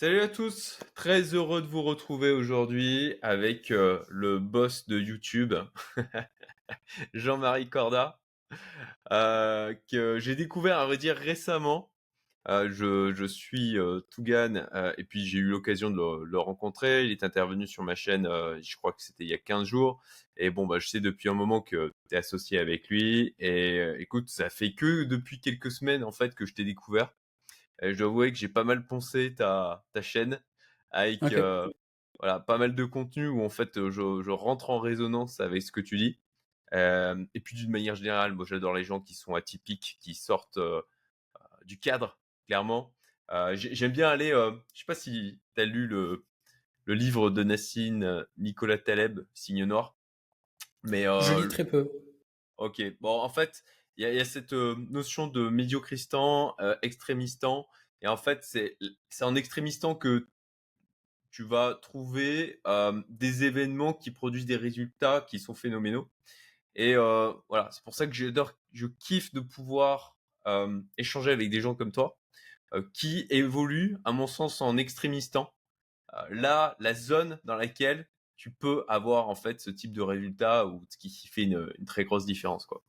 Salut à tous, très heureux de vous retrouver aujourd'hui avec euh, le boss de YouTube, Jean-Marie Corda, euh, que j'ai découvert à vrai dire récemment. Euh, je, suis Tougan et puis j'ai eu l'occasion de le, le rencontrer. Il est intervenu sur ma chaîne, je crois que c'était il y a 15 jours. Et bon, bah, je sais depuis un moment que tu es associé avec lui. Et écoute, ça fait que depuis quelques semaines en fait que je t'ai découvert je dois avouer que j'ai pas mal poncé ta, ta chaîne avec euh, voilà, pas mal de contenu où en fait je, je, rentre en résonance avec ce que tu dis. Euh, et puis d'une manière générale, moi j'adore les gens qui sont atypiques, qui sortent euh, du cadre, clairement. J'aime bien aller, je sais pas si tu as lu le, le livre de Nassine Nicolas Taleb, Signe Noir. Mais, je lis très peu. Ok, bon en fait, il y, a cette euh, notion de médiocristan, euh, extrémistan. Et en fait, c'est en extrémistan que tu vas trouver euh, des événements qui produisent des résultats qui sont phénoménaux. Et euh, voilà, c'est pour ça que j'adore, je kiffe de pouvoir échanger avec des gens comme toi qui évoluent, à mon sens, en extrémistan. là, la zone dans laquelle tu peux avoir en fait ce type de résultat ou ce qui fait une, une très grosse différence, quoi.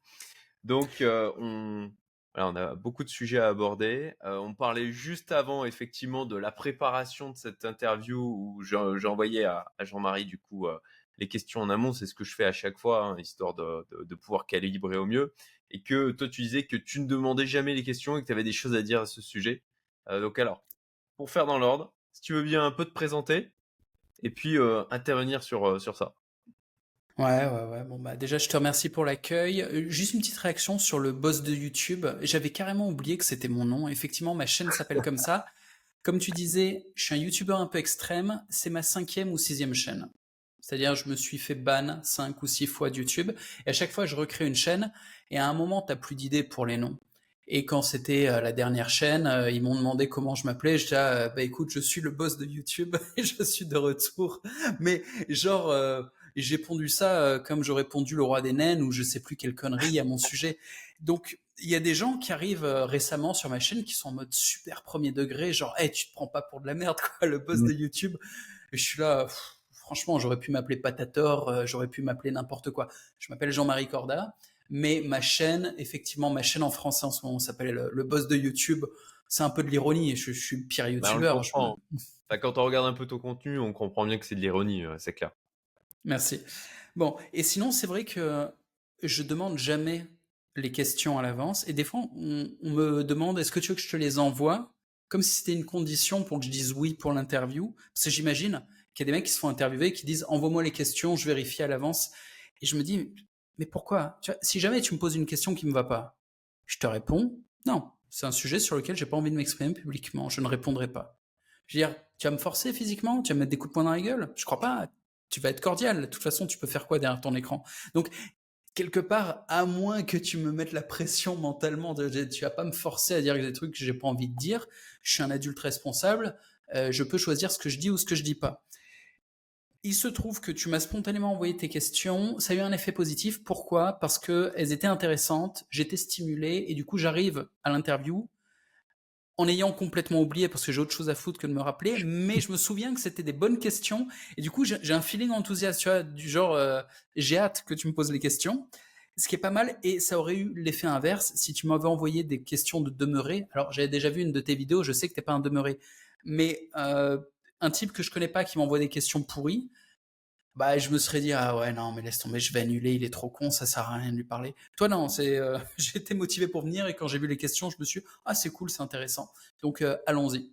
Donc, on, a beaucoup de sujets à aborder. On parlait juste avant, effectivement, de la préparation de cette interview où j'ai envoyé à, Jean-Marie, du coup, les questions en amont. C'est ce que je fais à chaque fois, hein, histoire de, pouvoir calibrer au mieux. Et que toi, tu disais que tu ne demandais jamais les questions et que tu avais des choses à dire à ce sujet. donc, alors, pour faire dans l'ordre, si tu veux bien un peu te présenter et puis intervenir sur ça. Ouais, ouais, ouais. Bon, bah, déjà, je te remercie pour l'accueil. Euh, juste une petite réaction sur le boss de YouTube. J'avais carrément oublié que c'était mon nom. Effectivement, ma chaîne s'appelle comme ça. Comme tu disais, je suis un YouTuber un peu extrême. C'est ma cinquième ou sixième chaîne. C'est-à-dire, je me suis fait ban cinq ou six fois de YouTube. Et à chaque fois, je recrée une chaîne. Et à un moment, t'as plus d'idées pour les noms. Et quand c'était euh, la dernière chaîne, euh, ils m'ont demandé comment je m'appelais. Je disais, ah, bah écoute, je suis le boss de YouTube et je suis de retour. Mais genre, j'ai pondu ça euh, comme j'aurais pondu le roi des naines ou je sais plus quelle connerie à mon sujet. Donc il y a des gens qui arrivent euh, récemment sur ma chaîne qui sont en mode super premier degré, genre hey, tu te prends pas pour de la merde quoi, le boss de mm. YouTube. Et je suis là, franchement j'aurais pu m'appeler Patator, euh, j'aurais pu m'appeler n'importe quoi. Je m'appelle Jean-Marie Corda, mais ma chaîne, effectivement ma chaîne en français en ce moment s'appelle le, boss de YouTube. C'est un peu de l'ironie et je, suis le pire bah, youtubeur. quand on regarde un peu ton contenu, on comprend bien que c'est de l'ironie, c'est clair. Merci. Bon, et sinon, c'est vrai que je demande jamais les questions à l'avance. Et des fois, on, me demande est-ce que tu veux que je te les envoie? Comme si c'était une condition pour que je dise oui pour l'interview. Parce que j'imagine qu'il y a des mecs qui se font interviewer et qui disent envoie-moi les questions, je vérifie à l'avance. Et je me dis mais pourquoi? Si jamais tu me poses une question qui me va pas, je te réponds? Non. C'est un sujet sur lequel j'ai pas envie de m'exprimer publiquement. Je ne répondrai pas. Je veux dire, tu vas me forcer physiquement? Tu vas me mettre des coups de poing dans la gueule? Je crois pas tu vas être cordial. De toute façon, tu peux faire quoi derrière ton écran? Donc, quelque part, à moins que tu me mettes la pression mentalement, de, tu vas pas me forcer à dire des trucs que j'ai pas envie de dire. Je suis un adulte responsable. Euh, je peux choisir ce que je dis ou ce que je dis pas. Il se trouve que tu m'as spontanément envoyé tes questions. Ça a eu un effet positif. Pourquoi? Parce que elles étaient intéressantes. J'étais stimulé et du coup, j'arrive à l'interview en ayant complètement oublié parce que j'ai autre chose à foutre que de me rappeler, mais je me souviens que c'était des bonnes questions. Et du coup j'ai un feeling enthousiaste, tu vois, du genre euh, j'ai hâte que tu me poses les questions, ce qui est pas mal et ça aurait eu l'effet inverse si tu m'avais envoyé des questions de demeurer. Alors j'avais déjà vu une de tes vidéos, je sais que t'es pas un demeuré, mais euh, un type que je connais pas qui m'envoie des questions pourries, bah je me serais dit ah ouais non mais laisse tomber je vais annuler il est trop con ça sert à rien de lui parler. Toi non c'est euh, j'étais motivé pour venir et quand j'ai vu les questions je me suis ah c'est cool c'est intéressant. Donc euh, allons-y.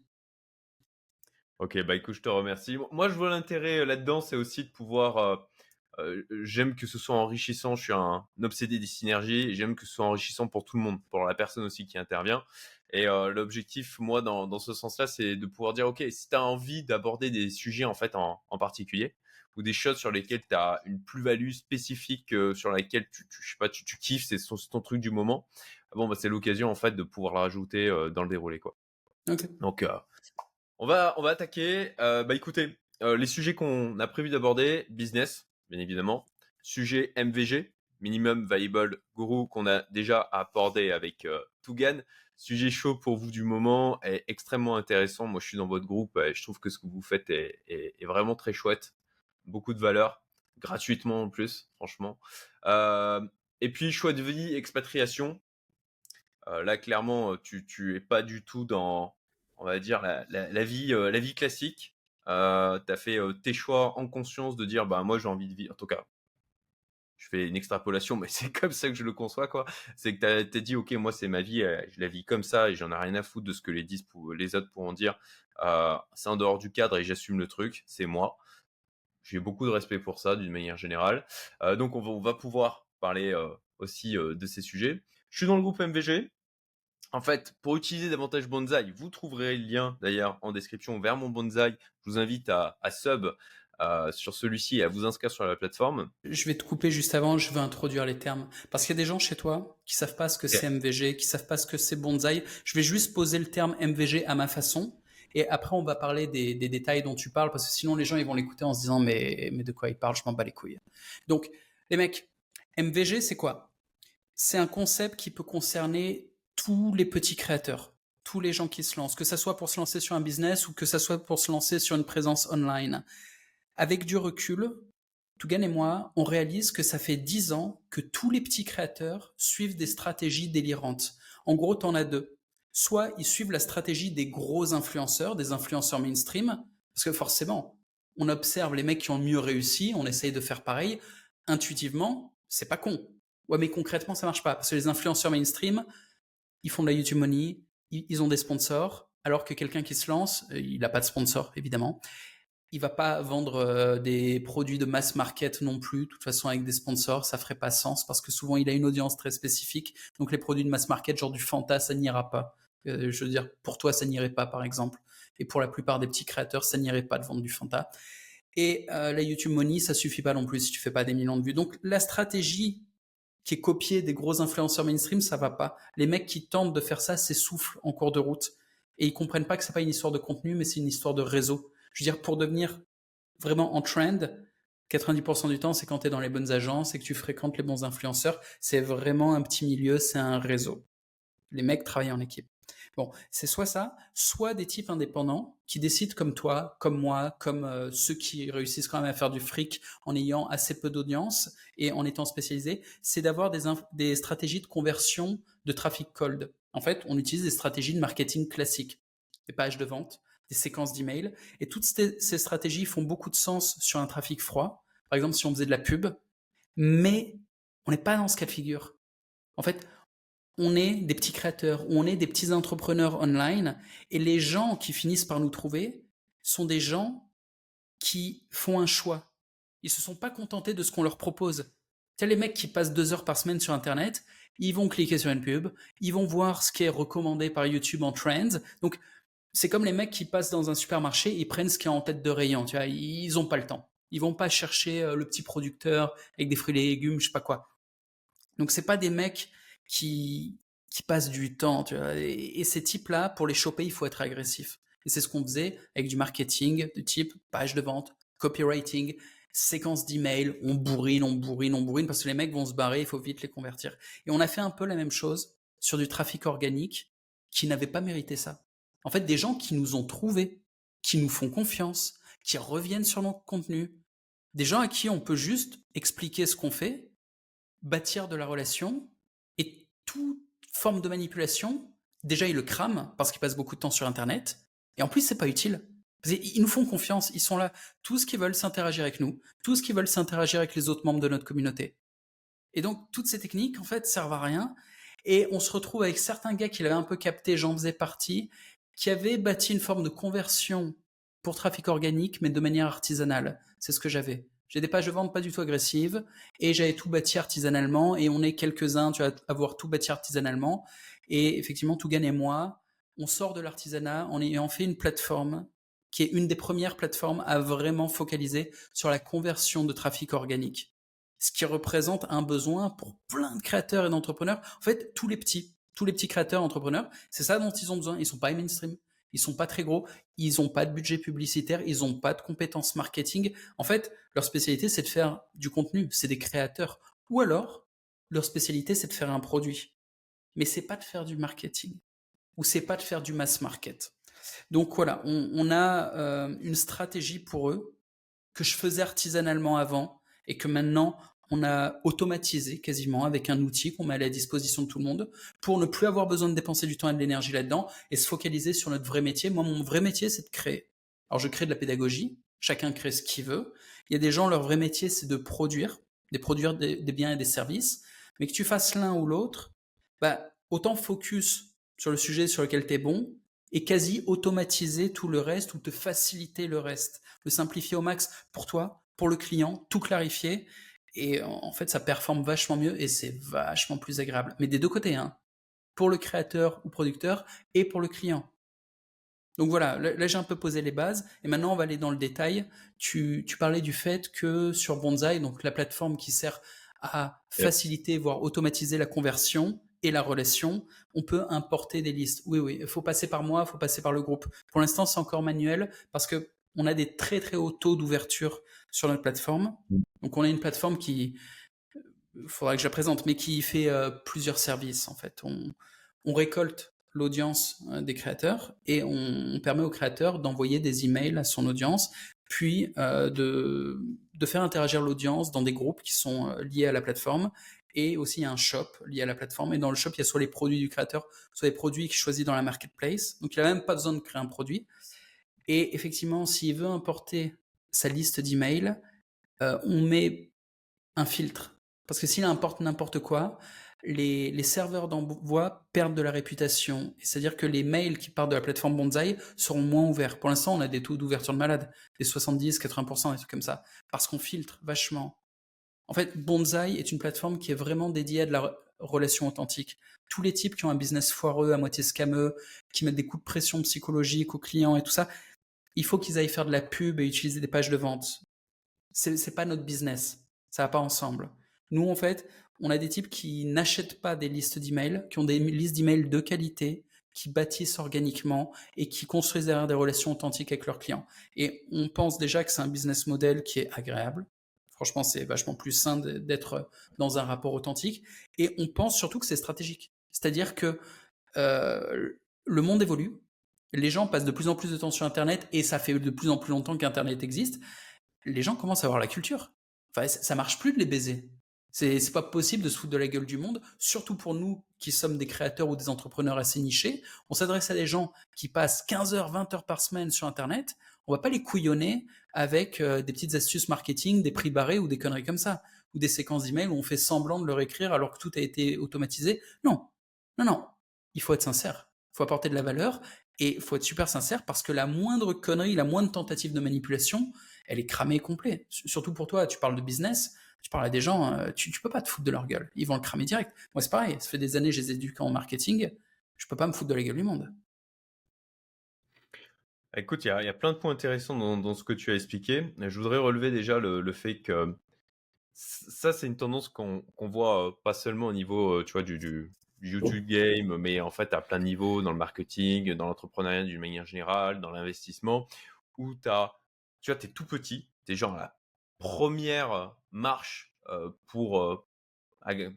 Ok bah écoute je te remercie. Moi je vois l'intérêt euh, là-dedans c'est aussi de pouvoir j'aime que ce soit enrichissant je suis un, obsédé des synergies j'aime que ce soit enrichissant pour tout le monde pour la personne aussi qui intervient. Et l'objectif moi dans, ce sens là c'est de pouvoir dire ok si tu as envie d'aborder des sujets en fait en particulier ou des choses sur lesquelles tu as une plus-value spécifique euh, sur laquelle tu, tu, je sais pas, tu, tu kiffes, c'est ton, truc du moment. Bon, bah, c'est l'occasion en fait de pouvoir la rajouter euh, dans le déroulé quoi. Donc euh, on va on va attaquer. bah écoutez, les sujets qu'on a prévu d'aborder, business bien évidemment, sujet MVG Minimum Viable Guru qu'on a déjà abordé avec Tougan. Sujet chaud pour vous du moment est extrêmement intéressant. Moi, je suis dans votre groupe et je trouve que ce que vous faites est, est, vraiment très chouette. Beaucoup de valeur, gratuitement en plus, franchement. Euh, et puis, choix de vie, expatriation. Euh, là, clairement, tu, tu es pas du tout dans, on va dire, la, la, vie, euh, la vie classique. Euh, tu as fait tes choix en conscience de dire, bah, moi, j'ai envie de vivre. En tout cas, je fais une extrapolation, mais c'est comme ça que je le conçois, quoi. C'est que tu as, dit, OK, moi, c'est ma vie, euh, je la vis comme ça et j'en ai rien à foutre de ce que les, 10 pour, les autres pourront dire. Euh, c'est en dehors du cadre et j'assume le truc, c'est moi. J'ai beaucoup de respect pour ça, d'une manière générale. Euh, donc, on va, on va, pouvoir parler aussi de ces sujets. Je suis dans le groupe MVG. En fait, pour utiliser davantage Bonsai, vous trouverez le lien d'ailleurs en description vers mon Bonsai. Je vous invite à, à sub euh, sur celui-ci et à vous inscrire sur la plateforme. Je vais te couper juste avant, je veux introduire les termes. Parce qu'il y a des gens chez toi qui savent pas ce que c'est MVG, qui savent pas ce que c'est bonsaï. Je vais juste poser le terme MVG à ma façon. Et après, on va parler des, détails dont tu parles, parce que sinon, les gens, ils vont l'écouter en se disant, mais, mais de quoi il parle, je m'en bats les couilles. Donc, les mecs, MVG, c'est quoi? C'est un concept qui peut concerner tous les petits créateurs, tous les gens qui se lancent, que ça soit pour se lancer sur un business ou que ça soit pour se lancer sur une présence online. Avec du recul, Tougan et moi, on réalise que ça fait dix ans que tous les petits créateurs suivent des stratégies délirantes. En gros, t'en as deux. Soit ils suivent la stratégie des gros influenceurs, des influenceurs mainstream, parce que forcément, on observe les mecs qui ont mieux réussi, on essaye de faire pareil. Intuitivement, c'est pas con. Ouais, mais concrètement, ça marche pas. Parce que les influenceurs mainstream, ils font de la YouTube Money, ils ont des sponsors, alors que quelqu'un qui se lance, euh, il n'a pas de sponsor, évidemment il va pas vendre euh, des produits de mass market non plus. De toute façon, avec des sponsors, ça ferait pas sens parce que souvent il a une audience très spécifique. Donc les produits de mass market, genre du Fanta, ça n'ira pas. Euh, je veux dire, pour toi, ça n'irait pas, par exemple. Et pour la plupart des petits créateurs, ça n'irait pas de vendre du Fanta. Et euh, la YouTube Money, ça suffit pas non plus si tu fais pas des millions de vues. Donc la stratégie qui est copiée des gros influenceurs mainstream, ça va pas. Les mecs qui tentent de faire ça s'essoufflent en cours de route et ils comprennent pas que c'est pas une histoire de contenu, mais c'est une histoire de réseau. Je veux dire, pour devenir vraiment en trend, 90% du temps, c'est quand tu es dans les bonnes agences et que tu fréquentes les bons influenceurs. C'est vraiment un petit milieu, c'est un réseau. Les mecs travaillent en équipe. Bon, c'est soit ça, soit des types indépendants qui décident comme toi, comme moi, comme euh, ceux qui réussissent quand même à faire du fric en ayant assez peu d'audience et en étant spécialisés, c'est d'avoir des, des stratégies de conversion de trafic cold. En fait, on utilise des stratégies de marketing classiques, des pages de vente, des séquences d'emails. Et toutes ces, stratégies font beaucoup de sens sur un trafic froid. Par exemple, si on faisait de la pub, mais on n'est pas dans ce cas de figure. En fait, on est des petits créateurs, on est des petits entrepreneurs online, et les gens qui finissent par nous trouver sont des gens qui font un choix. Ils se sont pas contentés de ce qu'on leur propose. Tu les mecs qui passent deux heures par semaine sur Internet, ils vont cliquer sur une pub, ils vont voir ce qui est recommandé par YouTube en trends. Donc, c'est comme les mecs qui passent dans un supermarché, ils prennent ce qui est en tête de rayon, tu vois, ils n'ont pas le temps. Ils vont pas chercher euh, le petit producteur avec des fruits et légumes, je sais pas quoi. Donc c'est pas des mecs qui qui passent du temps, tu vois. Et, ces types-là, pour les choper, il faut être agressif. Et c'est ce qu'on faisait avec du marketing de type page de vente, copywriting, séquence d'emails, on bourrine, on bourrine, on bourrine, parce que les mecs vont se barrer, il faut vite les convertir. Et on a fait un peu la même chose sur du trafic organique qui n'avait pas mérité ça. En fait, des gens qui nous ont trouvés, qui nous font confiance, qui reviennent sur notre contenu, des gens à qui on peut juste expliquer ce qu'on fait, bâtir de la relation, toute forme de manipulation, déjà ils le crament parce qu'ils passent beaucoup de temps sur Internet, et en plus c'est pas utile. Ils nous font confiance, ils sont là. Tous qui veulent s'interagir avec nous, tous qui veulent s'interagir avec les autres membres de notre communauté. Et donc toutes ces techniques en fait servent à rien. Et on se retrouve avec certains gars qui l'avaient un peu capté, j'en faisais partie, qui avait bâti une forme de conversion pour trafic organique, mais de manière artisanale. C'est ce que j'avais. J'ai des pages de vente pas du tout agressives et j'avais tout bâti artisanalement et on est quelques-uns, tu vas avoir tout bâti artisanalement. Et effectivement, Tougan et moi, on sort de l'artisanat en ayant fait une plateforme qui est une des premières plateformes à vraiment focaliser sur la conversion de trafic organique. Ce qui représente un besoin pour plein de créateurs et d'entrepreneurs. En fait, tous les petits tous les petits créateurs, entrepreneurs, c'est ça dont ils ont besoin. Ils sont pas mainstream, ils sont pas très gros, ils ont pas de budget publicitaire, ils ont pas de compétences marketing. En fait, leur spécialité, c'est de faire du contenu, c'est des créateurs. Ou alors, leur spécialité, c'est de faire un produit. Mais c'est pas de faire du marketing. Ou c'est pas de faire du mass market. Donc voilà, on, a euh, une stratégie pour eux que je faisais artisanalement avant et que maintenant on a automatisé quasiment avec un outil qu'on met à la disposition de tout le monde pour ne plus avoir besoin de dépenser du temps et de l'énergie là-dedans et se focaliser sur notre vrai métier. Moi, mon vrai métier, c'est de créer. Alors, je crée de la pédagogie. Chacun crée ce qu'il veut. Il y a des gens, leur vrai métier, c'est de produire, de produire des, biens et des services. Mais que tu fasses l'un ou l'autre, bah, autant focus sur le sujet sur lequel tu es bon et quasi automatiser tout le reste ou te faciliter le reste, le simplifier au max pour toi, pour le client, tout clarifier et en fait, ça performe vachement mieux et c'est vachement plus agréable. Mais des deux côtés, hein. Pour le créateur ou producteur et pour le client. Donc voilà, là, j'ai un peu posé les bases et maintenant on va aller dans le détail. Tu, parlais du fait que sur Bonsai, donc la plateforme qui sert à faciliter, voire automatiser la conversion et la relation, on peut importer des listes. Oui, oui, il faut passer par moi, il faut passer par le groupe. Pour l'instant, c'est encore manuel parce que on a des très très hauts taux d'ouverture sur notre plateforme. Mm. Donc on a une plateforme qui, il faudra que je la présente, mais qui fait euh, plusieurs services en fait. On, récolte l'audience euh, des créateurs et on, permet aux créateurs d'envoyer des emails à son audience, puis euh, de, de, faire interagir l'audience dans des groupes qui sont liés à la plateforme. Et aussi, il y a un shop lié à la plateforme. Et dans le shop, il y a soit les produits du créateur, soit les produits qu'il choisit dans la marketplace. Donc, il n'a même pas besoin de créer un produit. Et effectivement, s'il veut importer sa liste d'emails, euh, on met un filtre. Parce que s'il importe n'importe quoi, les, serveurs d'envoi perdent de la réputation. C'est-à-dire que les mails qui partent de la plateforme Bonsai seront moins ouverts. Pour l'instant, on a des taux d'ouverture de malade, des 70, 80%, des trucs comme ça. Parce qu'on filtre vachement. En fait, Bonsai est une plateforme qui est vraiment dédiée à de la relation authentique. Tous les types qui ont un business foireux, à moitié scameux, qui mettent des coups de pression psychologique aux clients et tout ça, il faut qu'ils aillent faire de la pub et utiliser des pages de vente. C'est pas notre business. Ça va pas ensemble. Nous, en fait, on a des types qui n'achètent pas des listes d'emails, qui ont des listes d'emails de qualité, qui bâtissent organiquement et qui construisent derrière des relations authentiques avec leurs clients. Et on pense déjà que c'est un business model qui est agréable. Franchement, c'est vachement plus sain d'être dans un rapport authentique. Et on pense surtout que c'est stratégique. C'est-à-dire que euh, le monde évolue, les gens passent de plus en plus de temps sur Internet et ça fait de plus en plus longtemps qu'Internet existe. Les gens commencent à avoir la culture. Enfin, ça marche plus de les baiser. C'est pas possible de se foutre de la gueule du monde, surtout pour nous qui sommes des créateurs ou des entrepreneurs assez nichés. On s'adresse à des gens qui passent 15 heures, 20 heures par semaine sur Internet. On va pas les couillonner avec euh, des petites astuces marketing, des prix barrés ou des conneries comme ça, ou des séquences d'emails où on fait semblant de leur écrire alors que tout a été automatisé. Non, non, non. Il faut être sincère. Il faut apporter de la valeur et il faut être super sincère parce que la moindre connerie, la moindre tentative de manipulation, elle est cramée complet. Surtout pour toi, tu parles de business, tu parles à des gens, euh, tu, tu peux pas te foutre de leur gueule. Ils vont le cramer direct. Moi, c'est pareil. Ça fait des années que je les éduque en marketing. Je peux pas me foutre de la gueule du monde. Écoute, il y, a plein de points intéressants dans, ce que tu as expliqué. Je voudrais relever déjà le, fait que ça, c'est une tendance qu'on voit euh, pas seulement au niveau euh, tu vois, du, YouTube game, mais en fait à plein de niveaux, dans le marketing, dans l'entrepreneuriat d'une manière générale, dans l'investissement, où as, tu vois, es tout petit, tu es genre la première marche euh, pour, euh,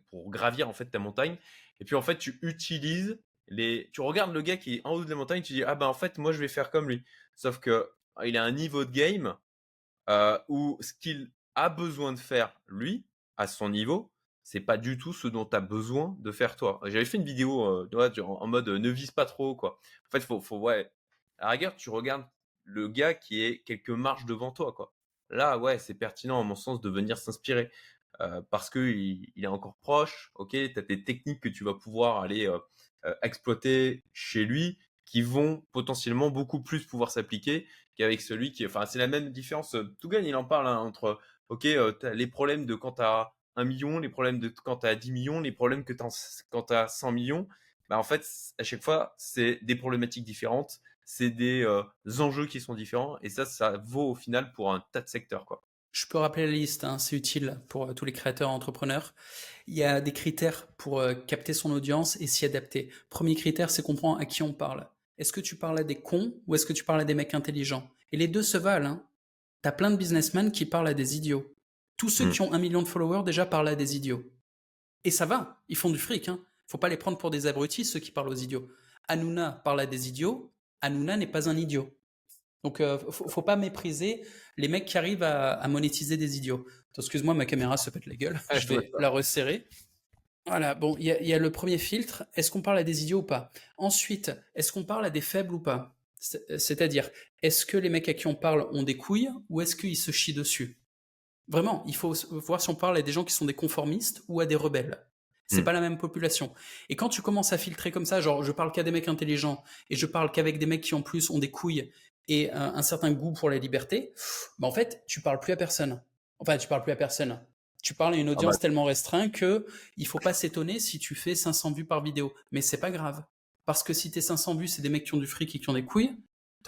pour gravir en fait ta montagne, et puis en fait tu utilises les... Tu regardes le gars qui est en haut de la montagne, tu dis, ah ben en fait moi je vais faire comme lui. Sauf que il a un niveau de game euh, où ce qu'il a besoin de faire lui, à son niveau, c'est pas du tout ce dont tu as besoin de faire toi. J'avais fait une vidéo euh, en mode euh, ne vise pas trop quoi. En fait, faut, ouais. À la rigueur, tu regardes le gars qui est quelques marches devant toi quoi. Là, ouais, c'est pertinent à mon sens de venir s'inspirer euh, parce que il, est encore proche. Ok, tu as des techniques que tu vas pouvoir aller exploiter chez lui qui vont potentiellement beaucoup plus pouvoir s'appliquer qu'avec celui qui, enfin, c'est la même différence. Tout gagne, il en parle hein, entre, ok, les problèmes de quand tu as 1 million, les problèmes de quand tu as 10 millions, les problèmes que quand tu as 100 millions, bah en fait, à chaque fois, c'est des problématiques différentes, c'est des euh, enjeux qui sont différents, et ça, ça vaut au final pour un tas de secteurs. Quoi. Je peux rappeler la liste, hein, c'est utile pour euh, tous les créateurs entrepreneurs. Il y a des critères pour euh, capter son audience et s'y adapter. Premier critère, c'est comprendre à qui on parle. Est-ce que tu parles à des cons ou est-ce que tu parles à des mecs intelligents? Et les deux se valent. Hein. T'as plein de businessmen qui parlent à des idiots. Tous ceux hmm. qui ont un million de followers déjà parlent à des idiots. Et ça va, ils font du fric. Hein. Faut pas les prendre pour des abrutis, ceux qui parlent aux idiots. Hanouna parle à des idiots, Hanouna n'est pas un idiot. Donc, euh, faut, pas mépriser les mecs qui arrivent à, monétiser des idiots. Excuse-moi, ma caméra se pète la gueule. Ah, je vais la resserrer. Voilà, bon, il y, a le premier filtre. Est-ce qu'on parle à des idiots ou pas? Ensuite, est-ce qu'on parle à des faibles ou pas? C'est-à-dire, est-ce que les mecs à qui on parle ont des couilles ou est-ce qu'ils se chient dessus? Vraiment, il faut voir si on parle à des gens qui sont des conformistes ou à des rebelles. C'est hmm. pas la même population. Et quand tu commences à filtrer comme ça, genre je parle qu'à des mecs intelligents et je parle qu'avec des mecs qui en plus ont des couilles et un, certain goût pour la liberté, bah en fait, tu parles plus à personne. Enfin, tu parles plus à personne. Tu parles à une ah audience bah. tellement restreinte que il faut pas s'étonner si tu fais 500 vues par vidéo. Mais c'est pas grave. Parce que si tes 500 vues, c'est des mecs qui ont du fric et qui ont des couilles,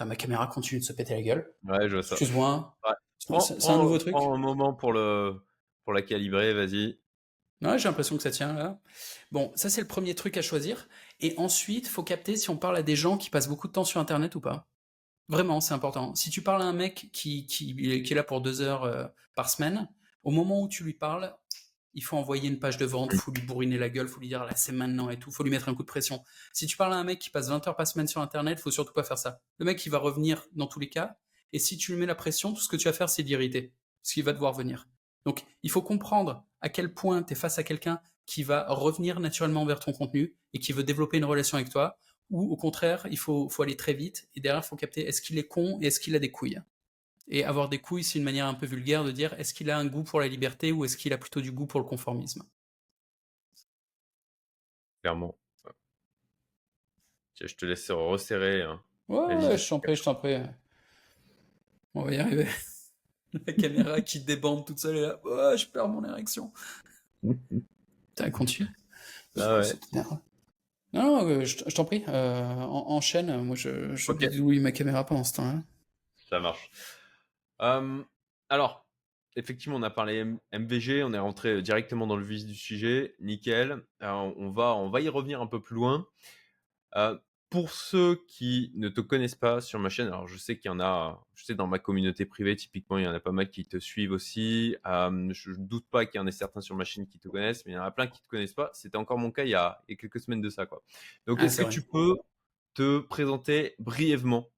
ma caméra continue de se péter la gueule. Ouais, je vois ça. Excuse-moi. C'est un nouveau truc. Prends un moment pour, le, pour la calibrer, vas-y. Ouais, j'ai l'impression que ça tient là. Bon, ça c'est le premier truc à choisir. Et ensuite, faut capter si on parle à des gens qui passent beaucoup de temps sur Internet ou pas. Vraiment, c'est important. Si tu parles à un mec qui, qui, qui est là pour deux heures euh, par semaine, au moment où tu lui parles, il faut envoyer une page de vente, il faut lui bourriner la gueule, il faut lui dire là c'est maintenant et tout, il faut lui mettre un coup de pression. Si tu parles à un mec qui passe 20 heures par semaine sur Internet, il faut surtout pas faire ça. Le mec, il va revenir dans tous les cas, et si tu lui mets la pression, tout ce que tu vas faire, c'est l'irriter, parce qu'il va devoir venir. Donc, il faut comprendre à quel point tu es face à quelqu'un qui va revenir naturellement vers ton contenu et qui veut développer une relation avec toi, ou au contraire, il faut, faut aller très vite, et derrière, il faut capter est-ce qu'il est con et est-ce qu'il a des couilles. Et avoir des couilles, c'est une manière un peu vulgaire de dire est-ce qu'il a un goût pour la liberté ou est-ce qu'il a plutôt du goût pour le conformisme? Clairement. je te laisse resserrer. Hein. Ouais, je t'en prie, je t'en prie. On va y arriver. la caméra qui débande toute seule et là, oh, je perds mon érection. T'as continue. Ah ouais. Non, non, euh, je, t'en prie, euh, enchaîne. Moi, je, je okay. ma caméra pendant ce temps-là. Ça marche. Euh, alors, effectivement, on a parlé MVG, on est rentré directement dans le vif du sujet, nickel. on, va, on va y revenir un peu plus loin. Euh, pour ceux qui ne te connaissent pas sur ma chaîne, alors je sais qu'il y en a, je sais dans ma communauté privée, typiquement, il y en a pas mal qui te suivent aussi. Euh, je ne doute pas qu'il y en ait certains sur ma chaîne qui te connaissent, mais il y en a plein qui ne te connaissent pas. C'était encore mon cas il y a, quelques semaines de ça. Quoi. Donc, ah, est-ce que tu peux te présenter brièvement?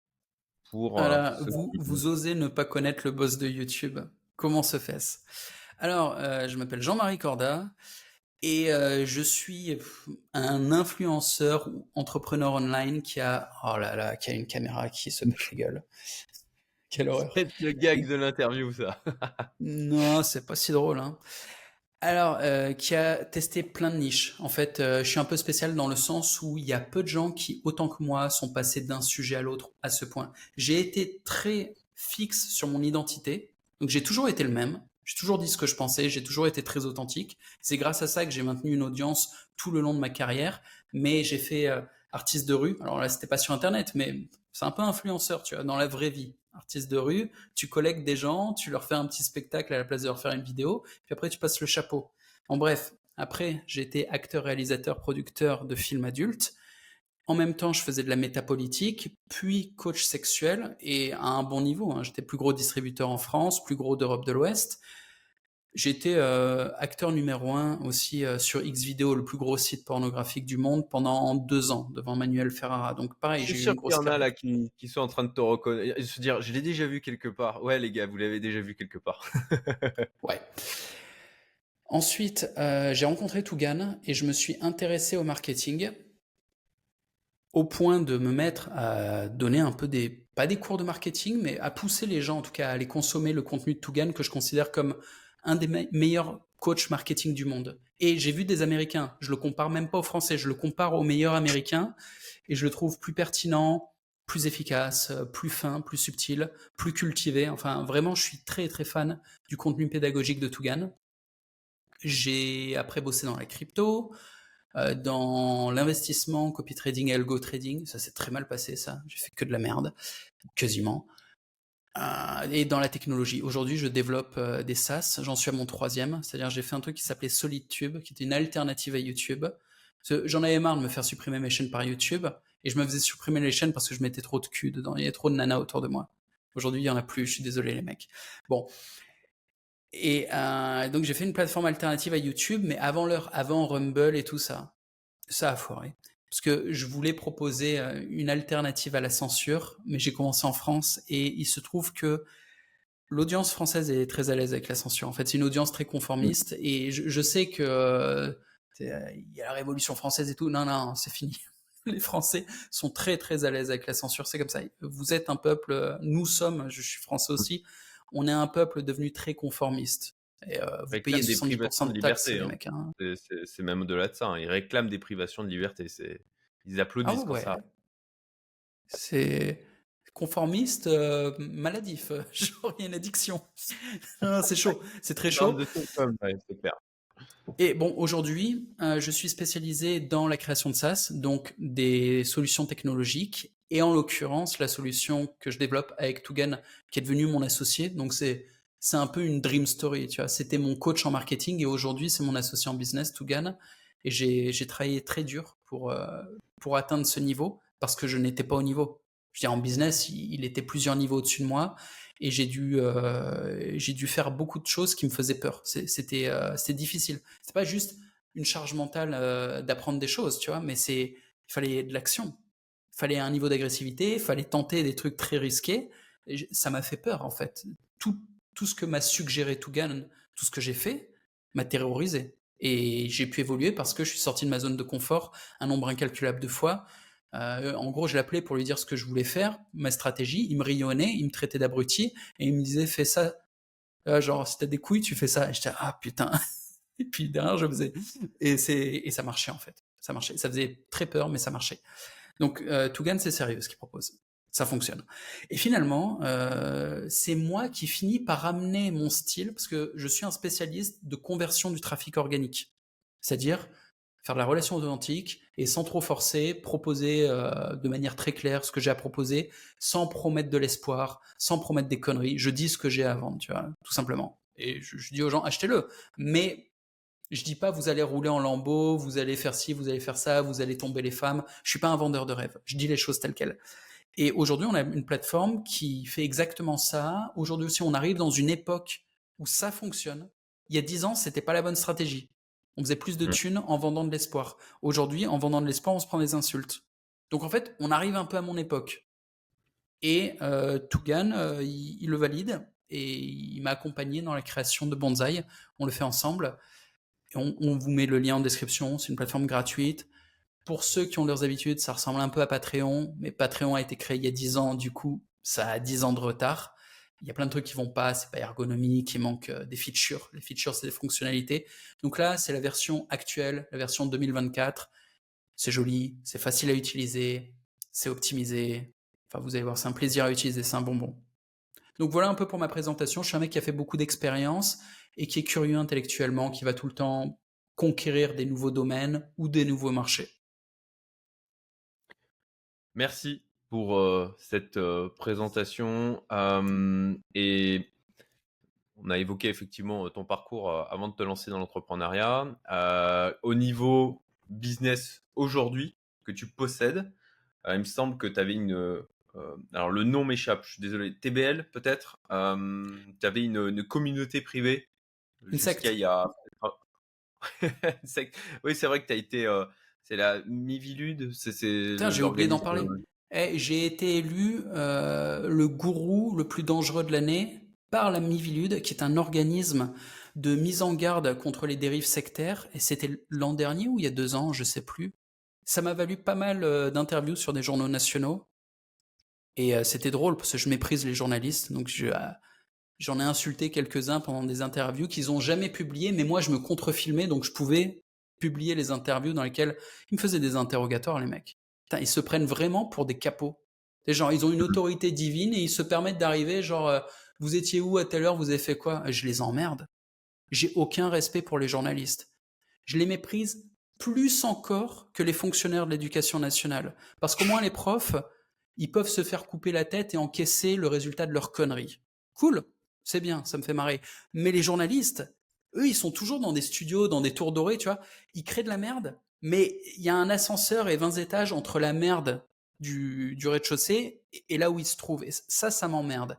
Pour. Euh, vous, vous osez ne pas connaître le boss de YouTube. Comment se fait-ce? Alors, euh, je m'appelle Jean-Marie Corda et euh, je suis un influenceur ou entrepreneur online qui a, oh là là, qui a une caméra qui se met la gueule. Quelle horreur. C'est le gag de l'interview, ça. non, c'est pas si drôle. Hein. Alors, euh, qui a testé plein de niches. En fait, euh, je suis un peu spécial dans le sens où il y a peu de gens qui, autant que moi, sont passés d'un sujet à l'autre à ce point. J'ai été très fixe sur mon identité, donc j'ai toujours été le même. J'ai toujours dit ce que je pensais, j'ai toujours été très authentique. C'est grâce à ça que j'ai maintenu une audience tout le long de ma carrière. Mais j'ai fait euh, artiste de rue. Alors là, c'était pas sur Internet, mais c'est un peu influenceur, tu vois, dans la vraie vie artiste de rue, tu collectes des gens, tu leur fais un petit spectacle à la place de leur faire une vidéo, puis après tu passes le chapeau. En bref, après j'ai été acteur, réalisateur, producteur de films adultes. En même temps, je faisais de la métapolitique, puis coach sexuel, et à un bon niveau. Hein. J'étais plus gros distributeur en France, plus gros d'Europe de l'Ouest. J'étais euh, acteur numéro un aussi euh, sur Xvideo, le plus gros site pornographique du monde, pendant deux ans devant Manuel Ferrara. Donc pareil, j'ai eu une grosse. Il y en a là qui, qui, sont en train de te reconnaître, se dire, je l'ai déjà vu quelque part. Ouais, les gars, vous l'avez déjà vu quelque part. ouais. Ensuite, euh, j'ai rencontré Tougan et je me suis intéressé au marketing au point de me mettre à donner un peu des, pas des cours de marketing, mais à pousser les gens en tout cas à aller consommer le contenu de Tougan que je considère comme un des meilleurs coachs marketing du monde. Et j'ai vu des Américains, je le compare même pas aux Français, je le compare aux meilleurs Américains, et je le trouve plus pertinent, plus efficace, plus fin, plus subtil, plus cultivé. Enfin, vraiment, je suis très très fan du contenu pédagogique de Tougan. J'ai après bossé dans la crypto, euh, dans l'investissement, copy trading et algo trading. Ça s'est très mal passé, ça. J'ai fait que de la merde, quasiment. Euh, et dans la technologie. Aujourd'hui, je développe euh, des SaaS. J'en suis à mon troisième. C'est-à-dire, j'ai fait un truc qui s'appelait SolidTube, qui était une alternative à YouTube. J'en avais marre de me faire supprimer mes chaînes par YouTube. Et je me faisais supprimer les chaînes parce que je mettais trop de cul dedans. Il y avait trop de nanas autour de moi. Aujourd'hui, il y en a plus. Je suis désolé, les mecs. Bon. Et euh, donc j'ai fait une plateforme alternative à YouTube, mais avant l'heure, avant Rumble et tout ça. Ça a foiré. Parce que je voulais proposer euh, une alternative à la censure, mais j'ai commencé en France et il se trouve que l'audience française est très à l'aise avec la censure. En fait, c'est une audience très conformiste et je, sais que euh, il y a la Révolution française et tout. Non, non, c'est fini. Les Français sont très très à l'aise avec la censure. C'est comme ça. Vous êtes un peuple. Nous sommes. Je suis français aussi on est un peuple devenu très conformiste. Et, euh, vous payez des privations de, liberté. Hein. Hein. C'est même au-delà de ça. Hein. Ils réclament des privations de liberté. Ils applaudissent ah pour ça. C'est conformiste, euh, maladif. Genre, il y a une addiction. c'est chaud. C'est très chaud. Et bon, aujourd'hui, euh, je suis spécialisé dans la création de SaaS, donc des solutions technologiques, et en l'occurrence, la solution que je développe avec Tugan, qui est devenu mon associé. Donc c'est c'est un peu une dream story, tu vois. C'était mon coach en marketing et aujourd'hui c'est mon associé en business, Tugan. Et j'ai travaillé très dur pour euh, pour atteindre ce niveau parce que je n'étais pas au niveau. Je veux en business, il, était plusieurs niveaux au-dessus de moi et j'ai dû euh, j'ai dû faire beaucoup de choses qui me faisaient peur. C'était euh, difficile. C'est pas juste une charge mentale euh, d'apprendre des choses, tu vois, mais c'est il fallait de l'action. Il fallait un niveau d'agressivité, il fallait tenter des trucs très risqués. Ça m'a fait peur en fait. Tout tout ce que m'a suggéré Tougan, tout ce que j'ai fait, m'a terrorisé. Et j'ai pu évoluer parce que je suis sorti de ma zone de confort un nombre incalculable de fois. Euh, en gros, je l'appelais pour lui dire ce que je voulais faire, ma stratégie. Il me rayonnait, il me traitait d'abruti et il me disait fais ça. Euh, genre, si t'as des couilles, tu fais ça. Et j'étais ah putain. et puis derrière, je faisais. Et, et ça marchait en fait. Ça marchait. Ça faisait très peur, mais ça marchait. Donc, euh, Tougan, c'est sérieux ce qu'il propose. Ça fonctionne. Et finalement, euh, c'est moi qui finis par amener mon style, parce que je suis un spécialiste de conversion du trafic organique. C'est-à-dire, faire de la relation authentique et sans trop forcer, proposer euh, de manière très claire ce que j'ai à proposer, sans promettre de l'espoir, sans promettre des conneries. Je dis ce que j'ai à vendre, tu vois, tout simplement. Et je, dis aux gens, achetez-le. Mais je dis pas, vous allez rouler en lambeaux, vous allez faire ci, vous allez faire ça, vous allez tomber les femmes. Je suis pas un vendeur de rêve. Je dis les choses telles quelles. Et aujourd'hui, on a une plateforme qui fait exactement ça. Aujourd'hui aussi, on arrive dans une époque où ça fonctionne. Il y a dix ans, c'était pas la bonne stratégie. On faisait plus de mmh. thunes en vendant de l'espoir. Aujourd'hui, en vendant de l'espoir, on se prend des insultes. Donc en fait, on arrive un peu à mon époque. Et euh, Tougan, euh, il, le valide et il m'a accompagné dans la création de Bonsaï. On le fait ensemble. on, on, vous met le lien en description. C'est une plateforme gratuite. Pour ceux qui ont leurs habitudes, ça ressemble un peu à Patreon, mais Patreon a été créé il y a 10 ans, du coup, ça a 10 ans de retard il y a plein de trucs qui vont pas, c'est pas ergonomique, il manque euh, des features. Les features, c'est des fonctionnalités. Donc là, c'est la version actuelle, la version 2024. C'est joli, c'est facile à utiliser, c'est optimisé. Enfin, vous allez voir, c'est un plaisir à utiliser, c'est un bonbon. Donc voilà un peu pour ma présentation. Je suis un mec qui a fait beaucoup d'expérience et qui est curieux intellectuellement, qui va tout le temps conquérir des nouveaux domaines ou des nouveaux marchés. Merci pour cette présentation. et on a évoqué effectivement ton parcours avant de te lancer dans l'entrepreneuriat. au niveau business aujourd'hui que tu possèdes, il me semble que tu avais une... alors le nom m'échappe, je suis désolé, TBL peut-être. tu avais une, communauté privée. Une secte. Il y a... oui, c'est vrai que tu as été... c'est la Mivilude. J'ai oublié d'en parler. Eh, j'ai été élu euh, le gourou le plus dangereux de l'année par la Mivilude, qui est un organisme de mise en garde contre les dérives sectaires. Et c'était l'an dernier ou il y a deux ans, je sais plus. Ça m'a valu pas mal euh, d'interviews sur des journaux nationaux. Et euh, c'était drôle parce que je méprise les journalistes. Donc j'en ai insulté quelques-uns pendant des interviews qu'ils ont jamais publiées, mais moi je me contrefilmais, donc je pouvais publier les interviews dans lesquelles ils me faisaient des interrogatoires, les mecs ils se prennent vraiment pour des capots. Des gens, ils ont une mmh autorité divine et ils se permettent d'arriver, genre, euh, vous étiez où à telle heure, vous avez fait quoi? Je les emmerde. J'ai aucun respect pour les journalistes. Je les méprise plus encore que les fonctionnaires de l'éducation nationale. Parce qu'au moins les profs, ils peuvent se faire couper la tête et encaisser le résultat de leur connerie. Cool, c'est bien, ça me fait marrer. Mais les journalistes, eux, ils sont toujours dans des studios, dans des tours dorés, tu vois. Ils créent de la merde mais il y a un ascenseur et 20 étages entre la merde du, rez-de-chaussée et, là où il se trouve. Et ça, ça m'emmerde.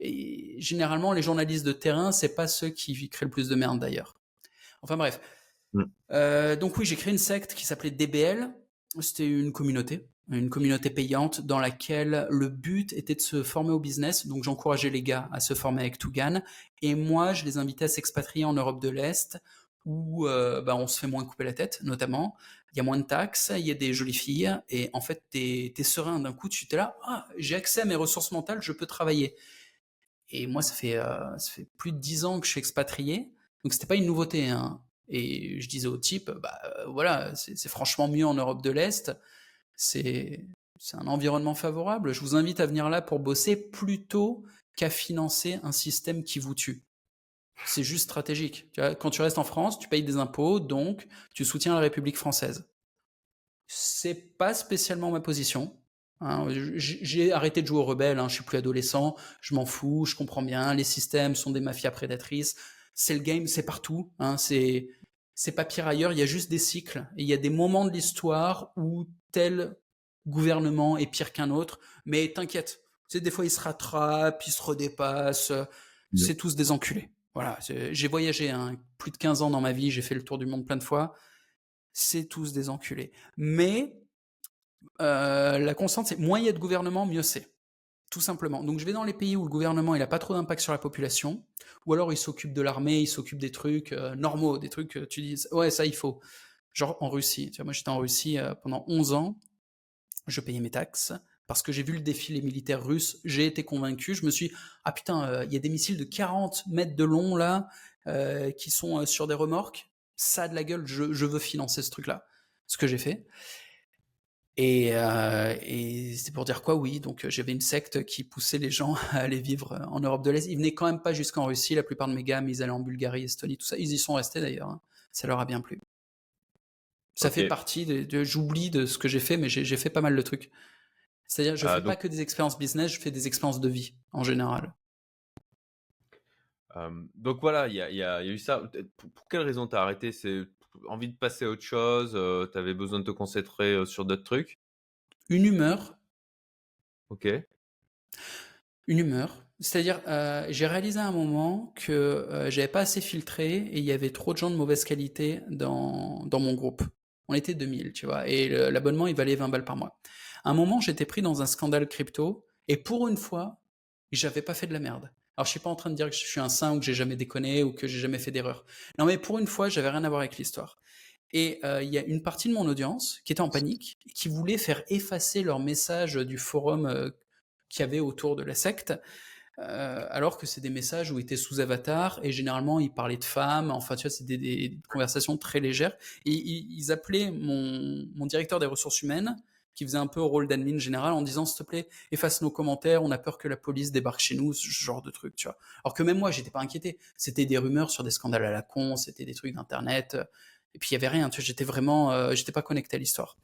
Et généralement, les journalistes de terrain, c'est pas ceux qui créent le plus de merde d'ailleurs. Enfin bref. Mm. Euh, donc oui, j'ai créé une secte qui s'appelait DBL. C'était une communauté, une communauté payante dans laquelle le but était de se former au business. Donc j'encourageais les gars à se former avec Tougan. Et moi, je les invitais à s'expatrier en Europe de l'Est où euh, bah, on se fait moins couper la tête, notamment. Il y a moins de taxes, il y a des jolies filles, et en fait, tu es, serein d'un coup, tu es là, ah, j'ai accès à mes ressources mentales, je peux travailler. Et moi, ça fait, euh, ça fait plus de dix ans que je suis expatrié, donc c'était pas une nouveauté. Hein. Et je disais au type, bah euh, voilà, c'est franchement mieux en Europe de l'Est, c'est un environnement favorable, je vous invite à venir là pour bosser plutôt qu'à financer un système qui vous tue. C'est juste stratégique. quand tu restes en France, tu payes des impôts, donc tu soutiens la République française. C'est pas spécialement ma position. Hein. J'ai arrêté de jouer aux rebelles, hein. je suis plus adolescent, je m'en fous, je comprends bien, les systèmes sont des mafias prédatrices, c'est le game, c'est partout, hein. c'est c'est pas pire ailleurs, il y a juste des cycles, et il y a des moments de l'histoire où tel gouvernement est pire qu'un autre, mais t'inquiète, des fois ils se rattrapent, ils se redépassent, c'est tous des enculés. Voilà, j'ai voyagé hein, plus de 15 ans dans ma vie, j'ai fait le tour du monde plein de fois. C'est tous des enculés. Mais euh, la constante, c'est moins il y a de gouvernement, mieux c'est. Tout simplement. Donc je vais dans les pays où le gouvernement il a pas trop d'impact sur la population, ou alors il s'occupe de l'armée, il s'occupe des trucs euh, normaux, des trucs que tu dis ouais ça il faut. Genre en Russie. Moi j'étais en Russie euh, pendant 11 ans, je payais mes taxes, parce que j'ai vu le défilé militaire russe, j'ai été convaincu, je me suis ah putain, euh, il y a des missiles de 40 mètres de long là, qui sont sur des remorques, ça a de la gueule, je, veux financer ce truc-là. Ce que j'ai fait. Et, et c'est pour dire quoi, oui, donc j'avais une secte qui poussait les gens à aller vivre en Europe de l'Est. Ils venaient quand même pas jusqu'en Russie, la plupart de mes gammes, ils allaient en Bulgarie, Estonie, tout ça. Ils y sont restés d'ailleurs, hein. ça leur a bien plu. Ça fait partie de j'oublie de ce que j'ai fait, mais j'ai fait pas mal de trucs. C'est-à-dire, je ne ah, fais pas que des expériences business, je fais des expériences de vie en général. donc voilà, il y, a, eu ça. Pour, quelle raison tu as arrêté? C'est envie de passer à autre chose euh, Tu avais besoin de te concentrer euh, sur d'autres trucs? Une humeur. Ok. Une humeur. C'est-à-dire, euh, j'ai réalisé à un moment que j'avais pas assez filtré et il y avait trop de gens de mauvaise qualité dans, dans mon groupe. On était 2000, tu vois, et l'abonnement, il valait 20 balles par mois un moment, j'étais pris dans un scandale crypto, et pour une fois, j'avais pas fait de la merde. Alors, je suis pas en train de dire que je suis un saint ou que j'ai jamais déconné ou que j'ai jamais fait d'erreur. Non, mais pour une fois, j'avais rien à voir avec l'histoire. Et euh, il y a une partie de mon audience qui était en panique, qui voulait faire effacer leur message du forum euh, qu'il y avait autour de la secte, euh, alors que c'est des messages où ils étaient sous avatar et généralement ils parlaient de femmes. Enfin, tu vois, c'est des, conversations très légères. Et ils, appelaient mon, mon directeur des ressources humaines qui faisait un peu au rôle d'admin général en disant s'il te plaît efface nos commentaires on a peur que la police débarque chez nous ce genre de truc tu vois alors que même moi j'étais pas inquiété c'était des rumeurs sur des scandales à la con c'était des trucs d'internet et puis il y avait rien tu vois j'étais vraiment euh, j'étais pas connecté à l'histoire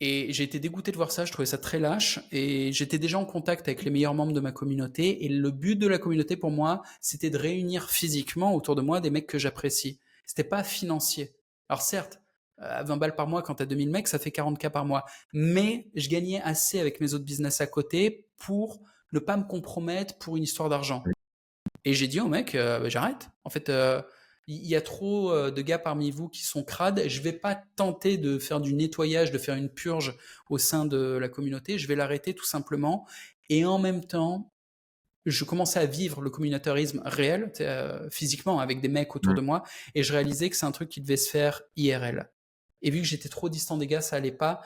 et j'ai été dégoûté de voir ça, je trouvais ça très lâche, et j'étais déjà en contact avec les meilleurs membres de ma communauté, et le but de la communauté pour moi, c'était de réunir physiquement autour de moi des mecs que j'apprécie. C'était pas financier. Alors certes, à 20 balles par mois, quand tu as 2000 mecs, ça fait 40K par mois. Mais je gagnais assez avec mes autres business à côté pour ne pas me compromettre pour une histoire d'argent. Et j'ai dit au mec, euh, bah, j'arrête. En fait, euh, il y a trop euh, de gars parmi vous qui sont crades. Je vais pas tenter de faire du nettoyage, de faire une purge au sein de la communauté. Je vais l'arrêter tout simplement. Et en même temps, je commençais à vivre le communautarisme réel, physiquement, avec des mecs autour de moi. Et je réalisais que c'est un truc qui devait se faire IRL. Et vu que j'étais trop distant des gars, ça allait pas.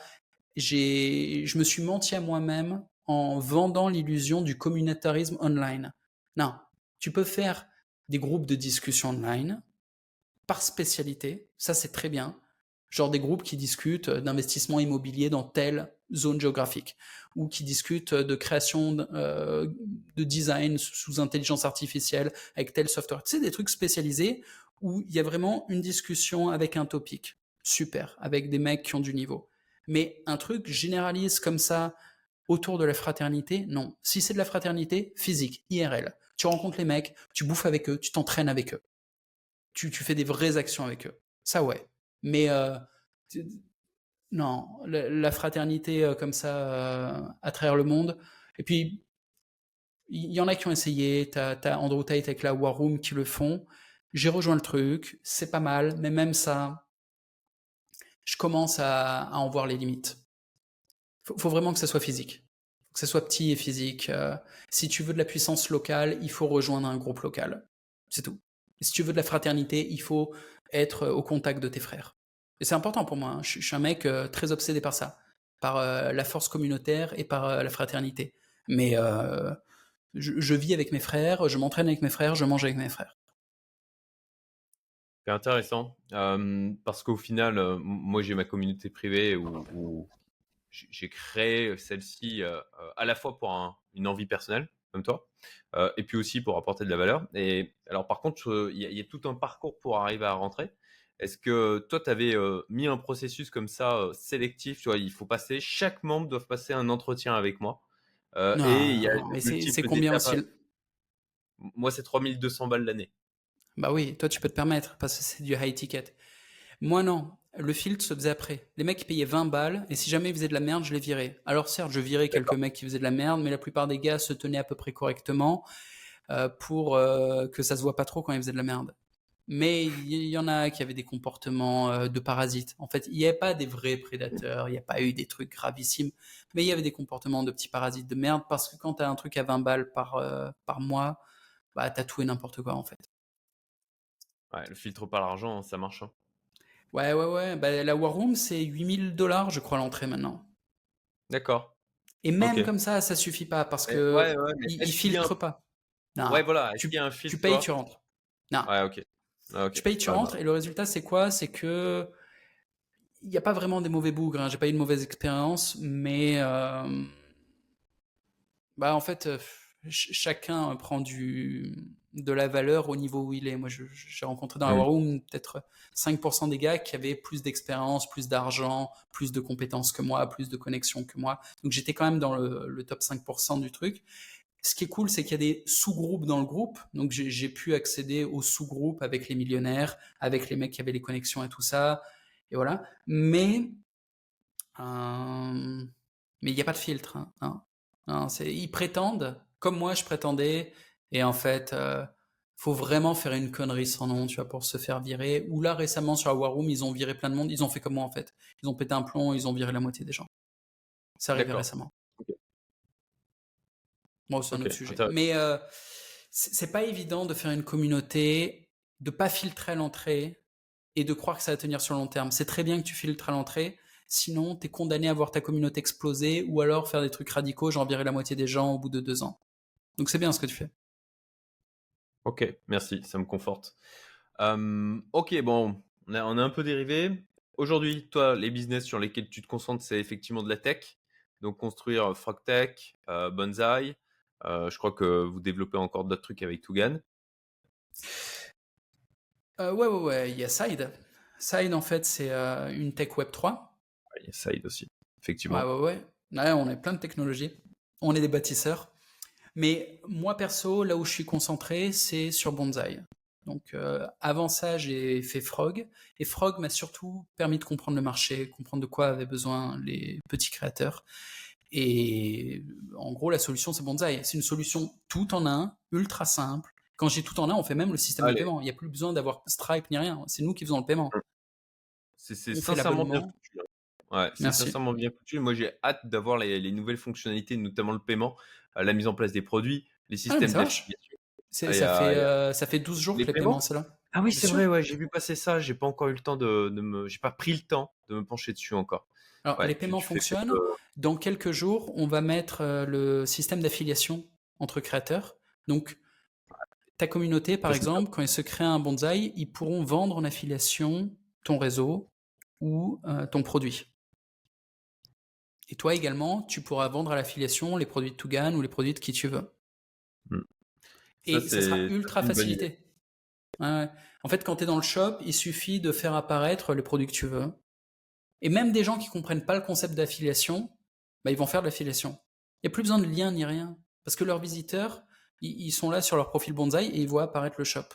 J'ai, je me suis menti à moi-même en vendant l'illusion du communautarisme online. Non, tu peux faire des groupes de discussion online par spécialité, ça c'est très bien. Genre des groupes qui discutent d'investissement immobilier dans telle zone géographique, ou qui discutent de création de, euh, de design sous intelligence artificielle avec tel software. Tu sais, des trucs spécialisés où il y a vraiment une discussion avec un topic super, avec des mecs qui ont du niveau. Mais un truc généraliste comme ça autour de la fraternité, non. Si c'est de la fraternité, physique, IRL. Tu rencontres les mecs, tu bouffes avec eux, tu t'entraînes avec eux. Tu, fais des vraies actions avec eux. Ça, ouais. Mais euh, non, la, fraternité euh, comme ça euh, à travers le monde. Et puis, Il y en a qui ont essayé. T'as as Andrew Tate avec la War Room qui le font. J'ai rejoint le truc. C'est pas mal. Mais même ça, je commence à, en voir les limites. Faut, faut vraiment que ça soit physique. Que ça soit petit et physique. Euh, si tu veux de la puissance locale, il faut rejoindre un groupe local. C'est tout. Si tu veux de la fraternité, il faut être au contact de tes frères. Et c'est important pour moi. Hein. Je, suis un mec euh, très obsédé par ça, par euh, la force communautaire et par la fraternité. Mais je, vis avec mes frères, je m'entraîne avec mes frères, je mange avec mes frères. C'est intéressant euh, parce qu'au final, euh, moi j'ai ma communauté privée où, où j'ai créé celle-ci euh, à la fois pour un, une envie personnelle, comme toi, et puis aussi pour apporter de la valeur. Et alors par contre, il y, y, a tout un parcours pour arriver à rentrer. Est-ce que toi, tu avais mis un processus comme ça sélectif Tu vois, il faut passer, chaque membre doit passer un entretien avec moi. Non, et il y a mais c'est combien aussi? Moi, c'est 3200 balles l'année. Bah oui, toi, tu peux te permettre parce que c'est du high ticket. Moi, non. Le filtre se faisait après. Les mecs, payaient 20 balles et si jamais ils faisaient de la merde, je les virais. Alors, certes, je virais quelques mecs qui faisaient de la merde, mais la plupart des gars se tenaient à peu près correctement euh, pour euh, que ça se voit pas trop quand ils faisaient de la merde mais il y en a qui avaient des comportements euh, de parasites. En fait, il n'y avait pas des vrais prédateurs, il n'y a pas eu des trucs gravissimes, mais il y avait des comportements de petits parasites de merde parce que quand tu as un truc à 20 balles par, par mois, bah, tu as tout et n'importe quoi en fait. Ouais, le filtre par l'argent, ça marche. Hein. Ouais, ouais, ouais. Bah, la War Room, c'est 8000 dollars, je crois, l'entrée maintenant. D'accord. Et même okay. comme ça, ça suffit pas parce que ouais, ouais, il, il filtre un... pas. Non, ouais, voilà. Tu, un filtre, tu payes, tu rentres. Non. Ouais, ok. Ah, okay. Tu payes, tu ah, rentres, et le résultat, c'est quoi? C'est que il n'y a pas vraiment des mauvais bougres. Hein. J'ai pas eu de mauvaise expérience, mais euh... bah en fait, euh, ch chacun prend du de la valeur au niveau où il est. Moi, j'ai rencontré dans la War Room peut-être 5% des gars qui avaient plus d'expérience, plus d'argent, plus de compétences que moi, plus de connexions que moi. Donc j'étais quand même dans le, le top 5% du truc ce qui est cool, c'est qu'il y a des sous-groupes dans le groupe. Donc, j'ai pu accéder aux sous-groupes avec les millionnaires, avec les mecs qui avaient les connexions et tout ça. Et voilà. Mais, euh, mais il n'y a pas de filtre. Hein, hein, hein, ils prétendent, comme moi je prétendais, et en fait, euh, faut vraiment faire une connerie sans nom, tu vois, pour se faire virer. Ou là, récemment, sur la War Room, ils ont viré plein de monde. Ils ont fait comme moi, en fait. Ils ont pété un plomb, ils ont viré la moitié des gens. Ça arrivé récemment. Bon, c'est un okay. autre sujet. Mais euh, c'est pas évident de faire une communauté, de pas filtrer à l'entrée et de croire que ça va tenir sur le long terme. C'est très bien que tu filtres à l'entrée, sinon tu es condamné à voir ta communauté exploser ou alors faire des trucs radicaux, genre virer la moitié des gens au bout de deux ans. Donc c'est bien ce que tu fais. Ok, merci, ça me conforte. Um, ok, bon, on a, on a un peu dérivé. Aujourd'hui, toi, les business sur lesquels tu te concentres, c'est effectivement de la tech. Donc construire Frogtech, euh, Bonsai, euh, je crois que vous développez encore d'autres trucs avec Tugan. Euh, ouais, ouais, ouais. Il y a Side. Side, en fait, c'est euh, une tech Web 3. Il y a Side aussi, effectivement. Ouais, ouais, ouais. ouais on a plein de technologies. On est des bâtisseurs. Mais moi, perso, là où je suis concentré, c'est sur Bonsai. Donc, euh, avant ça, j'ai fait Frog. Et Frog m'a surtout permis de comprendre le marché, comprendre de quoi avaient besoin les petits créateurs. Et en gros, la solution, c'est Bonsai. C'est une solution tout en un, ultra simple. Quand j'ai tout en un, on fait même le système Allez. de paiement. Il n'y a plus besoin d'avoir Stripe ni rien. C'est nous qui faisons le paiement. C'est sincèrement. Ouais, c'est sincèrement bien foutu. Moi, j'ai hâte d'avoir les, les, nouvelles fonctionnalités, notamment le paiement, euh, la mise en place des produits, les ah, systèmes ah, ça, ça, fait, euh, ça fait 12 jours les que les paiements, c'est là? Ah oui, c'est vrai, ouais, j'ai vu passer ça. J'ai pas encore eu le temps de, de me. J'ai pas pris le temps de me pencher dessus encore. Alors, ouais, les paiements fonctionnent. Dans quelques jours, on va mettre le système d'affiliation entre créateurs. Donc, ta communauté, par exemple, quand ils se créent un bonsaï, ils pourront vendre en affiliation ton réseau ou euh, ton produit. Et toi également, tu pourras vendre à l'affiliation les produits de Tugan ou les produits de qui tu veux. Mmh. Et ça, ça sera ultra facilité. Ouais. En fait, quand tu es dans le shop, il suffit de faire apparaître les produits que tu veux. Et même des gens qui comprennent pas le concept d'affiliation, bah, ils vont faire de l'affiliation. Il n'y a plus besoin de lien ni rien. Parce que leurs visiteurs, ils, ils, sont là sur leur profil Bonsai et ils voient apparaître le shop.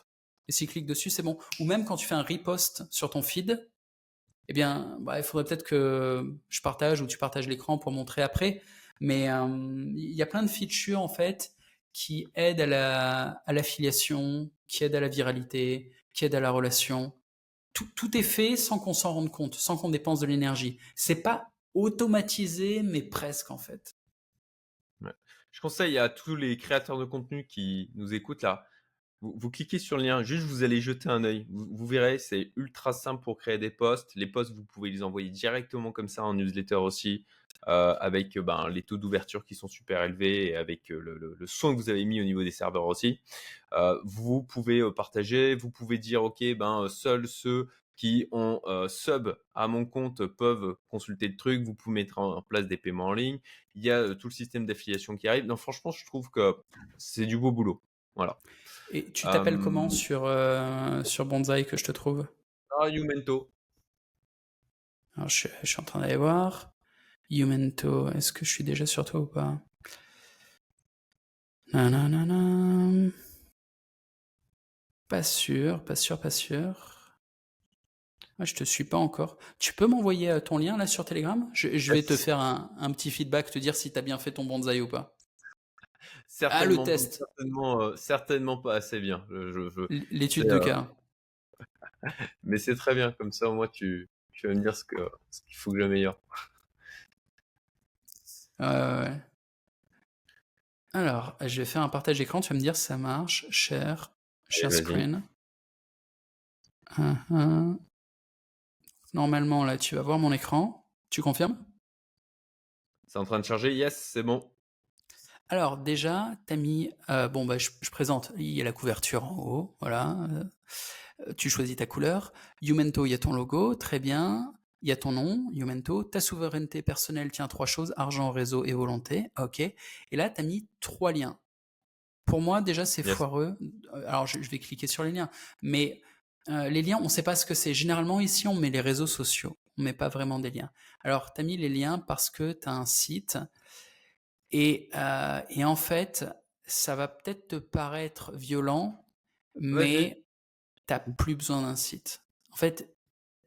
Et s'ils cliquent dessus, c'est bon. Ou même quand tu fais un repost sur ton feed, eh bien, bah, il faudrait peut-être que je partage ou tu partages l'écran pour montrer après. Mais euh, il y a plein de features, en fait, qui aide à la à l'affiliation, qui aide à la viralité, qui aide à la relation. Tout, tout est fait sans qu'on s'en rende compte, sans qu'on dépense de l'énergie. C'est pas automatisé, mais presque en fait. Je conseille à tous les créateurs de contenu qui nous écoutent là, vous, cliquez sur le lien, juste vous allez jeter un œil. Vous, verrez, c'est ultra simple pour créer des posts. Les posts, vous pouvez les envoyer directement comme ça en newsletter aussi, euh, avec ben, les taux d'ouverture qui sont super élevés et avec euh, le, son que vous avez mis au niveau des serveurs aussi. Euh, vous pouvez partager, vous pouvez dire, OK, ben, seuls ceux qui ont sub à mon compte peuvent consulter le truc. Vous pouvez mettre en, place des paiements en ligne. Il y a tout le système d'affiliation qui arrive. Donc franchement, je trouve que c'est du beau boulot. Voilà. Et tu t'appelles comment sur, euh, sur Bonsai que je te trouve? Ah, Youmento. Alors, je, je, suis en train d'aller voir. Youmento, est-ce que je suis déjà sur toi ou pas? Nanana. Pas sûr, pas sûr, pas sûr. Ah, je te suis pas encore. Tu peux m'envoyer euh, ton lien là sur Telegram? Je, je, vais te faire un, un, petit feedback, te dire si tu as bien fait ton bonsaï ou pas. Certainement, ah, le test. Certainement, euh, certainement pas assez bien. L'étude de euh, cas. Mais c'est très bien, comme ça au moins tu, tu vas me dire ce qu'il ce faut que j'améliore. ouais. Alors, je vais faire un partage d'écran, tu vas me dire si ça marche. Share, share screen. Normalement, là, tu vas voir mon écran. Tu confirmes? C'est en train de charger, yes, c'est bon. Alors déjà, tu as mis, euh, bon bah je, présente, il y a la couverture en haut, voilà. Euh, tu choisis ta couleur. Youmento, il y a ton logo, très bien. Il y a ton nom, Youmento. Ta souveraineté personnelle tient trois choses, argent, réseau et volonté. Ok. Et là, tu as mis trois liens. Pour moi, déjà, c'est foireux. Alors, je, vais cliquer sur les liens. Mais euh, les liens, on ne sait pas ce que c'est. Généralement, ici, on met les réseaux sociaux. On met pas vraiment des liens. Alors, tu as mis les liens parce que tu as un site euh, et, en fait, ça va peut-être te paraître violent, mais tu n'as plus besoin d'un site. En fait,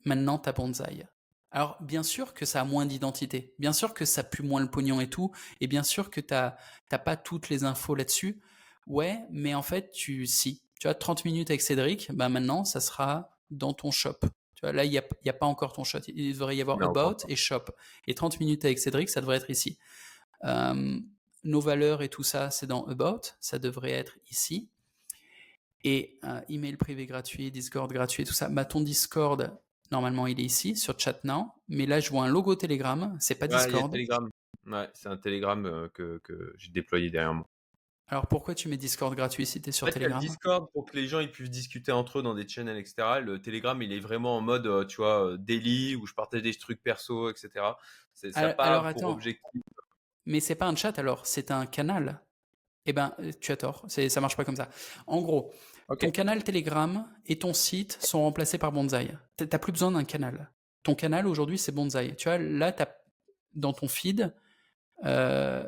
maintenant, tu as Bonsaï. Alors, bien sûr que ça a moins d'identité, bien sûr que ça pue moins le pognon et tout, et bien sûr que tu n'as pas toutes les infos là-dessus. Ouais, mais en fait, tu si. Tu as 30 minutes avec Cédric, bah maintenant, ça sera dans ton shop. Tu vois, là, il n'y a, a, pas encore ton shop. Il devrait y avoir About et Shop. Et 30 minutes avec Cédric, ça devrait être ici. Euh, nos valeurs et tout ça, c'est dans About, ça devrait être ici. Et euh, email privé gratuit, Discord gratuit, tout ça. Bah, ton Discord, normalement, il est ici, sur Chat Now. Mais là, je vois un logo Telegram, c'est pas Discord. Ouais, c'est un Telegram euh, que, que j'ai déployé derrière moi. Alors pourquoi tu mets Discord gratuit si tu es sur en fait, Telegram? Discord pour que les gens ils puissent discuter entre eux dans des channels, etc. Le Telegram il est vraiment en mode, tu vois, daily où je partage des trucs perso, etc. C'est, ça alors, pas pour objectif mais c'est pas un chat alors, c'est un canal. Eh ben, tu as tort, ça marche pas comme ça. En gros, ton canal Telegram et ton site sont remplacés par Bonsai. T'as plus besoin d'un canal. Ton canal aujourd'hui c'est Bonsai. Tu vois, là, as, dans ton feed, euh,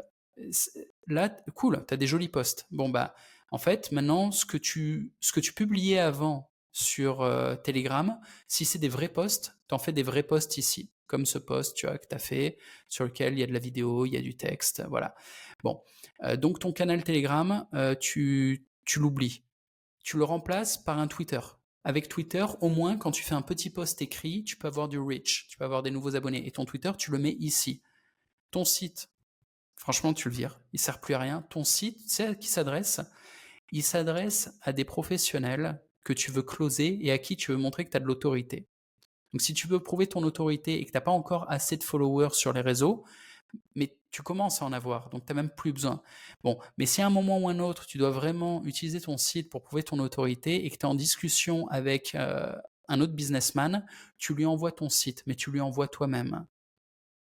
là, cool, tu as des jolis posts. Bon, bah, en fait, maintenant, ce que tu, ce que tu publiais avant sur euh, Telegram, si c'est des vrais posts, tu en fais des vrais posts ici comme ce post tu vois, que tu as fait, sur lequel il y a de la vidéo, il y a du texte, voilà. Bon, euh, donc ton canal Telegram, euh, tu, tu l'oublies. Tu le remplaces par un Twitter. Avec Twitter, au moins, quand tu fais un petit post écrit, tu peux avoir du reach, tu peux avoir des nouveaux abonnés. Et ton Twitter, tu le mets ici. Ton site, franchement, tu le vires. Il sert plus à rien. Ton site, c'est à qui s'adresse? Il s'adresse à des professionnels que tu veux closer et à qui tu veux montrer que tu as de l'autorité. Donc si tu veux prouver ton autorité et que tu n'as pas encore assez de followers sur les réseaux, mais tu commences à en avoir, donc tu n'as même plus besoin. Bon, mais si à un moment ou un autre, tu dois vraiment utiliser ton site pour prouver ton autorité et que tu es en discussion avec euh, un autre businessman, tu lui envoies ton site, mais tu lui envoies toi-même.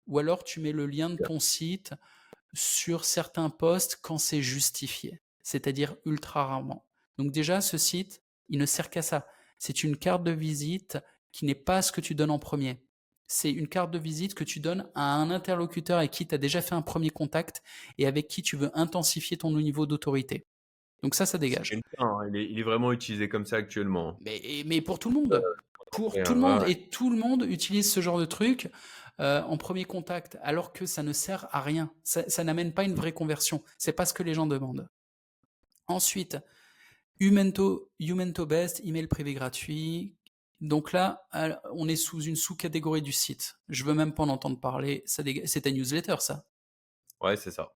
Ou alors tu mets le lien de ton site sur certains posts quand c'est justifié, c'est-à-dire ultra rarement. Donc déjà, ce site, il ne sert qu'à ça. C'est une carte de visite qui n'est pas ce que tu donnes en premier. C'est une carte de visite que tu donnes à un interlocuteur avec qui tu as déjà fait un premier contact et avec qui tu veux intensifier ton niveau d'autorité. Donc ça, ça dégage. Hein. il, est, vraiment utilisé comme ça actuellement. Mais, mais pour tout le monde. Pour tout le monde. Et tout le monde utilise ce genre de truc euh, en premier contact, alors que ça ne sert à rien. Ça, ça n'amène pas une vraie conversion. C'est pas ce que les gens demandent. Ensuite, Umento, Umento Best, email privé gratuit. Donc là, on est sous une sous-catégorie du site. Je veux même pas en entendre parler. C'est ta newsletter, ça Ouais, c'est ça.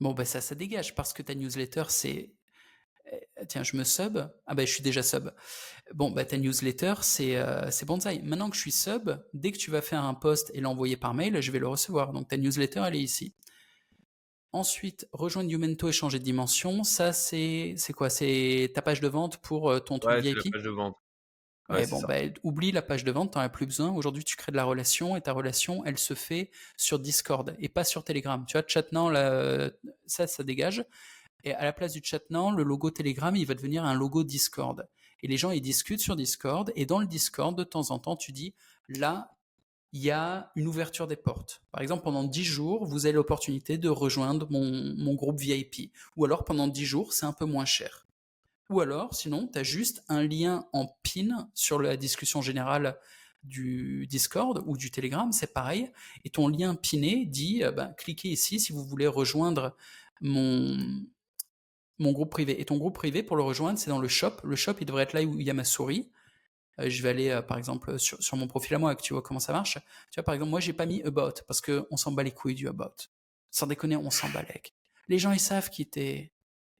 Bon, bah ça, ça dégage parce que ta newsletter, c'est. Eh, tiens, je me sub. Ah bah je suis déjà sub. Bon, bah ta newsletter, c'est euh, c'est bonsaï. Maintenant que je suis sub, dès que tu vas faire un post et l'envoyer par mail, je vais le recevoir. Donc ta newsletter, elle est ici. Ensuite, rejoindre Umento et changer de dimension. Ça, c'est quoi? C'est ta page de vente pour euh, ton truc ouais, VIP la page de vente. Ouais, bon, bah, oublie la page de vente, t'en as plus besoin. Aujourd'hui, tu crées de la relation et ta relation, elle se fait sur Discord et pas sur Telegram. Tu vois, Chatnant, ça, ça dégage. Et à la place du Chatnant, le logo Telegram, il va devenir un logo Discord. Et les gens, ils discutent sur Discord. Et dans le Discord, de temps en temps, tu dis, là, il y a une ouverture des portes. Par exemple, pendant 10 jours, vous avez l'opportunité de rejoindre mon, mon groupe VIP. Ou alors, pendant 10 jours, c'est un peu moins cher. Ou alors, sinon, tu as juste un lien en pin sur la discussion générale du Discord ou du Telegram, c'est pareil. Et ton lien piné dit, euh, ben, cliquez ici si vous voulez rejoindre mon, mon groupe privé. Et ton groupe privé, pour le rejoindre, c'est dans le shop. Le shop, il devrait être là où il y a ma souris. Euh, je vais aller, euh, par exemple, sur, mon profil à moi, que tu vois comment ça marche. Tu vois, par exemple, moi, j'ai pas mis About parce qu'on s'en bat les couilles du About. Sans déconner, on s'en bat les. Les gens, ils savent qui t'es.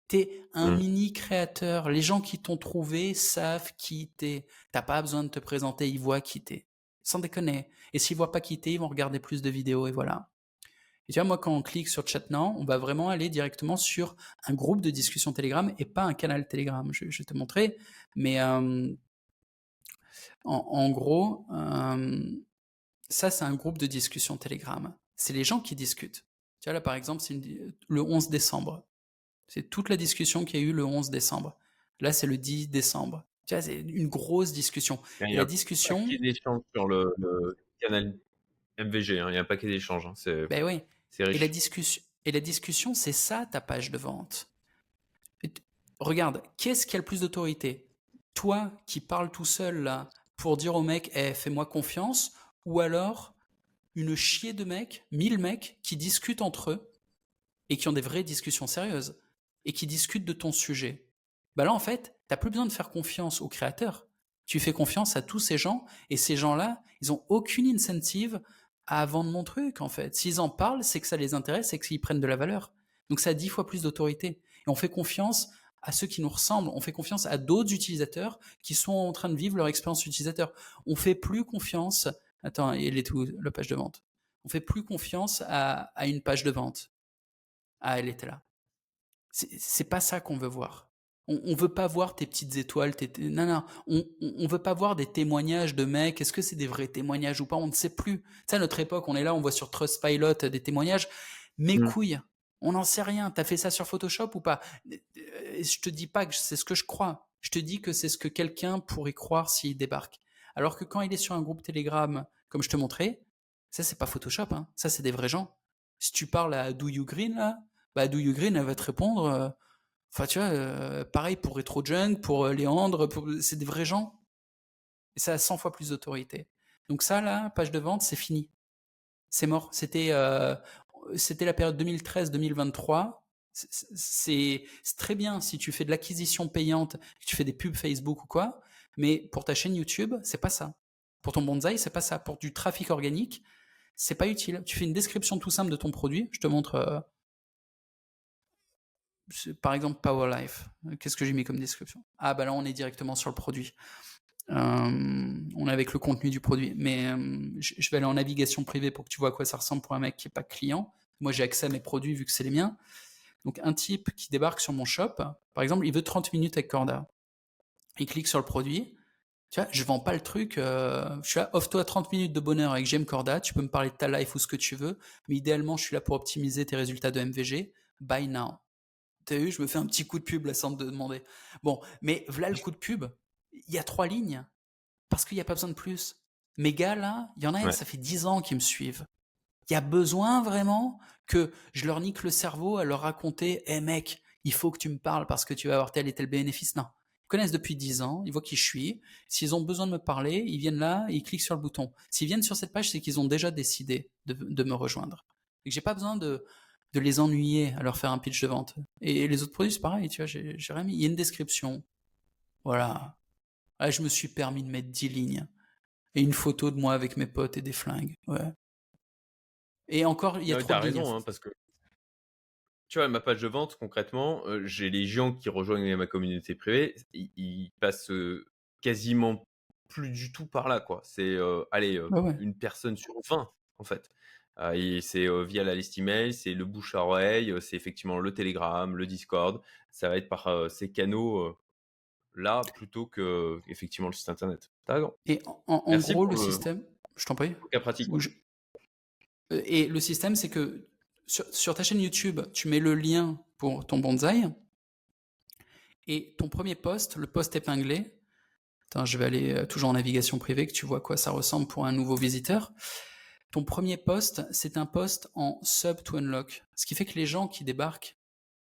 T'es un mmh. mini créateur. Les gens qui t'ont trouvé savent qui t'es. T'as pas besoin de te présenter, ils voient qui t'es. Sans déconner. Et s'ils voient pas qui t'es, ils vont regarder plus de vidéos et voilà. Et tu vois, moi, quand on clique sur Chatnant, on va vraiment aller directement sur un groupe de discussion Telegram et pas un canal Telegram. Je, vais te montrer. Mais euh, en, gros, euh, ça, c'est un groupe de discussion Telegram. C'est les gens qui discutent. Tu vois, là, par exemple, c'est le 11 décembre. C'est toute la discussion qu'il y a eu le 11 décembre. Là, c'est le 10 décembre. Tu vois, c'est une grosse discussion. Il y a la discussion. Il y a un paquet d'échanges sur le, canal MVG. Hein. Il y a un paquet d'échanges. Hein. C'est ben oui. Et la discussion, et la discussion, c'est ça ta page de vente. regarde, qu'est-ce qui a le plus d'autorité? Toi qui parles tout seul là pour dire au mec, eh, fais-moi confiance, ou alors une chier de mecs, mille mecs qui discutent entre eux et qui ont des vraies discussions sérieuses? Et qui discutent de ton sujet. Bah là, en fait, t'as plus besoin de faire confiance au créateur. Tu fais confiance à tous ces gens et ces gens-là, ils ont aucune incentive à vendre mon truc, en fait. S'ils en parlent, c'est que ça les intéresse et qu'ils prennent de la valeur. Donc ça a dix fois plus d'autorité. Et on fait confiance à ceux qui nous ressemblent. On fait confiance à d'autres utilisateurs qui sont en train de vivre leur expérience utilisateur. On fait plus confiance. Attends, il est où la page de vente? On fait plus confiance à, à une page de vente. Ah, elle était là. C'est pas ça qu'on veut voir. On, on, veut pas voir tes petites étoiles. Tes, non, non. On, on, veut pas voir des témoignages de mecs. Est-ce que c'est des vrais témoignages ou pas? On ne sait plus. Tu sais, à notre époque, on est là, on voit sur Trustpilot des témoignages. Mes mmh. couilles, on n'en sait rien. T'as fait ça sur Photoshop ou pas? Je te dis pas que c'est ce que je crois. Je te dis que c'est ce que quelqu'un pourrait croire s'il débarque. Alors que quand il est sur un groupe Telegram, comme je te montrais, ça c'est pas Photoshop. Hein. Ça c'est des vrais gens. Si tu parles à Do You Green là, bah Do You Green, elle va te répondre. Euh, enfin, tu vois, euh, pareil pour Retro pour euh, Léandre, c'est des vrais gens. Et ça a 100 fois plus d'autorité. Donc ça, là, page de vente, c'est fini. C'est mort. C'était c'était la période 2013-2023. C'est très bien si tu fais de l'acquisition payante, que tu fais des pubs Facebook ou quoi, mais pour ta chaîne YouTube, c'est pas ça. Pour ton bonsaï, c'est pas ça. Pour du trafic organique, c'est pas utile. Tu fais une description tout simple de ton produit. Je te montre par exemple Power Life. Qu'est-ce que j'ai mis comme description? Ah bah là on est directement sur le produit. Euh, on est avec le contenu du produit. Mais euh, je vais aller en navigation privée pour que tu vois à quoi ça ressemble pour un mec qui n'est pas client. Moi j'ai accès à mes produits vu que c'est les miens. Donc un type qui débarque sur mon shop, par exemple, il veut 30 minutes avec Corda. Il clique sur le produit. Tu vois, je vends pas le truc. Euh, je suis là, offre-toi 30 minutes de bonheur avec J'aime Corda. Tu peux me parler de ta life ou ce que tu veux. Mais idéalement, je suis là pour optimiser tes résultats de MVG. Buy now. T'as vu, je me fais un petit coup de pub là sans te demander. Bon, mais voilà le coup de pub. Il y a trois lignes. Parce qu'il n'y a pas besoin de plus. Mes gars là, il y en a, ça fait dix ans qu'ils me suivent. Il y a besoin vraiment que je leur nique le cerveau à leur raconter, hé mec, il faut que tu me parles parce que tu vas avoir tel et tel bénéfice. Non. Ils connaissent depuis dix ans, ils voient qui je suis. S'ils ont besoin de me parler, ils viennent là, ils cliquent sur le bouton. S'ils viennent sur cette page, c'est qu'ils ont déjà décidé de, me rejoindre. Et que j'ai pas besoin de, de les ennuyer à leur faire un pitch de vente. Et les autres produits, c'est pareil, tu vois, j'ai rien mis. Il y a une description. Voilà. Là, je me suis permis de mettre 10 lignes. Et une photo de moi avec mes potes et des flingues. Ouais. Et encore, il y a trop de raison, hein, parce que tu vois, ma page de vente, concrètement, euh, j'ai les gens qui rejoignent ma communauté privée, ils, passent euh, quasiment plus du tout par là, quoi. C'est, euh, allez, une personne sur 20, en fait. Et c'est via la liste email, c'est le bouche à oreille, c'est effectivement le Telegram, le Discord. Ça va être par ces canaux là plutôt que effectivement le site internet. Et en, gros, le, système, je t'en prie. Cas pratique. Et le système, c'est que sur, ta chaîne YouTube, tu mets le lien pour ton bonsaï. Et ton premier post, le post épinglé, attends, je vais aller euh, toujours en navigation privée, que tu vois quoi ça ressemble pour un nouveau visiteur. Ton premier post, c'est un post en sub to unlock. Ce qui fait que les gens qui débarquent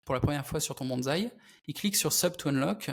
pour la première fois sur ton bonsaï, ils cliquent sur sub to unlock.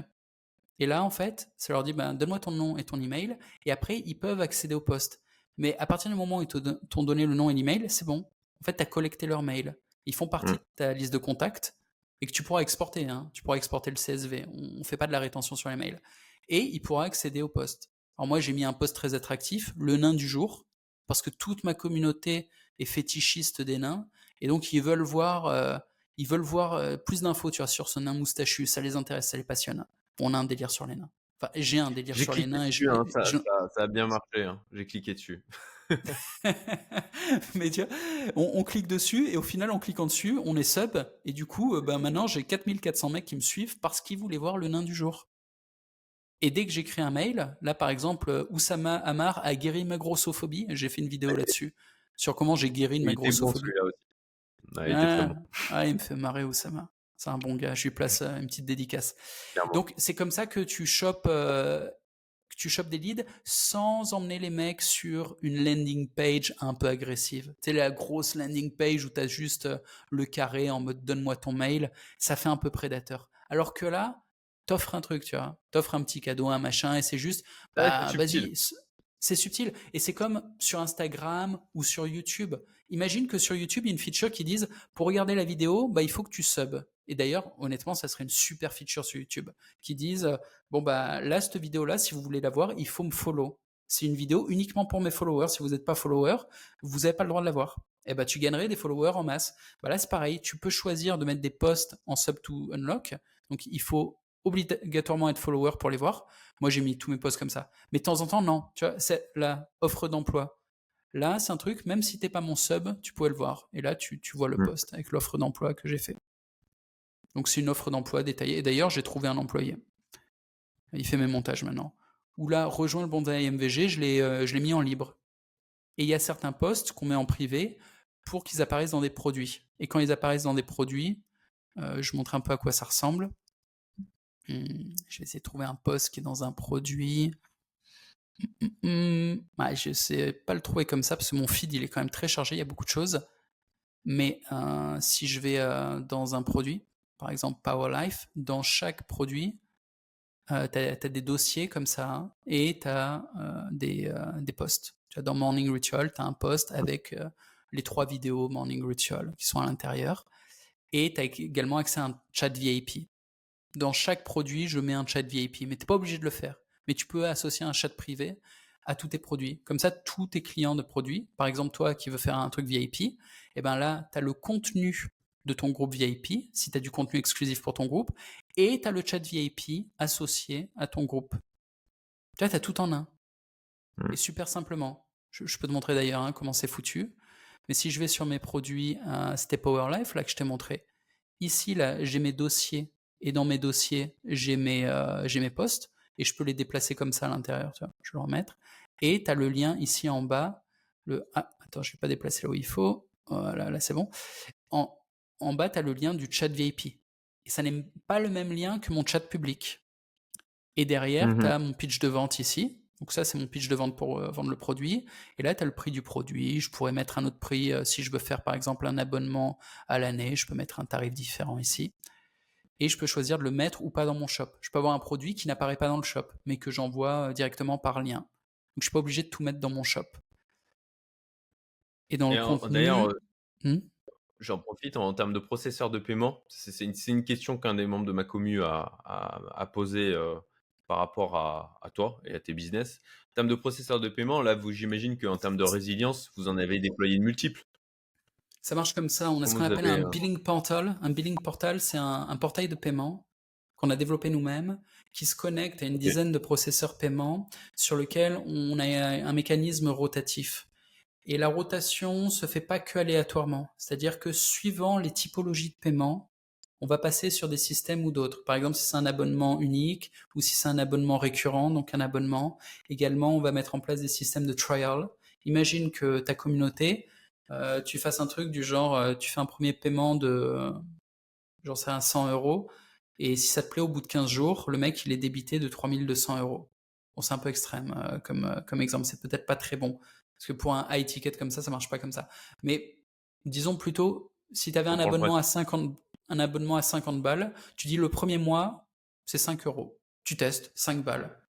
Et là, en fait, ça leur dit, ben, donne-moi ton nom et ton email. Et après, ils peuvent accéder au post. Mais à partir du moment où ils t'ont donné le nom et l'email, c'est bon. En fait, tu as collecté leurs mails. Ils font partie mmh. de ta liste de contacts et que tu pourras exporter. Hein. Tu pourras exporter le CSV. On ne fait pas de la rétention sur les mails. Et il pourra accéder au poste. Alors moi, j'ai mis un poste très attractif, le nain du jour, parce que toute ma communauté est fétichiste des nains. Et donc, ils veulent voir, euh, ils veulent voir euh, plus d'infos tu vois, sur ce nain moustachu. Ça les intéresse, ça les passionne. On a un délire sur les nains. Enfin, j'ai un délire sur les nains. et je, hein, ça, ça, a bien marché. Hein. J'ai cliqué dessus. mais tu vois, on, clique dessus et au final, en cliquant dessus, on est sub. Et du coup, euh, ben maintenant, j'ai 4400 mecs qui me suivent parce qu'ils voulaient voir le nain du jour. Et dès que j'écris un mail, là par exemple, euh, Oussama Amar a guéri ma grossophobie. J'ai fait une vidéo là-dessus sur comment j'ai guéri ma grossophobie. Ah, ah, il me fait marrer Oussama. C'est un bon gars. Je lui place euh, une petite dédicace. Donc c'est comme ça que tu chopes tu chopes des leads sans emmener les mecs sur une landing page un peu agressive. Tu sais, la grosse landing page où tu as juste euh, le carré en mode donne-moi ton mail, ça fait un peu prédateur. Alors que là, t'offres un truc, tu vois, t'offres un petit cadeau, un machin, et c'est juste, bah, vas-y, c'est subtil. Et c'est comme sur Instagram ou sur YouTube. Imagine que sur YouTube, il y a une feature qui dise, pour regarder la vidéo, bah, il faut que tu subs. Et d'ailleurs, honnêtement, ça serait une super feature sur YouTube qui disent euh, bon bah là cette vidéo là, si vous voulez la voir, il faut me follow. C'est une vidéo uniquement pour mes followers. Si vous n'êtes pas follower, vous n'avez pas le droit de la voir. Et eh bah tu gagnerais des followers en masse. Bah là c'est pareil, tu peux choisir de mettre des posts en sub to unlock. Donc il faut obligatoirement être follower pour les voir. Moi j'ai mis tous mes posts comme ça. Mais de temps en temps non, tu vois, c'est la offre d'emploi. Là, c'est un truc, même si t'es pas mon sub, tu pouvais le voir. Et là, tu, tu vois le mmh. post avec l'offre d'emploi que j'ai fait. Donc c'est une offre d'emploi détaillée. Et d'ailleurs, j'ai trouvé un employé. Il fait mes montages maintenant. Ou là, rejoins le bonsaï MVG, je l'ai, euh, je l'ai mis en libre. Et il y a certains postes qu'on met en privé pour qu'ils apparaissent dans des produits. Et quand ils apparaissent dans des produits, euh, je montre un peu à quoi ça ressemble. Hmm, je vais essayer de trouver un poste qui est dans un produit. Hmm, hmm, ouais, je ne sais pas le trouver comme ça parce que mon feed il est quand même très chargé, il y a beaucoup de choses. Mais euh, si je vais dans un produit, par exemple Powerlife, dans chaque produit, euh, tu as, des dossiers comme ça et tu as euh, des, euh, posts. Dans Morning Ritual, tu as un post avec les trois vidéos Morning Ritual qui sont à l'intérieur. Et tu as également accès à un chat VIP. Dans chaque produit, je mets un chat VIP, mais tu n'es pas obligé de le faire. Mais tu peux associer un chat privé à tous tes produits. Comme ça, tous tes clients de produits, par exemple toi qui veux faire un truc VIP, et eh ben là, tu as le contenu de ton groupe VIP, si tu as du contenu exclusif pour ton groupe, et tu as le chat VIP associé à ton groupe. Tu vois, tu as tout en un. Mmh. Et super simplement. Je, peux te montrer d'ailleurs hein, comment c'est foutu. Mais si je vais sur mes produits, euh, c'était Power Life, là que je t'ai montré. Ici, là, j'ai mes dossiers. Et dans mes dossiers, j'ai mes, euh, j'ai mes postes. Et je peux les déplacer comme ça à l'intérieur. Tu vois, je vais le remettre. Et tu as le lien ici en bas. Le, ah, attends, je ne vais pas déplacer là où il faut. Voilà, là c'est bon. En, en bas, tu as le lien du chat VIP. Et ça n'est pas le même lien que mon chat public. Et derrière, mmh tu as mon pitch de vente ici. Donc ça, c'est mon pitch de vente pour euh, vendre le produit. Et là, tu as le prix du produit. Je pourrais mettre un autre prix euh, si je veux faire, par exemple, un abonnement à l'année. Je peux mettre un tarif différent ici. Et je peux choisir de le mettre ou pas dans mon shop. Je peux avoir un produit qui n'apparaît pas dans le shop, mais que j'envoie euh, directement par lien. Donc je suis pas obligé de tout mettre dans mon shop. Et dans le contenu... D'ailleurs, hmm? j'en profite en, termes de processeur de paiement. C'est une, une, question qu'un des membres de ma commu a, a, posé euh, par rapport à, à, toi et à tes business. En termes de processeur de paiement, là, vous, j'imagine qu'en termes de résilience, vous en avez déployé de multiples. Ça marche comme ça. On a ce qu'on appelle un euh, billing portal. Un billing portal, c'est un, un, portail de paiement qu'on a développé nous-mêmes, qui se connecte à une dizaine de processeurs paiement sur lequel on a un mécanisme rotatif. Et la rotation se fait pas que aléatoirement. C'est-à-dire que suivant les typologies de paiement, on va passer sur des systèmes ou d'autres. Par exemple, si c'est un abonnement unique ou si c'est un abonnement récurrent, donc un abonnement. Également, on va mettre en place des systèmes de trial. Imagine que ta communauté, euh, tu fasses un truc du genre, euh, tu fais un premier paiement de, genre c'est un 100 euros, et si ça te plaît au bout de 15 jours, le mec il est débité de 3200 euros. Bon, c'est un peu extrême euh, comme, comme exemple, c'est peut-être pas très bon. Parce que pour un high ticket comme ça, ça marche pas comme ça. Mais disons plutôt, si tu avais un abonnement, à 50, un abonnement à 50 balles, tu dis le premier mois, c'est 5 euros. Tu testes, 5 balles.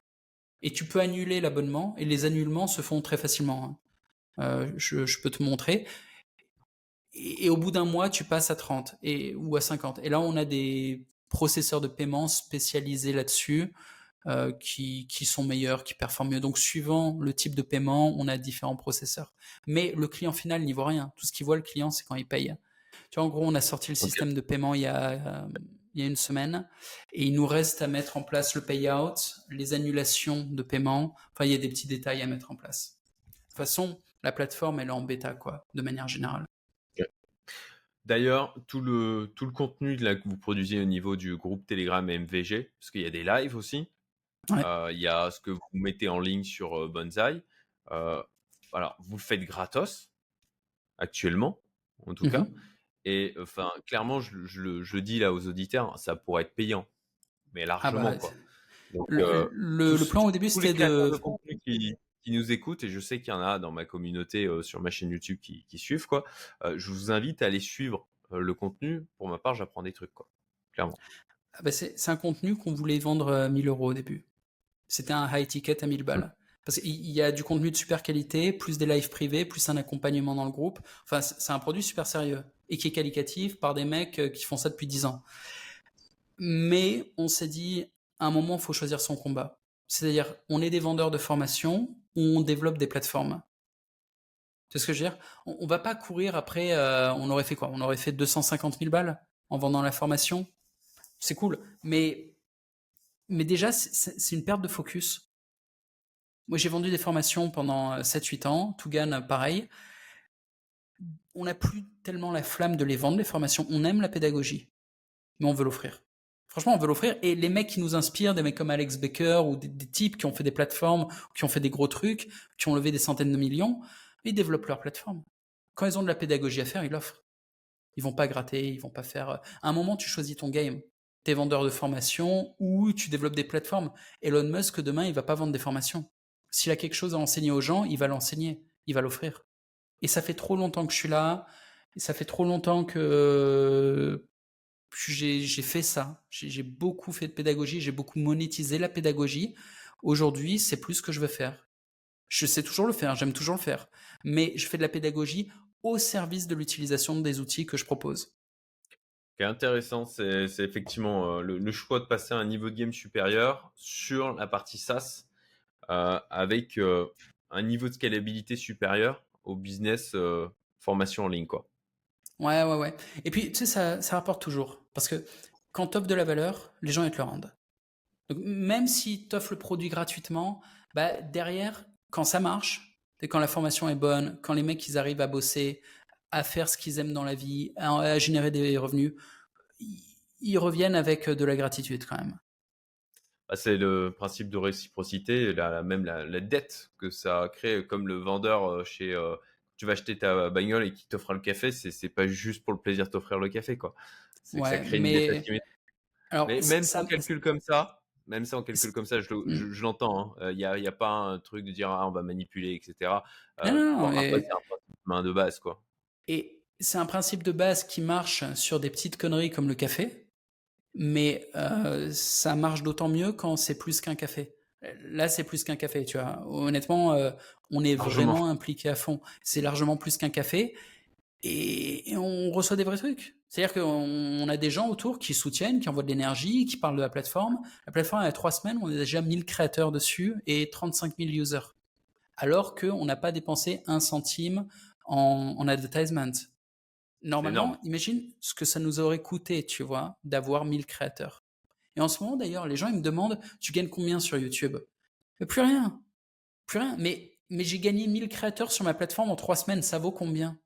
Et tu peux annuler l'abonnement, et les annulements se font très facilement. Euh, je, peux te montrer. Et, au bout d'un mois, tu passes à 30 et, ou à 50. Et là, on a des processeurs de paiement spécialisés là-dessus euh, qui, qui, sont meilleurs, qui performent mieux. Donc, suivant le type de paiement, on a différents processeurs. Mais le client final n'y voit rien. Tout ce qu'il voit, le client, c'est quand il paye. Tu vois, en gros, on a sorti le système de paiement il y a, euh, il y a une semaine et il nous reste à mettre en place le payout, les annulations de paiement. Enfin, il y a des petits détails à mettre en place. De toute façon, la plateforme, elle est en bêta, quoi, de manière générale. D'ailleurs, tout le, tout le contenu là, que vous produisez au niveau du groupe Telegram MVG, parce qu'il y a des lives aussi, euh, il y a ce que vous mettez en ligne sur euh, Bonsai. Euh, voilà, vous le faites gratos, actuellement, en tout cas. Mmh Et enfin, clairement, je, le dis là aux auditeurs, ça pourrait être payant, mais ah largement. Bah, quoi. le, plan au début, c'était de. Qui, nous écoutent, et je sais qu'il y en a dans ma communauté sur ma chaîne YouTube qui, qui suivent, quoi. je vous invite à aller suivre le contenu. Pour ma part, j'apprends des trucs, quoi. Clairement. Ah bah c'est un contenu qu'on voulait vendre à 1000 euros au début. C'était un high ticket à 1000 balles. Mmh. Parce qu'il y a du contenu de super qualité, plus des lives privés, plus un accompagnement dans le groupe. Enfin, c'est un produit super sérieux et qui est qualitatif par des mecs euh, qui font ça depuis 10 ans. Mais on s'est dit, à un moment, il faut choisir son combat. C'est-à-dire, on est des vendeurs de formation on développe des plateformes. C'est ce que je veux dire? On, ne va pas courir après. Euh, on aurait fait quoi? On aurait fait 250 000 balles en vendant la formation? C'est cool, mais mais déjà, c'est une perte de focus. Moi, j'ai vendu des formations pendant 7-8 euh, ans, Tougan, euh, pareil. On n'a plus tellement la flamme de les vendre, les formations. On aime la pédagogie, mais on veut l'offrir. Franchement, on veut l'offrir. Et les mecs qui nous inspirent, des mecs comme Alex Baker ou des, types qui ont fait des plateformes, qui ont fait des gros trucs, qui ont levé des centaines de millions, ils développent leur plateforme. Quand ils ont de la pédagogie à faire, ils l'offrent. Ils vont pas gratter, ils vont pas faire. Euh, à un moment, tu choisis ton game t'es vendeur de formation ou tu développes des plateformes. Elon Musk, demain, il va pas vendre des formations. S'il a quelque chose à enseigner aux gens, il va l'enseigner, il va l'offrir. Et ça fait trop longtemps que je suis là, et ça fait trop longtemps que j'ai fait ça. J'ai beaucoup fait de pédagogie, j'ai beaucoup monétisé la pédagogie. Aujourd'hui, c'est plus ce que je veux faire. Je sais toujours le faire, j'aime toujours le faire. Mais je fais de la pédagogie au service de l'utilisation des outils que je propose est intéressant, c'est effectivement euh, le, choix de passer à un niveau de game supérieur sur la partie SaaS euh, avec euh, un niveau de scalabilité supérieur au business formation en ligne. Quoi. Ouais, ouais, ouais. Et puis, tu sais, ça, rapporte toujours. Parce que quand tu offres de la valeur, les gens, ils te le rendent. Donc, même si tu le produit gratuitement, bah, derrière, quand ça marche, et quand la formation est bonne, quand les mecs, ils arrivent à bosser, à faire ce qu'ils aiment dans la vie, à, générer des revenus, ils reviennent avec de la gratitude quand même. Bah, c'est le principe de réciprocité, même la, dette que ça crée, comme le vendeur euh, chez. Euh, tu vas acheter ta bagnole et qui t'offre le café, c'est pas juste pour le plaisir de t'offrir le café, quoi. C'est ça crée mais... une Alors, mais même sans calcul comme ça, même sans calcul comme ça, je, mmh. l'entends. Il hein. n'y a, y a, pas un truc de dire ah, on va manipuler, etc. Euh, non, non, c'est un main de base, quoi. Et c'est un principe de base qui marche sur des petites conneries comme le café, mais euh, ça marche d'autant mieux quand c'est plus qu'un café. Là, c'est plus qu'un café, tu vois. Honnêtement, euh, on est vraiment impliqué à fond. C'est largement plus qu'un café. et, on reçoit des vrais trucs. C'est-à-dire qu'on a des gens autour qui soutiennent, qui envoient de l'énergie, qui parlent de la plateforme. La plateforme, il y a trois semaines, on a déjà 1000 créateurs dessus et 35 000 users. Alors qu'on n'a pas dépensé un centime en, en advertisement. Normalement, imagine ce que ça nous aurait coûté, tu vois, d'avoir 1000 créateurs. Et en ce moment, d'ailleurs, les gens, ils me demandent, tu gagnes combien sur YouTube? Plus rien. Plus rien. Mais, mais j'ai gagné 1000 créateurs sur ma plateforme en trois semaines. Ça vaut combien?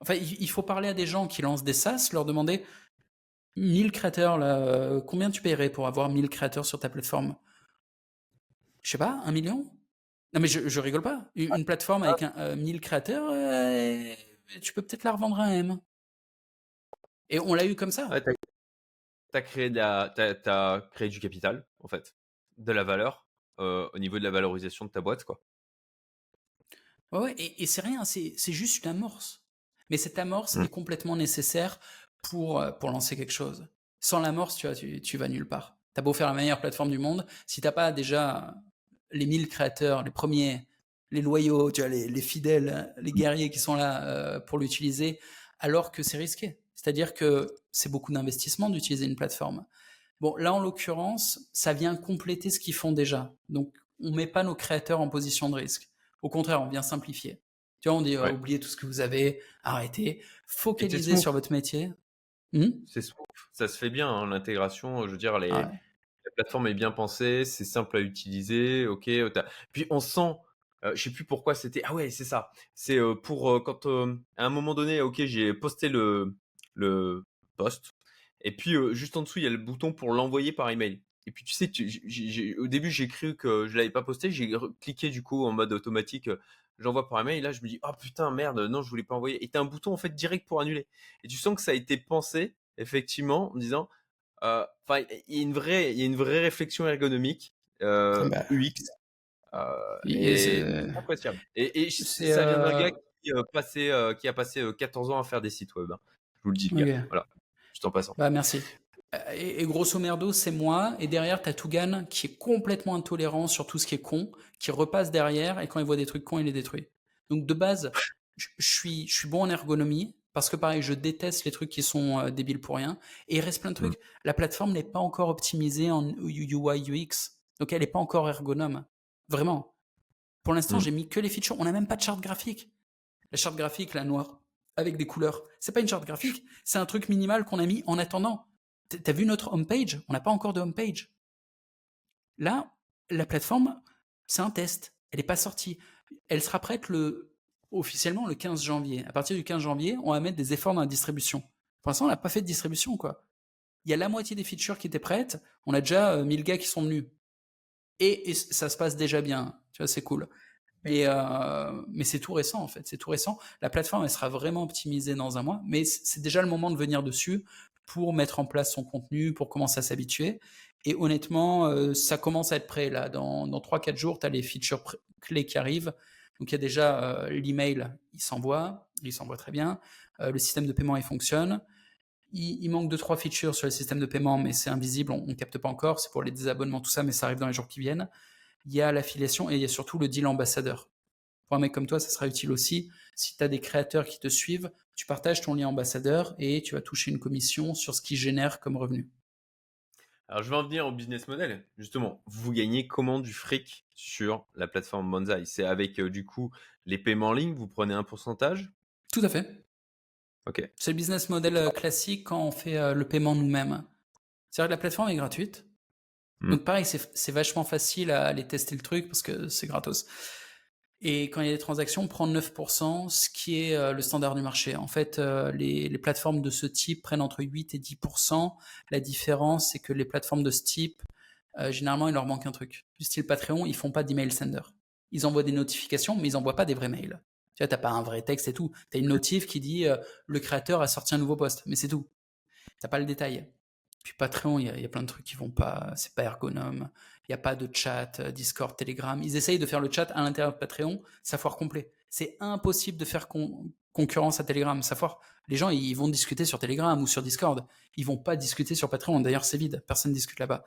Enfin, il faut parler à des gens qui lancent des SaaS, leur demander 1000 créateurs, là, euh, combien tu paierais pour avoir 1000 créateurs sur ta plateforme? Je sais pas, un million? Non, mais je, rigole pas. Une, plateforme avec un, 1000 euh, créateurs, euh, tu peux peut-être la revendre à M. Et on l'a eu comme ça. Tu as, créé as, créé du capital, en fait, de la valeur au niveau de la valorisation de ta boîte, quoi. Ouais, et, et c'est rien, c'est juste une amorce. Mais cette amorce mmh. est complètement nécessaire pour, euh, pour lancer quelque chose. Sans l'amorce, tu, vois, tu, vas nulle part. Tu as beau faire la meilleure plateforme du monde, si tu n'as pas déjà les 1000 créateurs, les premiers, les loyaux, tu vois, les, fidèles, les guerriers qui sont là euh, pour l'utiliser, alors que c'est risqué. C'est-à-dire que c'est beaucoup d'investissement d'utiliser une plateforme. Bon, là, en l'occurrence, ça vient compléter ce qu'ils font déjà. Donc, on ne met pas nos créateurs en position de risque. Au contraire, on vient simplifier. Tu vois, on dit oubliez tout ce que vous avez, arrêtez, focalisez sur votre métier. Mmh c'est ça se fait bien hein, l'intégration. Je veux dire, les, la plateforme est bien pensée, c'est simple à utiliser. Ok, puis on sent. Euh, je sais plus pourquoi c'était. Ah ouais, c'est ça. C'est euh, pour euh, quand à un moment donné, ok, j'ai posté le le post et puis juste en dessous il y a le bouton pour l'envoyer par email. Et puis tu sais, au début j'ai cru que je l'avais pas posté, j'ai cliqué du coup en mode automatique j'envoie par email, et là je me dis, oh putain, merde, non, je voulais pas envoyer. Et t'as un bouton en fait direct pour annuler. Et tu sens que ça a été pensé, effectivement, en disant, euh, enfin, il y a une vraie, il y a une vraie réflexion ergonomique, euh, bah. UX. Euh, et c'est appréciable. Et, ça vient d'un gars qui, passé, qui a passé 14 ans à faire des sites web. Hein. Je vous le dis, Voilà, juste en passant. Bah, merci. Et, grosso merdo, c'est moi. Et derrière, t'as Tougan qui est complètement intolérant sur tout ce qui est con, qui repasse derrière et quand il voit des trucs cons, il les détruit. Donc de base, je, suis, je suis bon en ergonomie parce que pareil, je déteste les trucs qui sont euh, débiles pour rien. Et il reste plein de trucs. Mm. La plateforme n'est pas encore optimisée en UI UX, donc elle n'est pas encore ergonome. Vraiment. Pour l'instant, mm. j'ai mis que les features. On n'a même pas de charte graphique. La charte graphique, la noire, avec des couleurs. C'est pas une charte graphique, c'est un truc minimal qu'on a mis en attendant. T'as vu notre homepage? On n'a pas encore de homepage. Là, la plateforme, c'est un test. Elle n'est pas sortie. Elle sera prête le, officiellement le 15 janvier. À partir du 15 janvier, on va mettre des efforts dans la distribution. Pour l'instant, on n'a pas fait de distribution, quoi. Il y a la moitié des features qui étaient prêtes. On a déjà 1000 euh, gars qui sont venus. Et, ça se passe déjà bien. Tu vois, c'est cool. Euh, mais c'est tout récent, en fait. C'est tout récent. La plateforme, elle sera vraiment optimisée dans un mois. Mais c'est déjà le moment de venir dessus pour mettre en place son contenu, pour commencer à s'habituer. Et honnêtement, euh, ça commence à être prêt là. Dans, dans 3-4 jours, tu as les features clés qui arrivent. Donc il y a déjà euh, l'email, il s'envoie, il s'envoie très bien. Le système de paiement, il fonctionne. Il, manque 2-3 features sur le système de paiement, mais c'est invisible, on ne capte pas encore. C'est pour les désabonnements, tout ça, mais ça arrive dans les jours qui viennent. Il y a l'affiliation et il y a surtout le deal ambassadeur. Pour un mec comme toi, ça sera utile aussi. Si tu as des créateurs qui te suivent, tu partages ton lien ambassadeur et tu vas toucher une commission sur ce qui génère comme revenu. Alors, je vais en venir au business model. Justement, vous gagnez comment du fric sur la plateforme Monzai C'est avec, euh, du coup, les paiements en ligne, vous prenez un pourcentage? Tout à fait. Ok. C'est le business model euh, classique quand on fait euh, le paiement nous-mêmes. C'est-à-dire que la plateforme est gratuite. Hmm. Donc, pareil, c'est vachement facile à aller tester le truc parce que c'est gratos. Et quand il y a des transactions, prendre 9%, ce qui est euh, le standard du marché. En fait, euh, les, plateformes de ce type prennent entre 8 et 10%. La différence, c'est que les plateformes de ce type, euh, généralement, il leur manque un truc. Du style Patreon, ils font pas d'email sender. Ils envoient des notifications, mais ils envoient pas des vrais mails. Tu vois, t'as pas un vrai texte et tout. Tu as une notif qui dit le créateur a sorti un nouveau post, mais c'est tout. T'as pas le détail. Puis Patreon, il y, y, a plein de trucs qui vont pas, c'est pas ergonome il n'y a pas de chat, euh, Discord, Telegram. Ils essayent de faire le chat à l'intérieur de Patreon, ça foire complet. C'est impossible de faire concurrence à Telegram, ça. Les gens, ils vont discuter sur Telegram ou sur Discord. Ils vont pas discuter sur Patreon. D'ailleurs, c'est vide, personne ne discute là-bas.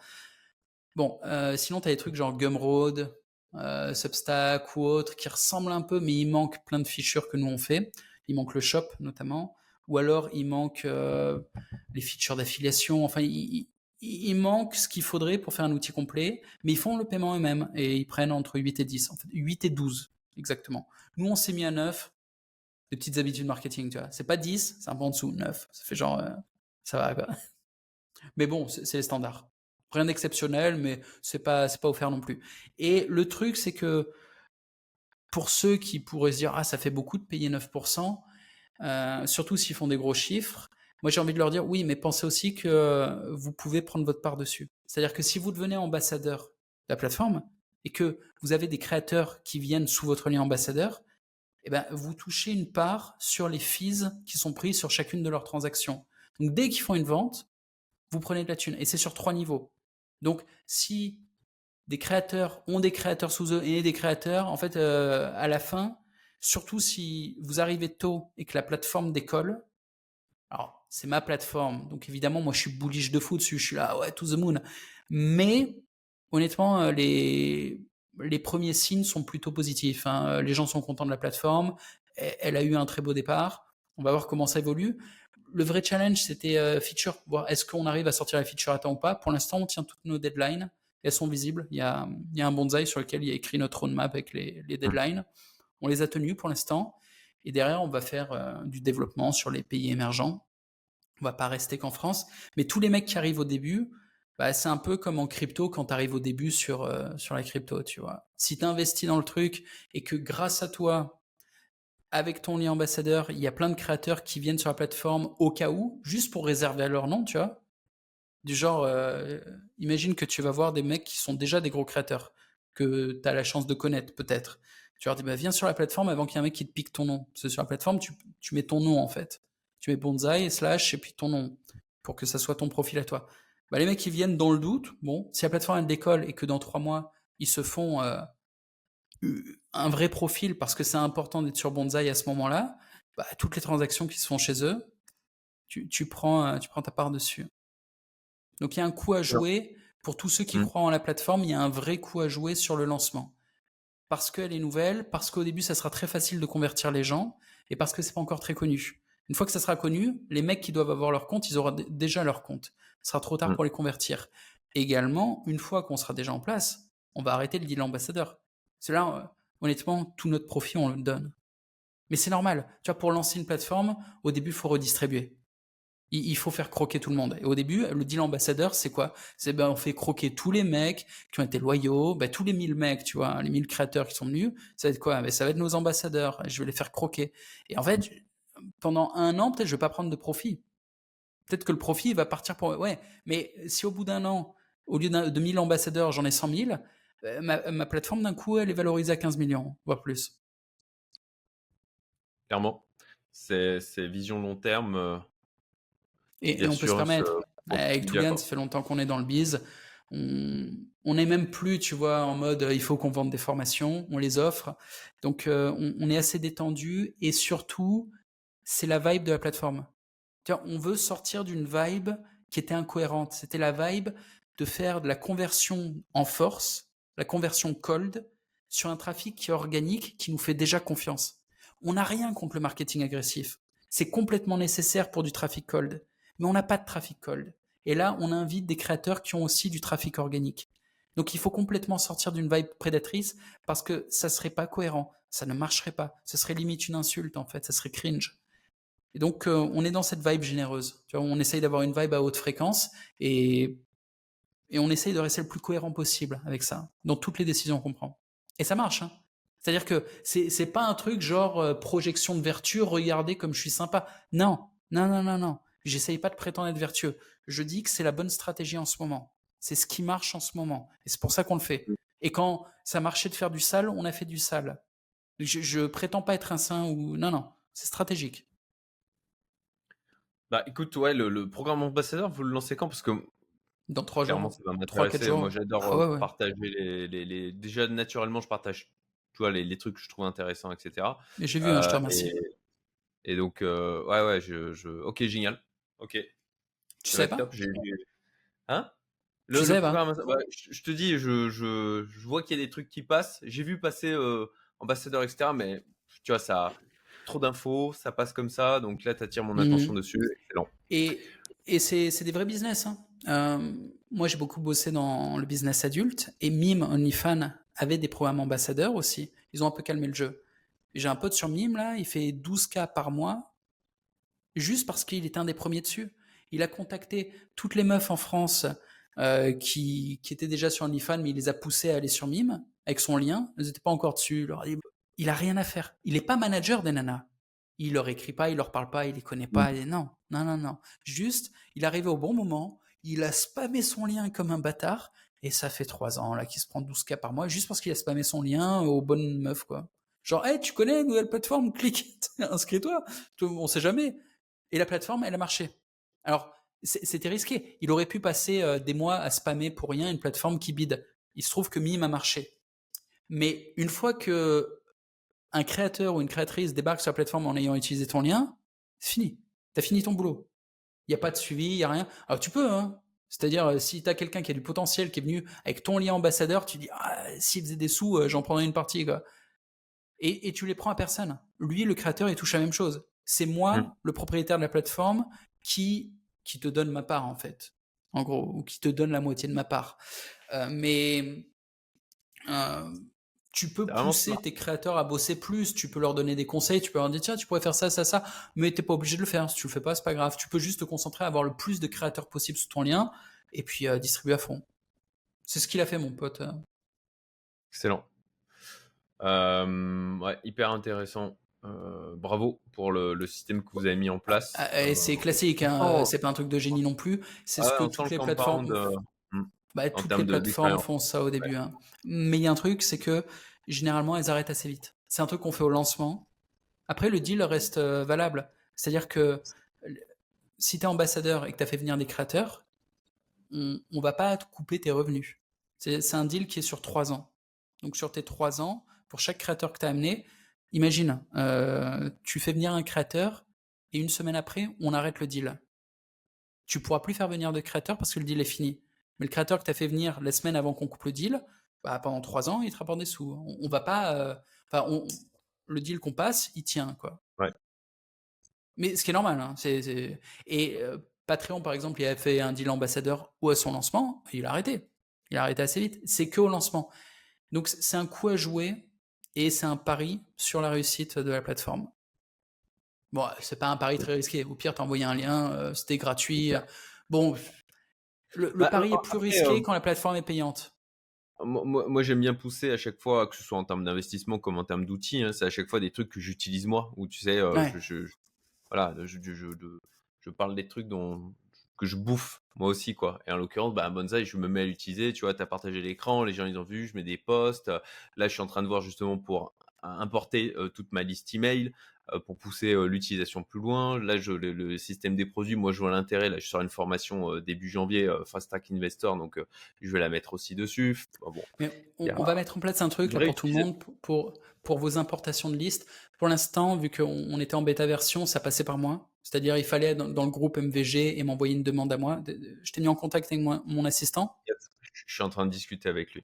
Bon, euh, sinon, tu as des trucs genre Gumroad, euh, Substack ou autres qui ressemblent un peu, mais il manque plein de fichures que nous on fait. il manque le shop notamment, ou alors il manque les features d'affiliation. Enfin, il, manque ce qu'il faudrait pour faire un outil complet, mais ils font le paiement eux-mêmes et ils prennent entre 8 et 10, en fait, 8 et 12 exactement. Nous, on s'est mis à 9, des petites habitudes marketing, tu vois. C'est pas 10, c'est un peu en dessous, 9. Ça fait genre, euh, ça va quoi. Mais bon, c'est les standards. Rien d'exceptionnel, mais c'est pas, pas offert non plus. Et le truc, c'est que pour ceux qui pourraient se dire, ah, ça fait beaucoup de payer 9%, euh, surtout s'ils font des gros chiffres, moi, j'ai envie de leur dire, oui, mais pensez aussi que vous pouvez prendre votre part dessus. C'est-à-dire que si vous devenez ambassadeur de la plateforme et que vous avez des créateurs qui viennent sous votre lien ambassadeur, eh ben, vous touchez une part sur les fees qui sont prises sur chacune de leurs transactions. Donc, dès qu'ils font une vente, vous prenez de la thune. Et c'est sur trois niveaux. Donc, si des créateurs ont des créateurs sous eux et des créateurs, en fait, euh, à la fin, surtout si vous arrivez tôt et que la plateforme décolle, alors c'est ma plateforme. Donc évidemment, moi, je suis bullish de fou dessus. Je suis là, ouais, to the moon. Mais honnêtement, euh, les, les premiers signes sont plutôt positifs. Hein. Euh, les gens sont contents de la plateforme. Elle a eu un très beau départ. On va voir comment ça évolue. Le vrai challenge, c'était euh, feature. Voir est-ce qu'on arrive à sortir la feature à temps ou pas. Pour l'instant, on tient toutes nos deadlines. Elles sont visibles. Il y a, il y a un bonsaï sur lequel il y a écrit notre roadmap avec les, les deadlines. On les a tenus pour l'instant. Et derrière, on va faire du développement sur les pays émergents on va pas rester qu'en France. Mais tous les mecs qui arrivent au début, bah, c'est un peu comme en crypto quand tu arrives au début sur, euh, sur la crypto, tu vois. Si tu investis dans le truc et que grâce à toi, avec ton lien ambassadeur, il y a plein de créateurs qui viennent sur la plateforme au cas où, juste pour réserver à leur nom, tu vois. Du genre, euh, imagine que tu vas voir des mecs qui sont déjà des gros créateurs, que tu as la chance de connaître peut-être. Tu leur dis, bah, viens sur la plateforme avant qu'il y ait un mec qui te pique ton nom. Parce que sur la plateforme, tu, tu mets ton nom en fait tu mets bonsaï, slash, et puis ton nom, pour que ça soit ton profil à toi. Bah, les mecs qui viennent dans le doute, bon, si la plateforme elle décolle et que dans trois mois, ils se font euh, un vrai profil parce que c'est important d'être sur bonsaï à ce moment-là, bah, toutes les transactions qui se font chez eux, tu, tu, prends, euh, tu prends ta part dessus. Donc il y a un coup à jouer pour tous ceux qui mmh. croient en la plateforme, il y a un vrai coup à jouer sur le lancement. Parce qu'elle est nouvelle, parce qu'au début ça sera très facile de convertir les gens, et parce que c'est pas encore très connu. Une fois que ça sera connu, les mecs qui doivent avoir leur compte, ils auront déjà leur compte. Ce sera trop tard mm. pour les convertir. Également, une fois qu'on sera déjà en place, on va arrêter le deal ambassadeur. C'est là, euh, honnêtement, tout notre profit, on le donne. Mais c'est normal. Tu vois, pour lancer une plateforme, au début, il faut redistribuer. Il, faut faire croquer tout le monde. Et au début, le deal ambassadeur, c'est quoi? C'est ben, on fait croquer tous les mecs qui ont été loyaux, ben, tous les 1000 mecs, tu vois, les 1000 créateurs qui sont venus. Ça va être quoi? Ben, Ça va être nos ambassadeurs. Je vais les faire croquer. Et en fait, pendant un an, peut-être je vais pas prendre de profit. Peut-être que le profit va partir pour. Ouais, mais si au bout d'un an, au lieu de 1000 ambassadeurs, j'en ai 100 000, euh, ma, plateforme d'un coup, elle est valorisée à 15 millions, voire plus. Clairement. C'est vision long terme. Euh, et, on peut se permettre. Euh, avec Tougan, ça fait longtemps qu'on est dans le biz. On n'est même plus, tu vois, en mode il faut qu'on vende des formations, on les offre. Donc on, on, est assez détendu et surtout, c'est la vibe de la plateforme. On veut sortir d'une vibe qui était incohérente. C'était la vibe de faire de la conversion en force, la conversion cold, sur un trafic qui est organique, qui nous fait déjà confiance. On n'a rien contre le marketing agressif. C'est complètement nécessaire pour du trafic cold. Mais on n'a pas de trafic cold. Et là, on invite des créateurs qui ont aussi du trafic organique. Donc il faut complètement sortir d'une vibe prédatrice parce que ça serait pas cohérent, ça ne marcherait pas, ce serait limite une insulte en fait, ça serait cringe. Et donc, euh, on est dans cette vibe généreuse. Tu vois, on essaye d'avoir une vibe à haute fréquence et, et on essaye de rester le plus cohérent possible avec ça, dans toutes les décisions qu'on prend. Et ça marche. Hein. C'est-à-dire que c'est, c'est pas un truc genre euh, projection de vertu, regardez comme je suis sympa. Non, non, non, non, non. J'essaye pas de prétendre être vertueux. Je dis que c'est la bonne stratégie en ce moment. C'est ce qui marche en ce moment. Et c'est pour ça qu'on le fait. Et quand ça marchait de faire du sale, on a fait du sale. Je, je prétends pas être un saint ou. Non, non. C'est stratégique. Bah écoute, ouais, le, programme ambassadeur, vous le lancez quand? Parce que dans trois jours, ça va m'intéresser. Moi, j'adore ah euh, partager les, les, Déjà, naturellement, je partage tu vois, les, les trucs que je trouve intéressants, etc. Et j'ai vu, hein, je te euh, remercie. Et, donc, euh, ouais, ouais, je, je, Ok, génial. Ok. Tu sais pas? Hein? Le, tu sais pas? je, te dis, je, je, je vois qu'il y a des trucs qui passent. J'ai vu passer ambassadeur, etc. Mais tu vois, ça trop d'infos, ça passe comme ça, donc là, tu attires mon attention Mhm. dessus, excellent. Et, et c'est c'est des vrais business. hein. Euh, moi, j'ai beaucoup bossé dans le business adulte et Mime, OnlyFans avait des programmes ambassadeurs aussi. Ils ont un peu calmé le jeu. J'ai un pote sur Mime, là, il fait 12K par mois juste parce qu'il était un des premiers dessus. Il a contacté toutes les meufs en France euh, qui, qui étaient déjà sur OnlyFans, mais il les a poussées à aller sur Mime avec son lien. Elles n'étaient pas encore dessus. Il leur a dit, il a rien à faire. Il n'est pas manager des nanas. Il leur écrit pas, il leur parle pas, il les connaît pas. Et non, non, non, non. Juste, il est arrivé au bon moment. Il a spammé son lien comme un bâtard. Et ça fait trois ans là qu'il se prend 12K par mois juste parce qu'il a spammé son lien aux bonnes meufs, quoi. Genre, hey, tu connais une nouvelle plateforme Clique, inscris-toi. On sait jamais. Et la plateforme, elle a marché. Alors, c'était risqué. Il aurait pu passer euh, des mois à spammer pour rien une plateforme qui bide. Il se trouve que Mime a marché. Mais une fois que un créateur ou une créatrice débarque sur la plateforme en ayant utilisé ton lien, c'est fini. Tu as fini ton boulot. Il n'y a pas de suivi, il n'y a rien. Alors tu peux, hein. C'est-à-dire, euh, si tu as quelqu'un qui a du potentiel, qui est venu avec ton lien ambassadeur, tu dis, ah, s'il faisait des sous, euh, j'en prendrais une partie, quoi. Et, et, tu les prends à personne. Lui, le créateur, il touche la même chose. C'est moi, mmh. le propriétaire de la plateforme, qui, qui te donne ma part, en fait. En gros, ou qui te donne la moitié de ma part. Euh, mais euh, tu peux pousser tes créateurs à bosser plus, tu peux leur donner des conseils, tu peux leur dire tiens, tu pourrais faire ça, ça, ça, mais t'es pas obligé de le faire. Si tu le fais pas, c'est pas grave. Tu peux juste te concentrer à avoir le plus de créateurs possible sous ton lien et puis euh, distribuer à fond. C'est ce qu'il a fait, mon pote. Excellent. Euh, ouais, hyper intéressant. Euh, bravo pour le, le, système que vous avez mis en place. Ah, c'est classique, hein, oh. c'est pas un truc de génie non plus. C'est ce ah, que toutes les plateformes. De... Bah, toutes les plateformes font ça au début. Ouais. Hein. Mais il y a un truc, c'est que généralement, elles arrêtent assez vite. C'est un truc qu'on fait au lancement. Après, le deal reste euh, valable. C'est-à-dire que si tu es ambassadeur et que tu as fait venir des créateurs, on ne va pas te couper tes revenus. C'est un deal qui est sur trois ans. Donc, sur tes trois ans, pour chaque créateur que tu as amené, imagine, euh, tu fais venir un créateur et une semaine après, on arrête le deal. Tu pourras plus faire venir de créateurs parce que le deal est fini. Mais le créateur que tu as fait venir la semaine avant qu'on coupe le deal, bah, pendant trois ans, il te rapporte des sous. On, on va pas. Euh, enfin, on, le deal qu'on passe, il tient, quoi. Ouais. Mais ce qui est normal. Hein. Et euh, Patreon, par exemple, il a fait un deal ambassadeur ou à son lancement, il a arrêté. Il a arrêté assez vite. C'est que au lancement. Donc, c'est un coup à jouer et c'est un pari sur la réussite de la plateforme. Bon, c'est pas un pari très risqué. Au pire, envoyé un lien, euh, c'était gratuit. Bon, le, le Bah, pari est après, plus risqué euh, quand la plateforme est payante. Moi, moi- moi, j'aime bien pousser à chaque fois, que ce soit en termes d'investissement comme en termes d'outils. hein, c'est à chaque fois des trucs que j'utilise moi, où tu sais, euh, Ouais. je, je- je- voilà, je parle des trucs dont, que je bouffe moi aussi, quoi. Et en l'occurrence, bah, bonsaï, je me mets à l'utiliser. Tu vois, tu as partagé l'écran, les gens ils ont vu, je mets des posts. Là, je suis en train de voir justement pour importer euh, toute ma liste email euh, pour pousser euh, l'utilisation plus loin. Là, je, le, le système des produits, moi, je vois l'intérêt. Là, je sors une formation euh, début janvier, euh, Fast Track Investor, donc euh, je vais la mettre aussi dessus. Bon, bon, Mais on, a va mettre en place un truc là, pour tout le monde, pour, pour, vos importations de listes. Pour l'instant, vu qu'on on était en bêta version, ça passait par moi. C'est-à-dire, il fallait être dans, dans le groupe MVG et m'envoyer une demande à moi. Je t'ai mis en contact avec moi- mon assistant. je suis en train de discuter avec lui.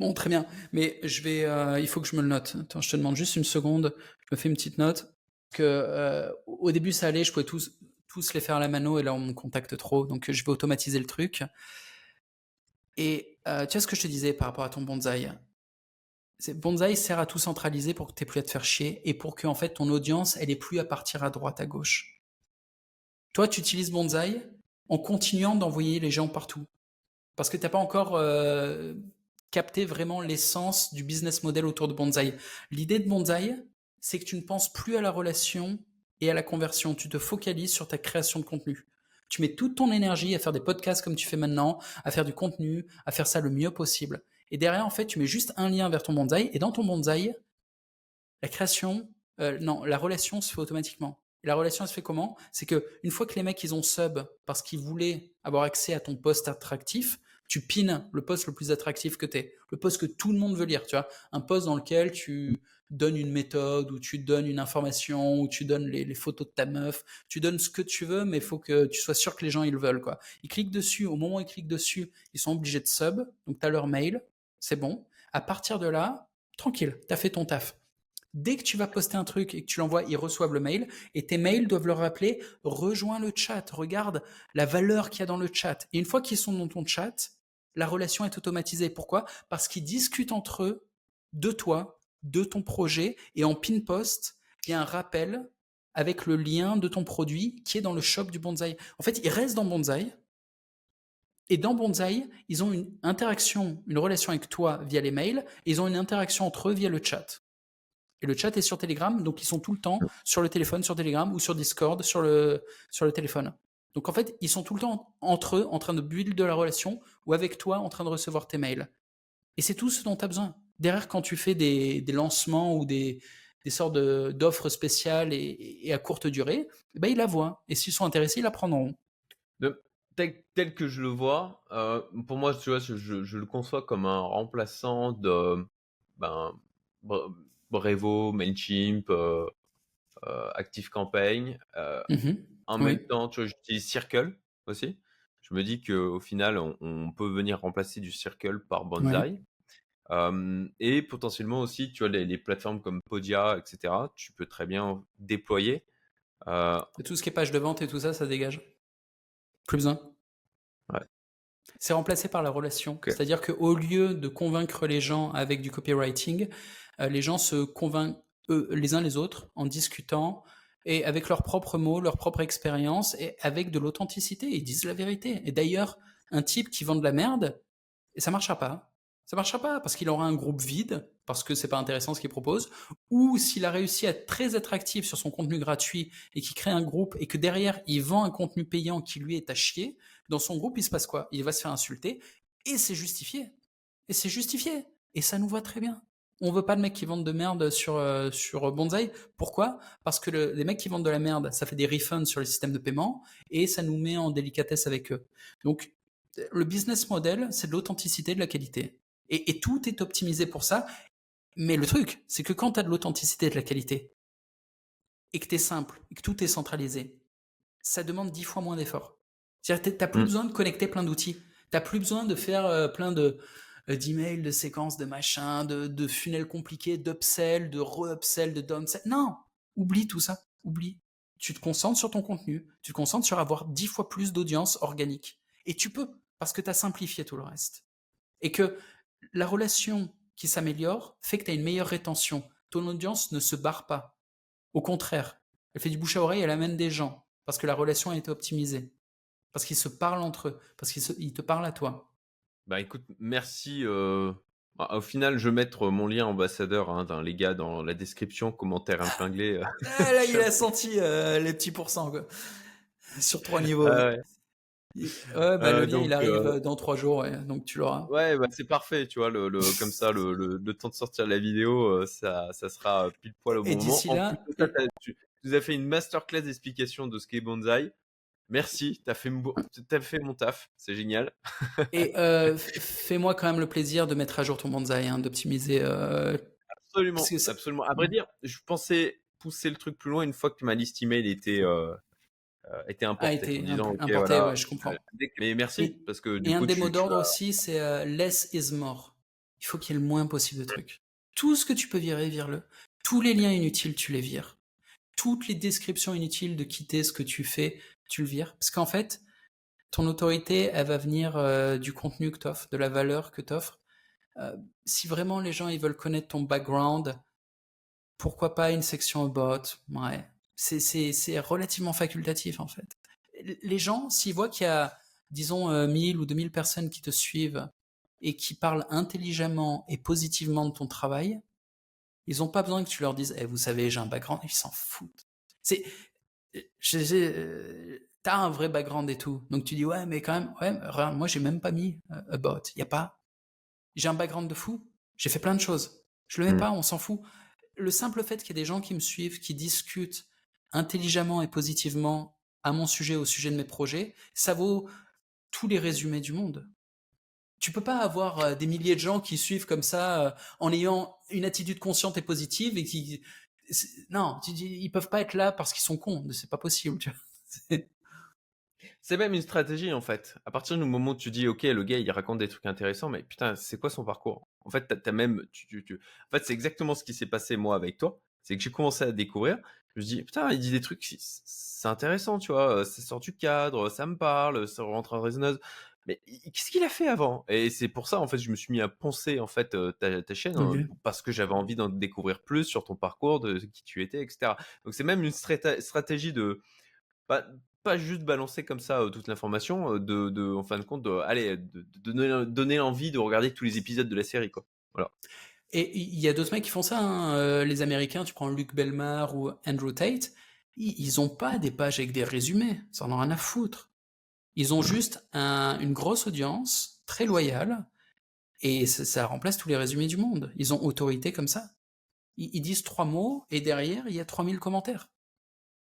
Bon, très bien. Mais je vais, euh, il faut que je me le note. Attends, je te demande juste une seconde. Je me fais une petite note. Que euh, au début ça allait, je pouvais tous tous les faire à la mano et là on me contacte trop, donc je vais automatiser le truc. Et euh, tu vois ce que je te disais par rapport à ton bonsaï? Bonsaï sert à tout centraliser pour que tu plus à te faire chier et pour que en fait ton audience elle ait plus à partir à droite à gauche. Toi tu utilises bonsaï en continuant d'envoyer les gens partout parce que t'as pas encore euh, capté vraiment l'essence du business model autour de bonsaï. L'idée de bonsaï, c'est que tu ne penses plus à la relation et à la conversion. Tu te focalises sur ta création de contenu. Tu mets toute ton énergie à faire des podcasts comme tu fais maintenant, à faire du contenu, à faire ça le mieux possible. Et derrière, en fait, tu mets juste un lien vers ton bonsaï. Et dans ton bonsaï, la création, euh, non, la relation se fait automatiquement. Et la relation elle se fait comment? C'est que une fois que les mecs ils ont sub parce qu'ils voulaient avoir accès à ton post attractif, tu pines le post le plus attractif que tu es, le post que tout le monde veut lire, tu vois, un post dans lequel tu donnes une méthode ou tu donnes une information ou tu donnes les, photos de ta meuf, tu donnes ce que tu veux, mais il faut que tu sois sûr que les gens ils le veulent quoi. Ils cliquent dessus, au moment où ils cliquent dessus, ils sont obligés de sub, donc tu as leur mail, c'est bon. À partir de là, tranquille, tu as fait ton taf. Dès que tu vas poster un truc et que tu l'envoies, ils reçoivent le mail et tes mails doivent leur rappeler rejoins le chat, regarde la valeur qu'il y a dans le chat. Et une fois qu'ils sont dans ton chat, la relation est automatisée. Pourquoi? Parce qu'ils discutent entre eux de toi, de ton projet et en pin post, il y a un rappel avec le lien de ton produit qui est dans le shop du bonsaï. En fait, ils restent dans bonsaï. Et dans Bonsaï, ils ont une interaction, une relation avec toi via les mails, et ils ont une interaction entre eux via le chat. Et le chat est sur Telegram, donc ils sont tout le temps sur le téléphone, sur Telegram ou sur Discord, sur le, sur le téléphone. Donc en fait, ils sont tout le temps entre eux en train de build de la relation ou avec toi en train de recevoir tes mails. Et c'est tout ce dont tu as besoin. Derrière, quand tu fais des, des lancements ou des, des sortes d'offres spéciales et, à courte durée, eh ben ils la voient. Et s'ils sont intéressés, ils la prendront. De, tel, que je le vois, euh, pour moi, tu vois, je, je, le conçois comme un remplaçant de ben, Brevo, Mailchimp, euh, euh, ActiveCampaign. Mmh en même temps, tu vois, j'utilise Circle aussi. Je me dis qu'au final, on, peut venir remplacer du Circle par Bonsai et potentiellement aussi, tu vois, les, plateformes comme Podia, etc., tu peux très bien déployer. Et tout ce qui est page de vente et tout ça, ça dégage? Plus besoin. C'est remplacé par la relation. C'est-à-dire qu'au lieu de convaincre les gens avec du copywriting, les gens se convainquent eux, les uns les autres en discutant et avec leurs propres mots, leur propre expérience et avec de l'authenticité. Ils disent la vérité. Et d'ailleurs, un type qui vend de la merde, et ça marchera pas ça marchera pas parce qu'il aura un groupe vide, parce que c'est pas intéressant ce qu'il propose, ou s'il a réussi à être très attractif sur son contenu gratuit et qu'il crée un groupe et que derrière il vend un contenu payant qui lui est à chier, dans son groupe il se passe quoi? Il va se faire insulter et c'est justifié. Et c'est justifié. Et ça nous va très bien. On veut pas de mecs qui vendent de merde sur, euh, sur Bonsai. Pourquoi? Parce que les mecs qui vendent de la merde, ça fait des refunds sur les systèmes de paiement et ça nous met en délicatesse avec eux. Donc, le business model, c'est de l'authenticité, de la qualité. Et, tout est optimisé pour ça. Mais le truc, c'est que quand tu as de l'authenticité et de la qualité, et que tu es simple, et que tout est centralisé, ça demande dix fois moins d'efforts. C'est-à-dire que tu n'as plus mmh. besoin de connecter plein d'outils. Tu n'as plus besoin de faire euh, plein de euh, d'emails, de séquences, de machins, de, de funnels compliqués, d'upsell, de re-upsell, de downsell. Non, oublie tout ça. Oublie. Tu te concentres sur ton contenu. Tu te concentres sur avoir dix fois plus d'audience organique. Et tu peux, parce que tu as simplifié tout le reste. Et que la relation qui s'améliore fait que tu as une meilleure rétention. Ton audience ne se barre pas. Au contraire, elle fait du bouche à oreille, elle amène des gens, parce que la relation a été optimisée, parce qu'ils se parlent entre eux, parce qu'ils te parlent à toi. Bah écoute, merci. Euh, bah, au final, je vais mettre mon lien ambassadeur, hein, dans, les gars, dans la description, commentaire épinglé. Euh. ah, là, il a senti euh, les petits pourcents, quoi. Sur trois niveaux. Ah Ouais, bah, le euh, lien, il arrive euh, dans trois jours, donc tu l'auras. Ouais, bah, c'est parfait, tu vois, le, le comme ça, le, le, temps de sortir la vidéo, euh, ça, ça sera pile poil au bon moment. Là, tu, nous as fait une masterclass d'explication de ce qu'est Bonsaï. Merci, t'as fait, as fait mon taf, c'est génial. Et fais-moi quand même le plaisir de mettre à jour ton Bonsaï, hein, d'optimiser. Absolument, absolument. À vrai dire, je pensais pousser le truc plus loin une fois que ma liste email était euh, était importé. A été importé, ouais, je comprends. Euh, mais merci, parce que Et un des mots d'ordre aussi, c'est euh, less is more. Il faut qu'il y ait le moins possible de trucs. Tout ce que tu peux virer, vire-le. Tous les liens inutiles, tu les vires. Toutes les descriptions inutiles de quitter ce que tu fais, tu le vires. Parce qu'en fait, ton autorité, elle va venir du contenu que tu offres, de la valeur que tu offres. si vraiment les gens ils veulent connaître ton background, pourquoi pas une section about Ouais, c'est relativement facultatif en fait. Les gens, s'ils voient qu'il y a, disons, 1000 euh, ou 2000 personnes qui te suivent et qui parlent intelligemment et positivement de ton travail, ils n'ont pas besoin que tu leur dises eh, Vous savez, j'ai un background, ils s'en foutent. C'est. Euh, t'as un vrai background et tout. Donc tu dis Ouais, mais quand même, ouais, moi j'ai même pas mis euh, about. Il n'y a pas. J'ai un background de fou. J'ai fait plein de choses. Je le mets mmh. pas, on s'en fout. Le simple fait qu'il y ait des gens qui me suivent, qui discutent, intelligemment et positivement à mon sujet, au sujet de mes projets, ça vaut tous les résumés du monde. Tu peux pas avoir euh, des milliers de gens qui suivent comme ça euh, en ayant une attitude consciente et positive et qui non, ils peuvent pas être là parce qu'ils sont cons, c'est pas possible. C'est même une stratégie en fait. À partir du moment où tu dis ok le gars il raconte des trucs intéressants, mais putain c'est quoi son parcours? En fait, t'as, même, tu, tu, en fait, c'est exactement ce qui s'est passé moi avec toi. C'est que j'ai commencé à découvrir. Je me dis, putain, il dit des trucs, c'est intéressant, tu vois. Ça sort du cadre, ça me parle, ça rentre en résonance mais qu'est-ce qu'il a fait avant? Et c'est pour ça, en fait, je me suis mis à penser, en fait, ta, chaîne, hein, parce que j'avais envie d'en découvrir plus sur ton parcours, de qui tu étais, etc. Donc, c'est même une stratégie de pas, pas juste balancer comme ça toute l'information, de, de, en fin de compte, de, allez, de, donner, l'envie de regarder tous les épisodes de la série, quoi. Voilà. Et il y a d'autres mecs qui font ça, hein, les Américains, tu prends Luc Belmar ou Andrew Tate, ils ont pas des pages avec des résumés, ça en a rien à foutre. Ils ont juste une grosse audience, très loyale, et ça, remplace tous les résumés du monde. Ils ont autorité comme ça. Ils, disent trois mots, et derrière, il y a 3000 commentaires.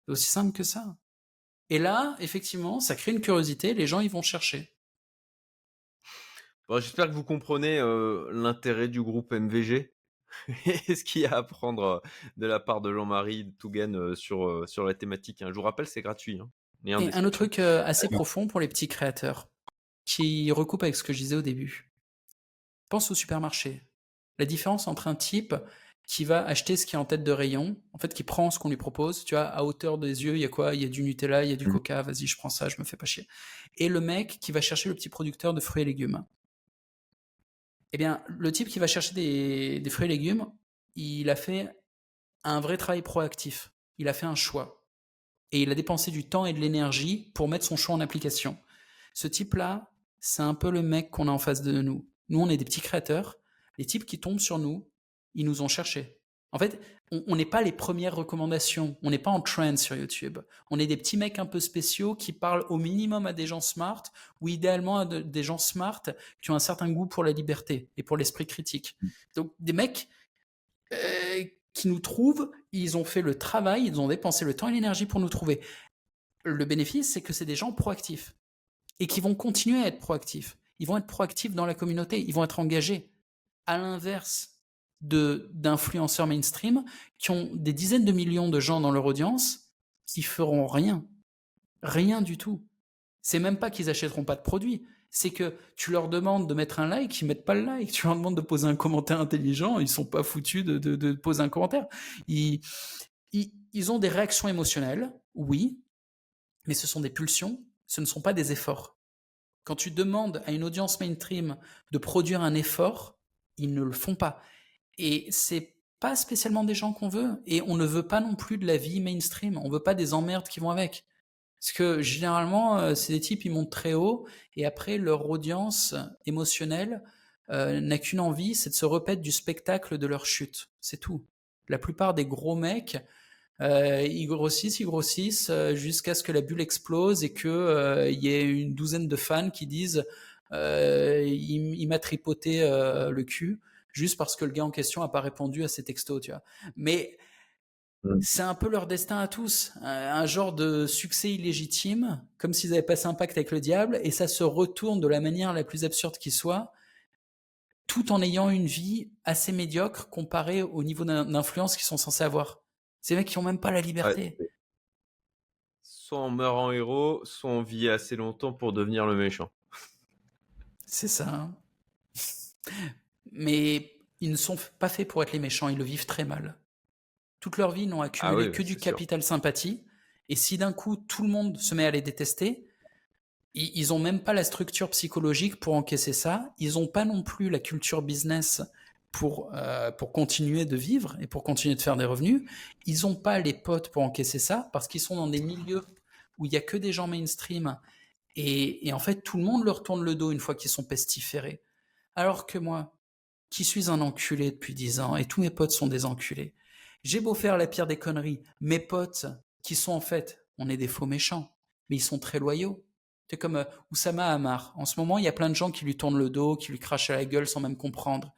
C'est aussi simple que ça. Et là, effectivement, ça crée une curiosité, les gens, ils vont chercher. J'espère que vous comprenez euh, l'intérêt du groupe MVG et ce qu'il y a à apprendre euh, de la part de Jean-Marie Tougan euh, sur, sur la thématique. Hein. Je vous rappelle, c'est gratuit. Hein. Et un autre truc euh, assez profond pour les petits créateurs, qui recoupe avec ce que je disais au début. Pense au supermarché. La différence entre un type qui va acheter ce qui est en tête de rayon, en fait, qui prend ce qu'on lui propose, tu vois, à hauteur des yeux, il y a quoi? Il y a du Nutella, il y a du mmh. Coca, vas-y, je prends ça, je me fais pas chier. Et le mec qui va chercher le petit producteur de fruits et légumes. Eh bien, le type qui va chercher des, des fruits et légumes, il a fait un vrai travail proactif. Il a fait un choix et il a dépensé du temps et de l'énergie pour mettre son choix en application. Ce type-là, c'est un peu le mec qu'on a en face de nous. Nous, on est des petits créateurs. Les types qui tombent sur nous, ils nous ont cherchés. En fait, on n'est pas les premières recommandations. On n'est pas en trend sur YouTube. On est des petits mecs un peu spéciaux qui parlent au minimum à des gens smart ou idéalement à des gens smart qui ont un certain goût pour la liberté et pour l'esprit critique. Mm. Donc, des mecs euh, qui nous trouvent, ils ont fait le travail, ils ont dépensé le temps et l'énergie pour nous trouver. Le bénéfice, c'est que c'est des gens proactifs et qui vont continuer à être proactifs. Ils vont être proactifs dans la communauté, ils vont être engagés. À l'inverse de d'influenceurs mainstream qui ont des dizaines de millions de gens dans leur audience qui feront rien, rien du tout. C'est même pas qu'ils achèteront pas de produits, c'est que tu leur demandes de mettre un like, ils mettent pas le like. Tu leur demandes de poser un commentaire intelligent, ils sont pas foutus de, poser un commentaire. Ils, ils, ont des réactions émotionnelles, oui, mais ce sont des pulsions, ce ne sont pas des efforts. Quand tu demandes à une audience mainstream de produire un effort, ils ne le font pas. Et c'est pas spécialement des gens qu'on veut. Et on ne veut pas non plus de la vie mainstream. On veut pas des emmerdes qui vont avec. Parce que généralement, euh, c'est des types, ils montent très haut, et après, leur audience émotionnelle euh, n'a qu'une envie, c'est de se repaître du spectacle de leur chute. C'est tout. La plupart des gros mecs, euh, ils grossissent, ils grossissent, jusqu'à ce que la bulle explose et qu'il il y ait une douzaine de fans qui disent il, m'a tripoté le cul, juste parce que le gars en question n'a pas répondu à ses textos, tu vois. Mais. C'est un peu leur destin à tous, un genre de succès illégitime, comme s'ils avaient passé un pacte avec le diable, et ça se retourne de la manière la plus absurde qui soit, tout en ayant une vie assez médiocre comparée au niveau d'influence qu'ils sont censés avoir. Ces mecs qui ont même pas la liberté. soit on meurt en héros, soit on vit assez longtemps pour devenir le méchant. C'est ça. Hein. Mais ils ne sont pas faits pour être les méchants, ils le vivent très mal toute leur vie n'ont ah accumulé que du capital sympathie. Et si d'un coup tout le monde se met à les détester, ils n'ont même pas la structure psychologique pour encaisser ça. Ils n'ont pas non plus la culture business pour, euh, pour continuer de vivre et pour continuer de faire des revenus. Ils n'ont pas les potes pour encaisser ça parce qu'ils sont dans des milieux où il n'y a que des gens mainstream. Et, et, en fait, tout le monde leur tourne le dos une fois qu'ils sont pestiférés. Alors que moi, qui suis un enculé depuis dix ans, et tous mes potes sont des enculés, j'ai beau faire la pire des conneries, mes potes, qui sont en fait, on est des faux méchants, mais ils sont très loyaux. C'est comme euh, Oussama Hamar. En ce moment, il y a plein de gens qui lui tournent le dos, qui lui crachent à la gueule sans même comprendre.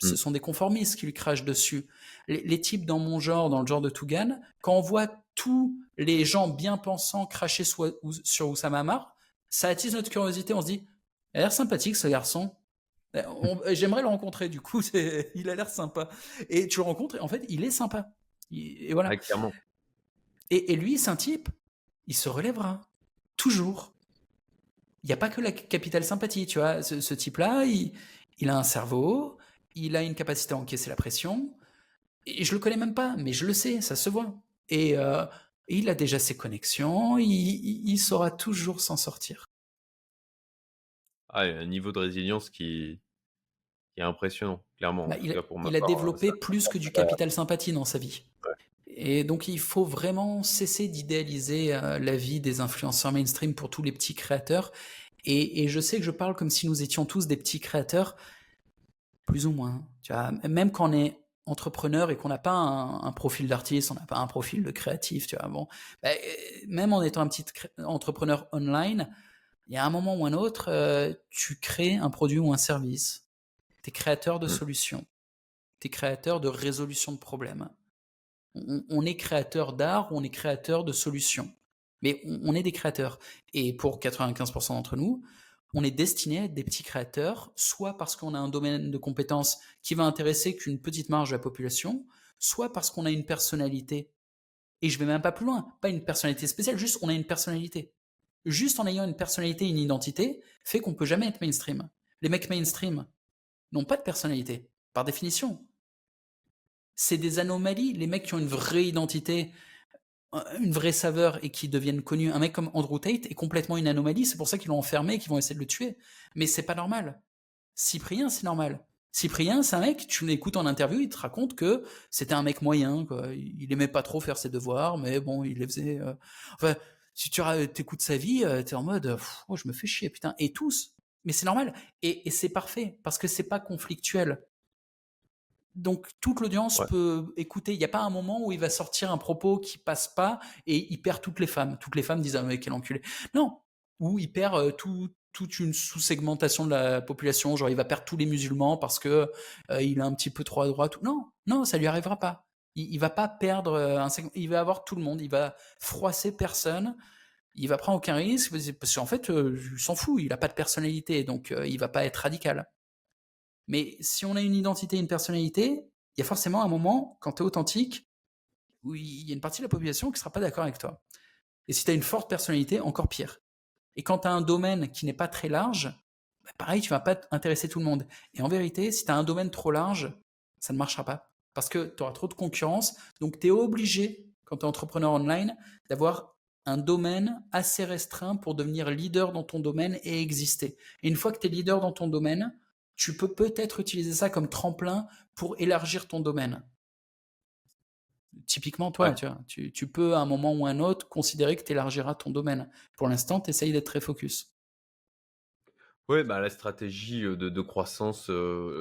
Ce mm. sont des conformistes qui lui crachent dessus. Les, types dans mon genre, dans le genre de Tougan, quand on voit tous les gens bien pensants cracher sur Oussama Hamar, ça attise notre curiosité. On se dit, il a l'air sympathique ce garçon. Euh, j'aimerais le rencontrer, du coup, il a l'air sympa. Et tu le rencontres, et en fait, il est sympa. Et voilà. Et, lui, c'est un type, il se relèvera. Toujours. Il n'y a pas que la capitale sympathie, tu vois. Ce, type-là, il, a un cerveau, il a une capacité à encaisser la pression. Et je le connais même pas, mais je le sais, ça se voit. Et, euh, il a déjà ses connexions, il, saura toujours s'en sortir. Ah, il a un niveau de résilience qui, est impressionnant, clairement. Bah, il, a, développé plus que du capital sympathie dans sa vie. Et donc il faut vraiment cesser d'idéaliser euh, la vie des influenceurs mainstream pour tous les petits créateurs. Et, je sais que je parle comme si nous étions tous des petits créateurs, plus ou moins. Tu vois, même quand on est entrepreneur et qu'on n'a pas un, profil d'artiste, on n'a pas un profil de créatif, tu vois. Bon, bah, même en étant un petit entrepreneur online, il y a un moment ou un autre, euh, tu crées un produit ou un service. Tu es créateur de mmh. solutions. Tu es créateur de résolution de problèmes. On, est créateur d'art ou on est créateur de solutions. Mais on, est des créateurs. Et pour 95% d'entre nous, on est destiné à être des petits créateurs, soit parce qu'on a un domaine de compétences qui va intéresser qu'une petite marge de la population, soit parce qu'on a une personnalité. Et je vais même pas plus loin, pas une personnalité spéciale, juste on a une personnalité. Juste en ayant une personnalité, une identité, fait qu'on peut jamais être mainstream. Les mecs mainstream n'ont pas de personnalité, par définition. C'est des anomalies, les mecs qui ont une vraie identité, une vraie saveur et qui deviennent connus. Un mec comme Andrew Tate est complètement une anomalie, c'est pour ça qu'ils l'ont enfermé et qu'ils vont essayer de le tuer. Mais c'est pas normal. Cyprien, c'est normal. Cyprien, c'est un mec, tu l'écoutes en interview, il te raconte que c'était un mec moyen, quoi. Il aimait pas trop faire ses devoirs, mais bon, il les faisait. Euh, enfin, si tu écoutes sa vie, euh, t'es en mode, je me fais chier, putain. Et tous. Mais c'est normal. Et, et c'est parfait, parce que c'est pas conflictuel donc toute l'audience peut écouter. Il n'y a pas un moment où il va sortir un propos qui passe pas et il perd toutes les femmes. Toutes les femmes disent ah mais quel enculé. Non, ou il perd euh, toute une sous-segmentation de la population. Genre il va perdre tous les musulmans parce que euh, il est un petit peu trop à droite. Non, non, ça lui arrivera pas. Il, il va pas perdre euh, un segment. Il va avoir tout le monde. Il va froisser personne. Il va prendre aucun risque parce qu'en fait, il s'en fout. Il a pas de personnalité, donc il va pas être radical. Mais si on a une identité, une personnalité, il y a forcément un moment, quand tu es authentique, où il y a une partie de la population qui sera pas d'accord avec toi. Et si tu as une forte personnalité, encore pire. Et quand tu as un domaine qui n'est pas très large, bah, pareil, tu vas pas intéresser tout le monde. Et en vérité, si tu as un domaine trop large, ça ne marchera pas. Parce que tu auras trop de concurrence. Donc tu es obligé, quand tu es entrepreneur online, d'avoir un domaine assez restreint pour devenir leader dans ton domaine et exister. Et une fois que tu es leader dans ton domaine, tu peux peut-être utiliser ça comme tremplin pour élargir ton domaine. Typiquement, toi, tu, tu, peux à un moment ou un autre considérer que tu élargiras ton domaine. Pour l'instant, tu essayes d'être très focus. Oui, bah, la stratégie de, croissance,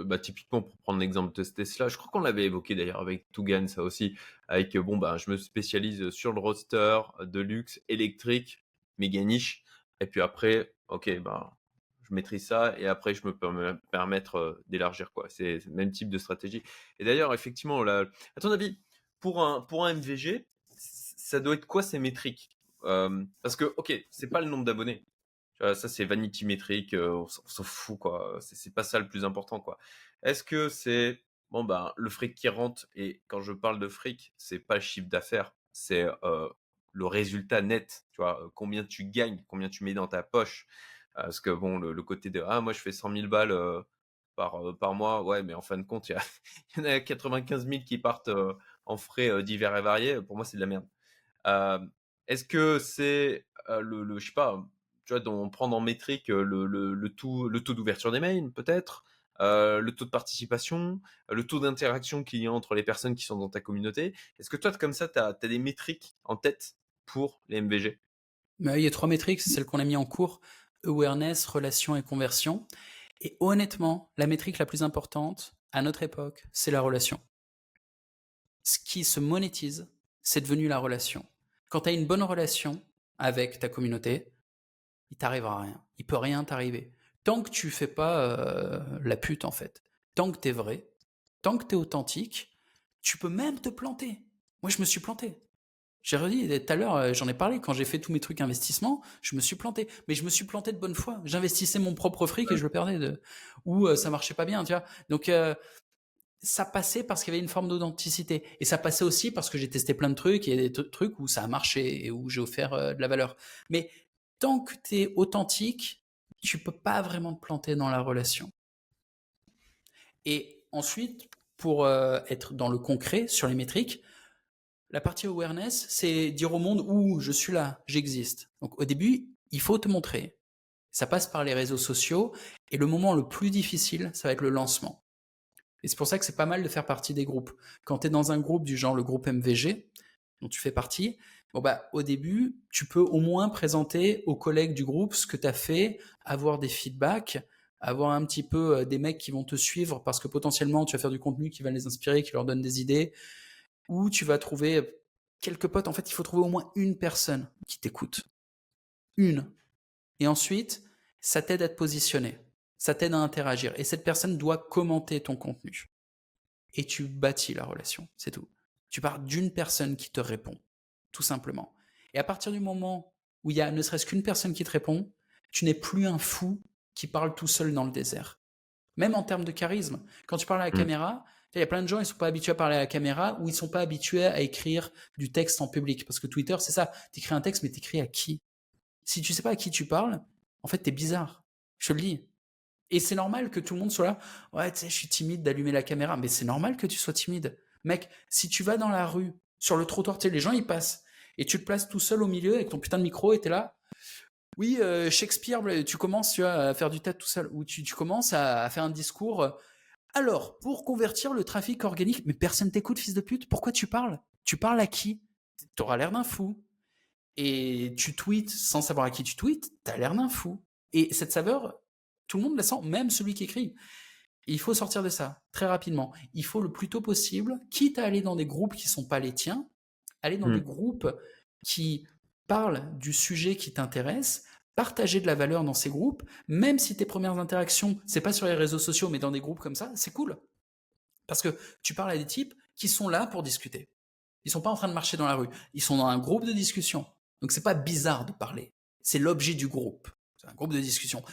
bah, typiquement pour prendre l'exemple de Tesla, je crois qu'on l'avait évoqué d'ailleurs avec Tougan, ça aussi, avec bon, bah, je me spécialise sur le roster de luxe électrique, méga niche, et puis après, ok, bah, je maîtrise ça et après je me peux me permettre d'élargir quoi. C'est le même type de stratégie. Et d'ailleurs, effectivement, à ton avis, pour un, pour un MVG, ça doit être quoi ces métriques? Parce que, ok, c'est pas le nombre d'abonnés. Ça, c'est vanity métrique, on s'en fout quoi. C'est pas ça le plus important quoi. Est-ce que c'est bon ben le fric qui rentre et quand je parle de fric, c'est pas le chiffre d'affaires, c'est le résultat net. Tu vois, combien tu gagnes, combien tu mets dans ta poche. Parce que bon, le, côté de ah moi je fais 100 000 balles euh, par, euh, mois, ouais, mais en fin de compte, il y, en a 95 000 qui partent euh, en frais divers et variés. Pour moi, c'est de la merde. Est-ce que c'est le, le, je sais pas, tu vois, on prend en métrique le, le, le taux, le taux d'ouverture des mails, peut-être, le taux de participation, le taux d'interaction qu'il y a entre les personnes qui sont dans ta communauté. Est-ce que toi, comme ça, tu as, des métriques en tête pour les MVG bah, Il y a trois métriques, c'est celles qu'on a mis en cours awareness, relation et conversion. Et honnêtement, la métrique la plus importante à notre époque, c'est la relation. Ce qui se monétise, c'est devenu la relation. Quand tu as une bonne relation avec ta communauté, il t'arrivera rien. Il peut rien t'arriver. Tant que tu fais pas euh, la pute en fait. Tant que tu es vrai, tant que tu es authentique, tu peux même te planter. Moi, je me suis planté. J'ai redit tout à l'heure, euh, j'en ai parlé, quand j'ai fait tous mes trucs investissement, je me suis planté. Mais je me suis planté de bonne foi. J'investissais mon propre fric et je le perdais. De... Ou euh, ça marchait pas bien, tu vois. Donc, euh, ça passait parce qu'il y avait une forme d'authenticité. Et ça passait aussi parce que j'ai testé plein de trucs et des trucs où ça a marché et où j'ai offert de la valeur. Mais tant que tu es authentique, tu peux pas vraiment te planter dans la relation. Et ensuite, pour euh, être dans le concret sur les métriques, la partie awareness, c'est dire au monde où je suis là, j'existe. Donc au début, il faut te montrer. Ça passe par les réseaux sociaux et le moment le plus difficile, ça va être le lancement. Et c'est pour ça que c'est pas mal de faire partie des groupes. Quand tu es dans un groupe du genre le groupe MVG, tu fais partie, bon bah, au début, tu peux au moins présenter aux collègues du groupe ce que tu as fait, avoir des feedbacks, avoir un petit peu euh, des mecs qui vont te suivre parce que potentiellement tu vas faire du contenu qui va les inspirer, qui leur donne des idées, ou tu vas trouver euh, quelques potes. En fait, il faut trouver au moins une personne qui t'écoute. Une. Et ensuite, ça t'aide à te positionner. Ça t'aide à interagir. Et cette personne doit commenter ton contenu. Et tu bâtis la relation. C'est tout. Tu pars d'une personne qui te répond. Tout simplement. Et à partir du moment où il y a ne serait-ce qu'une personne qui te répond, tu n'es plus un fou qui parle tout seul dans le désert. Même en termes de charisme. Quand tu parles à la mmh. caméra, il y a plein de gens, ils sont pas habitués à parler à la caméra ou ils sont pas habitués à écrire du texte en public. Parce que Twitter, c'est ça. Tu écris un texte, mais tu écris à qui? Si tu sais pas à qui tu parles, en fait, tu es bizarre. Je te le dis. Et c'est normal que tout le monde soit là. Ouais, tu sais, je suis timide d'allumer la caméra. Mais c'est normal que tu sois timide. Mec, si tu vas dans la rue, sur le trottoir, tu sais, les gens, ils passent. Et tu te places tout seul au milieu avec ton putain de micro et tu es là. Oui, euh, Shakespeare, tu commences à faire du tête tout seul, ou tu, commences à, faire un discours. Euh, alors, pour convertir le trafic organique, mais personne t'écoute, fils de pute, pourquoi tu parles? Tu parles à qui? T'auras l'air d'un fou. Et tu tweets sans savoir à qui tu tweets, t'as l'air d'un fou. Et cette saveur, tout le monde la sent, même celui qui écrit. Il faut sortir de ça très rapidement. Il faut le plus tôt possible, quitte à aller dans des groupes qui sont pas les tiens, aller dans des mmh. groupes qui parle du sujet qui t'intéresse, partager de la valeur dans ces groupes, même si tes premières interactions, c'est pas sur les réseaux sociaux, mais dans des groupes comme ça, c'est cool. Parce que tu parles à des types qui sont là pour discuter. Ils sont pas en train de marcher dans la rue. Ils sont dans un groupe de discussion. Donc c'est pas bizarre de parler. C'est l'objet du groupe. C'est un groupe de discussion.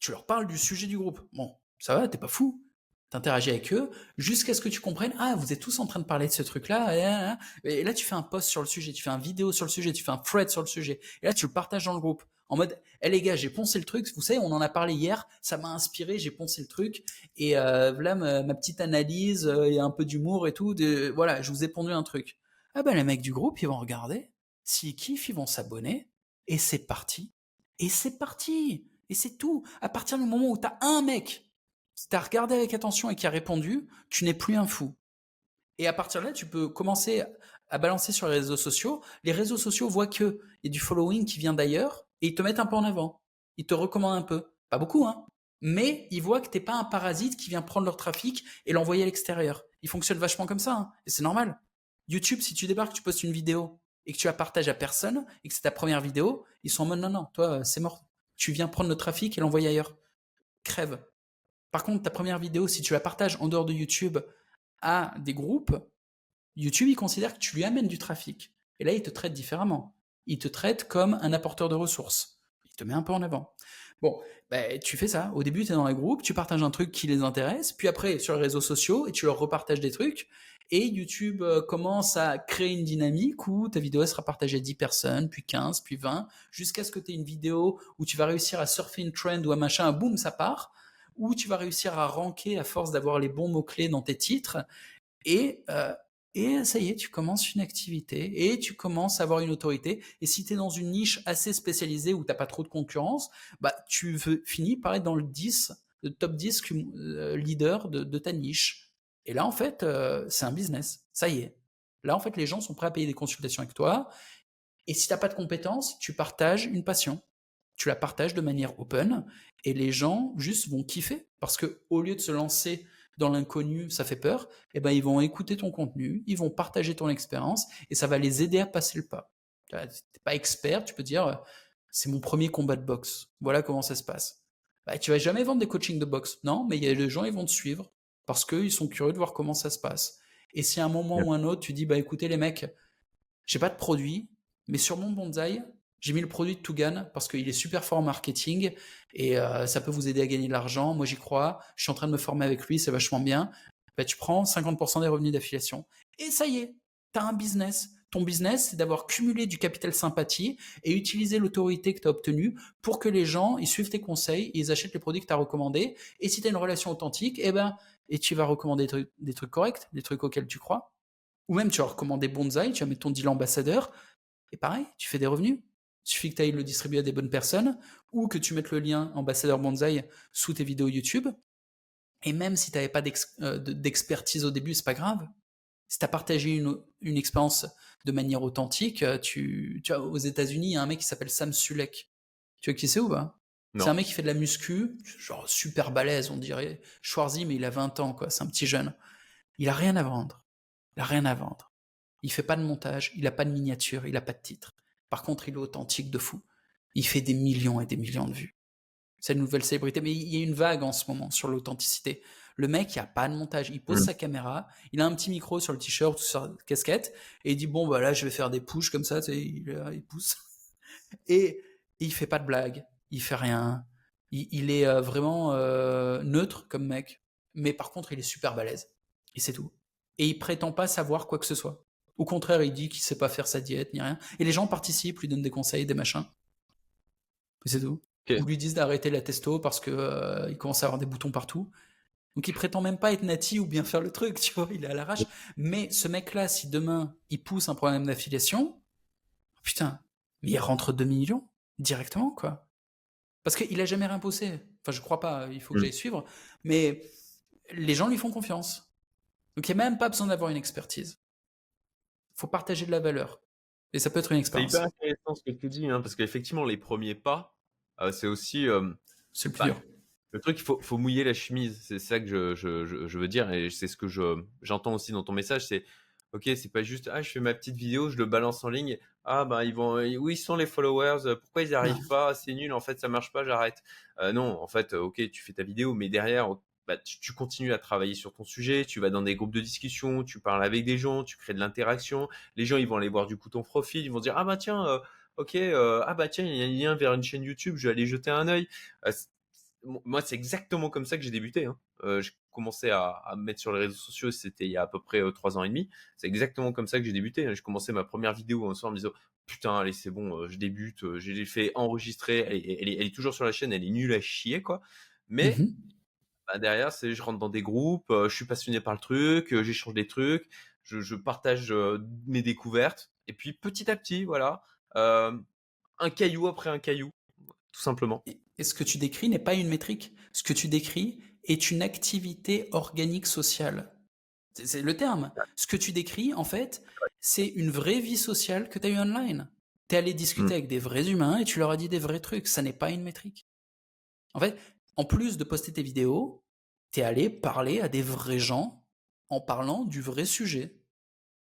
Tu leur parles du sujet du groupe. Bon, ça va, t'es pas fou. T'interagis avec eux jusqu'à ce que tu comprennes ah vous êtes tous en train de parler de ce truc là et là tu fais un post sur le sujet tu fais un vidéo sur le sujet tu fais un thread sur le sujet et là tu le partages dans le groupe. En mode hé les gars j'ai poncé le truc vous savez on en a parlé hier ça m'a inspiré j'ai poncé le truc et euh, voilà ma, petite analyse euh, et un peu d'humour et tout de, voilà je vous ai pondu un truc. Ah ben les mecs du groupe ils vont regarder s'ils kiffent ils vont s'abonner et c'est parti. Et c'est parti! Et c'est tout! À partir du moment où t'as un mec tu as regardé avec attention et qui a répondu, tu n'es plus un fou. Et à partir de là, tu peux commencer à balancer sur les réseaux sociaux. Les réseaux sociaux voient qu'il y a du following qui vient d'ailleurs et ils te mettent un peu en avant. Ils te recommandent un peu. Pas beaucoup, hein. Mais ils voient que t'es pas un parasite qui vient prendre leur trafic et l'envoyer à l'extérieur. Ils fonctionnent vachement comme ça, hein. et c'est normal. YouTube, si tu débarques, tu postes une vidéo et que tu la partages à personne et que c'est ta première vidéo, ils sont en mode non, non, toi, c'est mort. Tu viens prendre le trafic et l'envoyer ailleurs. Crève. Par contre, ta première vidéo, si tu la partages en dehors de YouTube à des groupes, YouTube, il considère que tu lui amènes du trafic. Et là, il te traite différemment. Il te traite comme un apporteur de ressources. Il te met un peu en avant. Bon, ben, tu fais ça. Au début, tu es dans les groupes, tu partages un truc qui les intéresse, puis après, sur les réseaux sociaux, et tu leur repartages des trucs. Et YouTube euh, commence à créer une dynamique où ta vidéo sera partagée à 10 personnes, puis 15, puis 20, jusqu'à ce que tu aies une vidéo où tu vas réussir à surfer une trend ou un machin, boum, ça part où tu vas réussir à ranker à force d'avoir les bons mots-clés dans tes titres. Et, euh, et ça y est, tu commences une activité et tu commences à avoir une autorité. Et si tu es dans une niche assez spécialisée où tu pas trop de concurrence, bah, tu veux, finis par être dans le 10, le top 10 euh, leader de, ta niche. Et là, en fait, euh, c'est un business. Ça y est. Là, en fait, les gens sont prêts à payer des consultations avec toi. Et si tu n'as pas de compétences, tu partages une passion tu la partages de manière open et les gens juste vont kiffer parce que au lieu de se lancer dans l'inconnu, ça fait peur, et eh ben ils vont écouter ton contenu, ils vont partager ton expérience et ça va les aider à passer le pas. Tu n'es pas expert, tu peux dire c'est mon premier combat de boxe. Voilà comment ça se passe. Bah, tu vas jamais vendre des coachings de boxe, non, mais il y a des gens ils vont te suivre parce qu'ils sont curieux de voir comment ça se passe. Et si à un moment ou un autre tu dis bah écoutez les mecs, j'ai pas de produit, mais sur mon bonsaï, j'ai mis le produit de Tugan parce qu'il est super fort en marketing et euh, ça peut vous aider à gagner de l'argent. Moi, j'y crois. Je suis en train de me former avec lui, c'est vachement bien. Bah, tu prends 50% des revenus d'affiliation et ça y est, tu as un business. Ton business, c'est d'avoir cumulé du capital sympathie et utiliser l'autorité que tu as obtenue pour que les gens ils suivent tes conseils, ils achètent les produits que tu as recommandés. Et si tu as une relation authentique, eh ben, et tu vas recommander des trucs, des trucs corrects, des trucs auxquels tu crois. Ou même tu vas recommander Bonzai, tu vas mettre ton deal ambassadeur, et pareil, tu fais des revenus. Il suffit que tu ailles le distribuer à des bonnes personnes, ou que tu mettes le lien ambassadeur Bonzai sous tes vidéos YouTube. Et même si tu n'avais pas euh, d'expertise au début, c'est pas grave. Si tu as partagé une, une expérience de manière authentique, euh, tu, aux États-Unis, il y a un mec qui s'appelle Sam Sulek. Tu vois qui c'est ou pas? C'est un mec qui fait de la muscu, genre super balèze, on dirait Schwarzy, mais il a 20 ans, quoi. C'est un petit jeune. Il a rien à vendre. Il a rien à vendre. Il fait pas de montage, il a pas de miniature, il a pas de titre. Par contre, il est authentique de fou. Il fait des millions et des millions de vues. C'est une nouvelle célébrité, mais il y a une vague en ce moment sur l'authenticité. Le mec, il a pas de montage. Il pose mm. sa caméra, il a un petit micro sur le t-shirt ou sur la casquette, et il dit bon, bah là, je vais faire des pushes comme ça, tu sais, il, pousse. Et, il fait pas de blagues, il fait rien. Il, est euh, vraiment euh, neutre comme mec, mais par contre, il est super balèze. Et c'est tout. Et il prétend pas savoir quoi que ce soit. Au contraire, il dit qu'il sait pas faire sa diète ni rien. Et les gens participent, lui donnent des conseils, des machins. Et c'est tout. Ou lui disent d'arrêter la testo parce que euh, il commence à avoir des boutons partout. Donc il prétend même pas être nati ou bien faire le truc, tu vois, il est à l'arrache. Mais ce mec-là, si demain il pousse un problème d'affiliation, putain, mais il rentre 2 millions directement, quoi. Parce qu'il a jamais rien poussé. Enfin, je crois pas, il faut que mm. j'aille suivre. Mais les gens lui font confiance. Donc il n'y a même pas besoin d'avoir une expertise. Faut partager de la valeur. Et ça peut être une expérience. C'est hyper intéressant ce que tu dis, hein, parce qu'effectivement, les premiers pas, euh, c'est aussi. Euh, c'est le plus dur. Le truc, il faut, faut, mouiller la chemise. C'est ça que je, je, je, veux dire. Et c'est ce que j'entends aussi dans ton message. C'est ok, c'est pas juste ah, je fais ma petite vidéo, je le balance en ligne. Ah, bah, ils vont. Où ils sont les followers Pourquoi ils n'y arrivent pas C'est nul, en fait, ça marche pas, j'arrête. Euh, non, en fait, ok, tu fais ta vidéo, mais derrière, bah, tu, continues à travailler sur ton sujet, tu vas dans des groupes de discussion, tu parles avec des gens, tu crées de l'interaction. Les gens, ils vont aller voir du coup ton profil, ils vont dire ah bah tiens, euh, ok, euh, ah bah tiens, il y a un lien vers une chaîne YouTube, je vais aller jeter un œil. Euh, moi, c'est exactement comme ça que j'ai débuté. Hein. j'ai commencé à, me mettre sur les réseaux sociaux, c'était il y a à peu près trois ans et demi. C'est exactement comme ça que j'ai débuté. Hein. J'ai commencé ma première vidéo un soir en me disant putain, allez, c'est bon, je débute, j'ai fait enregistrer, elle, elle, est, toujours sur la chaîne, elle est nulle à chier, quoi. Mais mmh bah, derrière, c'est je rentre dans des groupes, je suis passionné par le truc, j'échange des trucs, je, partage mes découvertes, et puis petit à petit, voilà, un caillou après un caillou, tout simplement. Et ce que tu décris n'est pas une métrique. Ce que tu décris est une activité organique sociale. C'est le terme. Ce que tu décris, en fait, c'est une vraie vie sociale que tu as eu online. Tu es allé discuter mmh. avec des vrais humains et tu leur as dit des vrais trucs. Ça n'est pas une métrique. En fait, en plus de poster tes vidéos, tu es allé parler à des vrais gens en parlant du vrai sujet.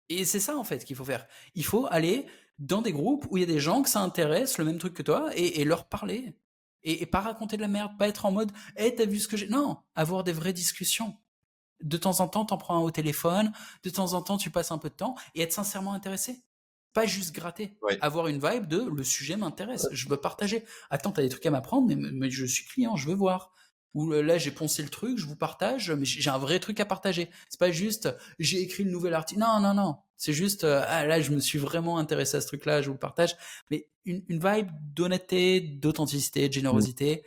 Et c'est ça en fait qu'il faut faire. Il faut aller dans des groupes où il y a des gens que ça intéresse, le même truc que toi, et, leur parler. Et, pas raconter de la merde, pas être en mode Eh, hey, t'as vu ce que j'ai? Non, avoir des vraies discussions. De temps en temps, t'en prends un au téléphone, de temps en temps, tu passes un peu de temps, et être sincèrement intéressé. Pas juste gratter. Avoir une vibe de le sujet m'intéresse, je veux partager. Attends, t'as des trucs à m'apprendre, mais, mais, je suis client, je veux voir. Ou euh, là, j'ai poncé le truc, je vous partage, mais j'ai un vrai truc à partager. C'est pas juste j'ai écrit le nouvel article. Non, non, non. C'est juste euh, ah là, je me suis vraiment intéressé à ce truc-là, je vous le partage. Mais une, une vibe d'honnêteté, d'authenticité, de générosité,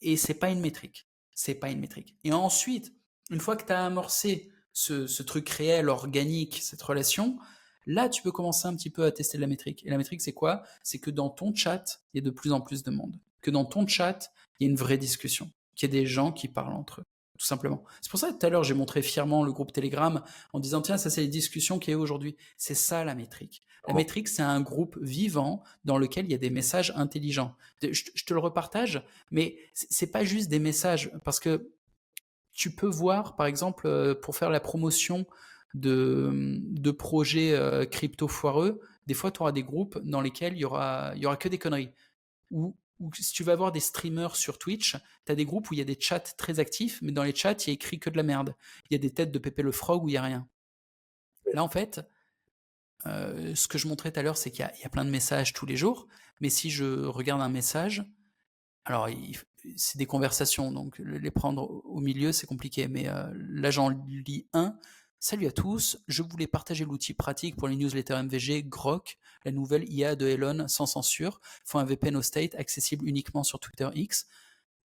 et c'est pas une métrique. C'est pas une métrique. Et ensuite, une fois que tu as amorcé ce, ce truc réel, organique, cette relation, Là, tu peux commencer un petit peu à tester la métrique. Et la métrique, c'est quoi? C'est que dans ton chat, il y a de plus en plus de monde. Que dans ton chat, il y a une vraie discussion. Qu'il y a des gens qui parlent entre eux. Tout simplement. C'est pour ça que tout à l'heure, j'ai montré fièrement le groupe Telegram en disant, tiens, ça, c'est les discussions qu'il y a aujourd'hui. C'est ça, la métrique. La oh. métrique, c'est un groupe vivant dans lequel il y a des messages intelligents. Je, te le repartage, mais c'est pas juste des messages parce que tu peux voir, par exemple, euh, pour faire la promotion de, de projets euh, crypto foireux, des fois, tu auras des groupes dans lesquels il y aura, il y aura que des conneries. Ou, ou si tu vas avoir des streamers sur Twitch, tu as des groupes où il y a des chats très actifs, mais dans les chats, il y a écrit que de la merde. Il y a des têtes de Pépé le Frog où il n'y a rien. Là, en fait, euh, ce que je montrais tout à l'heure, c'est qu'il y, y, a plein de messages tous les jours, mais si je regarde un message, alors c'est des conversations, donc les prendre au milieu, c'est compliqué, mais euh, là, j'en lis un Salut à tous, je voulais partager l'outil pratique pour les newsletters MVG Grok, la nouvelle IA de Elon sans censure, font un VPN au state accessible uniquement sur Twitter X.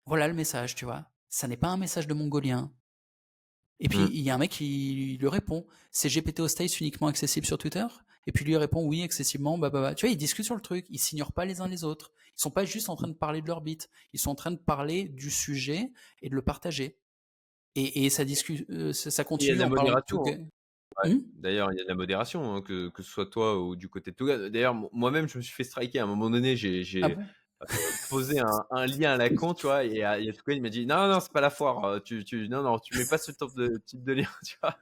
Voilà le message, tu vois. Ça n'est pas un message de mongolien. Et puis, Mm. il y a un mec qui lui répond C'est GPT Hostile uniquement accessible sur Twitter? Et puis lui répond Oui, accessiblement. Bah, bah, bah. Tu vois, ils discutent sur le truc. Ils s'ignorent pas les uns les autres. Ils sont pas juste en train de parler de leur bit. Ils sont en train de parler du sujet et de le partager. Et, et ça, discute, euh, ça, ça Il y a continue de la modération. tout. hein. Ouais. Hmm D'ailleurs, il y a de la modération, hein, que, que ce soit toi ou du côté de Touga. D'ailleurs, mo- moi-même, je me suis fait striker à un moment donné. J'ai Ah euh, posé un, un lien à la con, tu vois, et a Touga, il m'a dit Non, non, c'est pas la foire. euh, Tu, tu, non, non, tu mets pas ce type de, type de lien, tu vois.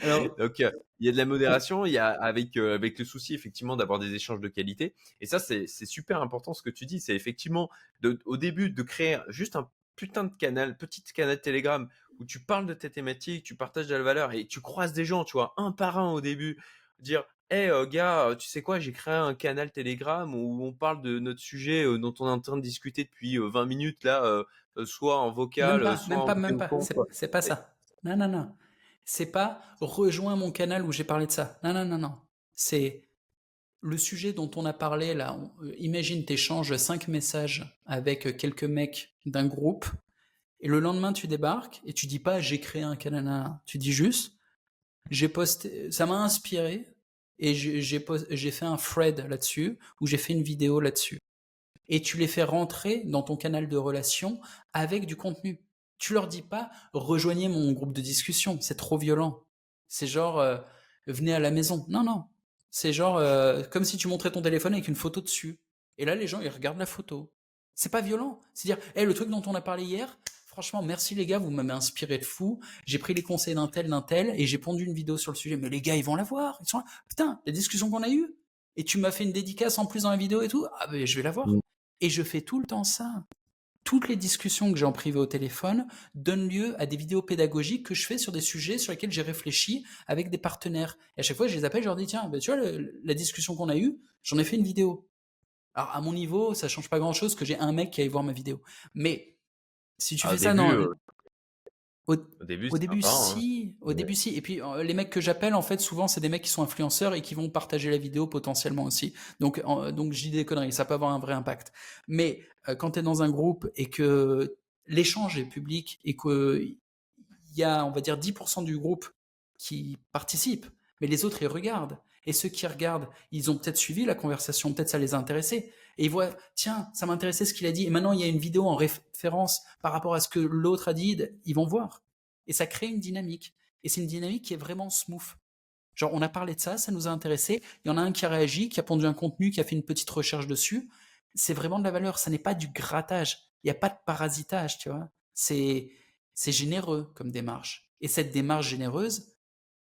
Alors, Donc, euh, il y a de la modération, il y a avec, euh, avec le souci, effectivement, d'avoir des échanges de qualité. Et ça, c'est c'est super important ce que tu dis. C'est effectivement, de, au début, de créer juste un putain de canal, petite canal Telegram, où tu parles de tes thématiques, tu partages de la valeur et tu croises des gens, tu vois, un par un au début. Dire, hé gars, euh, tu sais quoi, j'ai créé un canal Telegram où on parle de notre sujet euh, dont on est en train de discuter depuis euh, 20 minutes, là, euh, soit en même vocal, euh, pas, soit même en pas, même pas. C'est pas ça. Non, non, non. C'est pas rejoins mon canal où j'ai parlé de ça. Non, non, non, non. C'est le sujet dont on a parlé là. On- imagine, t'échanges cinq messages avec quelques mecs d'un groupe, et le lendemain tu débarques et tu dis pas j'ai créé un canal. Tu dis juste j'ai posté, ça m'a inspiré et j'ai fait un thread là-dessus ou j'ai fait une vidéo là-dessus. Et tu les fais rentrer dans ton canal de relation avec du contenu. Tu leur dis pas rejoignez mon groupe de discussion, c'est trop violent. C'est genre euh, venez à la maison. Non non, c'est genre euh, comme si tu montrais ton téléphone avec une photo dessus. Et là les gens ils regardent la photo. C'est pas violent. C'est dire hey, le truc dont on a parlé hier. Franchement, merci les gars, vous m'avez inspiré de fou. J'ai pris les conseils d'un tel, d'un tel, et j'ai pondu une vidéo sur le sujet. Mais les gars, ils vont la voir. Ils sont là. Putain, la discussion qu'on a eue. Et tu m'as fait une dédicace en plus dans la vidéo et tout. Ah ben, je vais la voir. Et je fais tout le temps ça. Toutes les discussions que j'ai en privé au téléphone donnent lieu à des vidéos pédagogiques que je fais sur des sujets sur lesquels j'ai réfléchi avec des partenaires. Et à chaque fois, je les appelle, je leur dis, tiens, ben, tu vois, la discussion qu'on a eue, j'en ai fait une vidéo. Alors, à mon niveau, ça change pas grand chose que j'ai un mec qui aille voir ma vidéo. Mais, si tu Ah, fais ça dans, euh, au, au début, au début, sympa, hein. si. Au Ouais. début, si. Et puis, euh, les mecs que j'appelle, en fait, souvent, c'est des mecs qui sont influenceurs et qui vont partager la vidéo potentiellement aussi. Donc, donc je dis des conneries. Ça peut avoir un vrai impact. Mais euh, quand tu es dans un groupe et que l'échange est public et qu'il y a, on va dire, 10% du groupe qui participe, mais les autres, ils regardent. Et ceux qui regardent, ils ont peut-être suivi la conversation, peut-être ça les a intéressés. Et ils voient, tiens, ça m'intéressait ce qu'il a dit. Et maintenant, il y a une vidéo en référence par rapport à ce que l'autre a dit. Ils vont voir. Et ça crée une dynamique. Et c'est une dynamique qui est vraiment smooth. Genre, on a parlé de ça, ça nous a intéressé. Il y en a un qui a réagi, qui a pondu un contenu, qui a fait une petite recherche dessus. C'est vraiment de la valeur. Ça n'est pas du grattage. Il n'y a pas de parasitage, tu vois. C'est, c'est généreux comme démarche. Et cette démarche généreuse,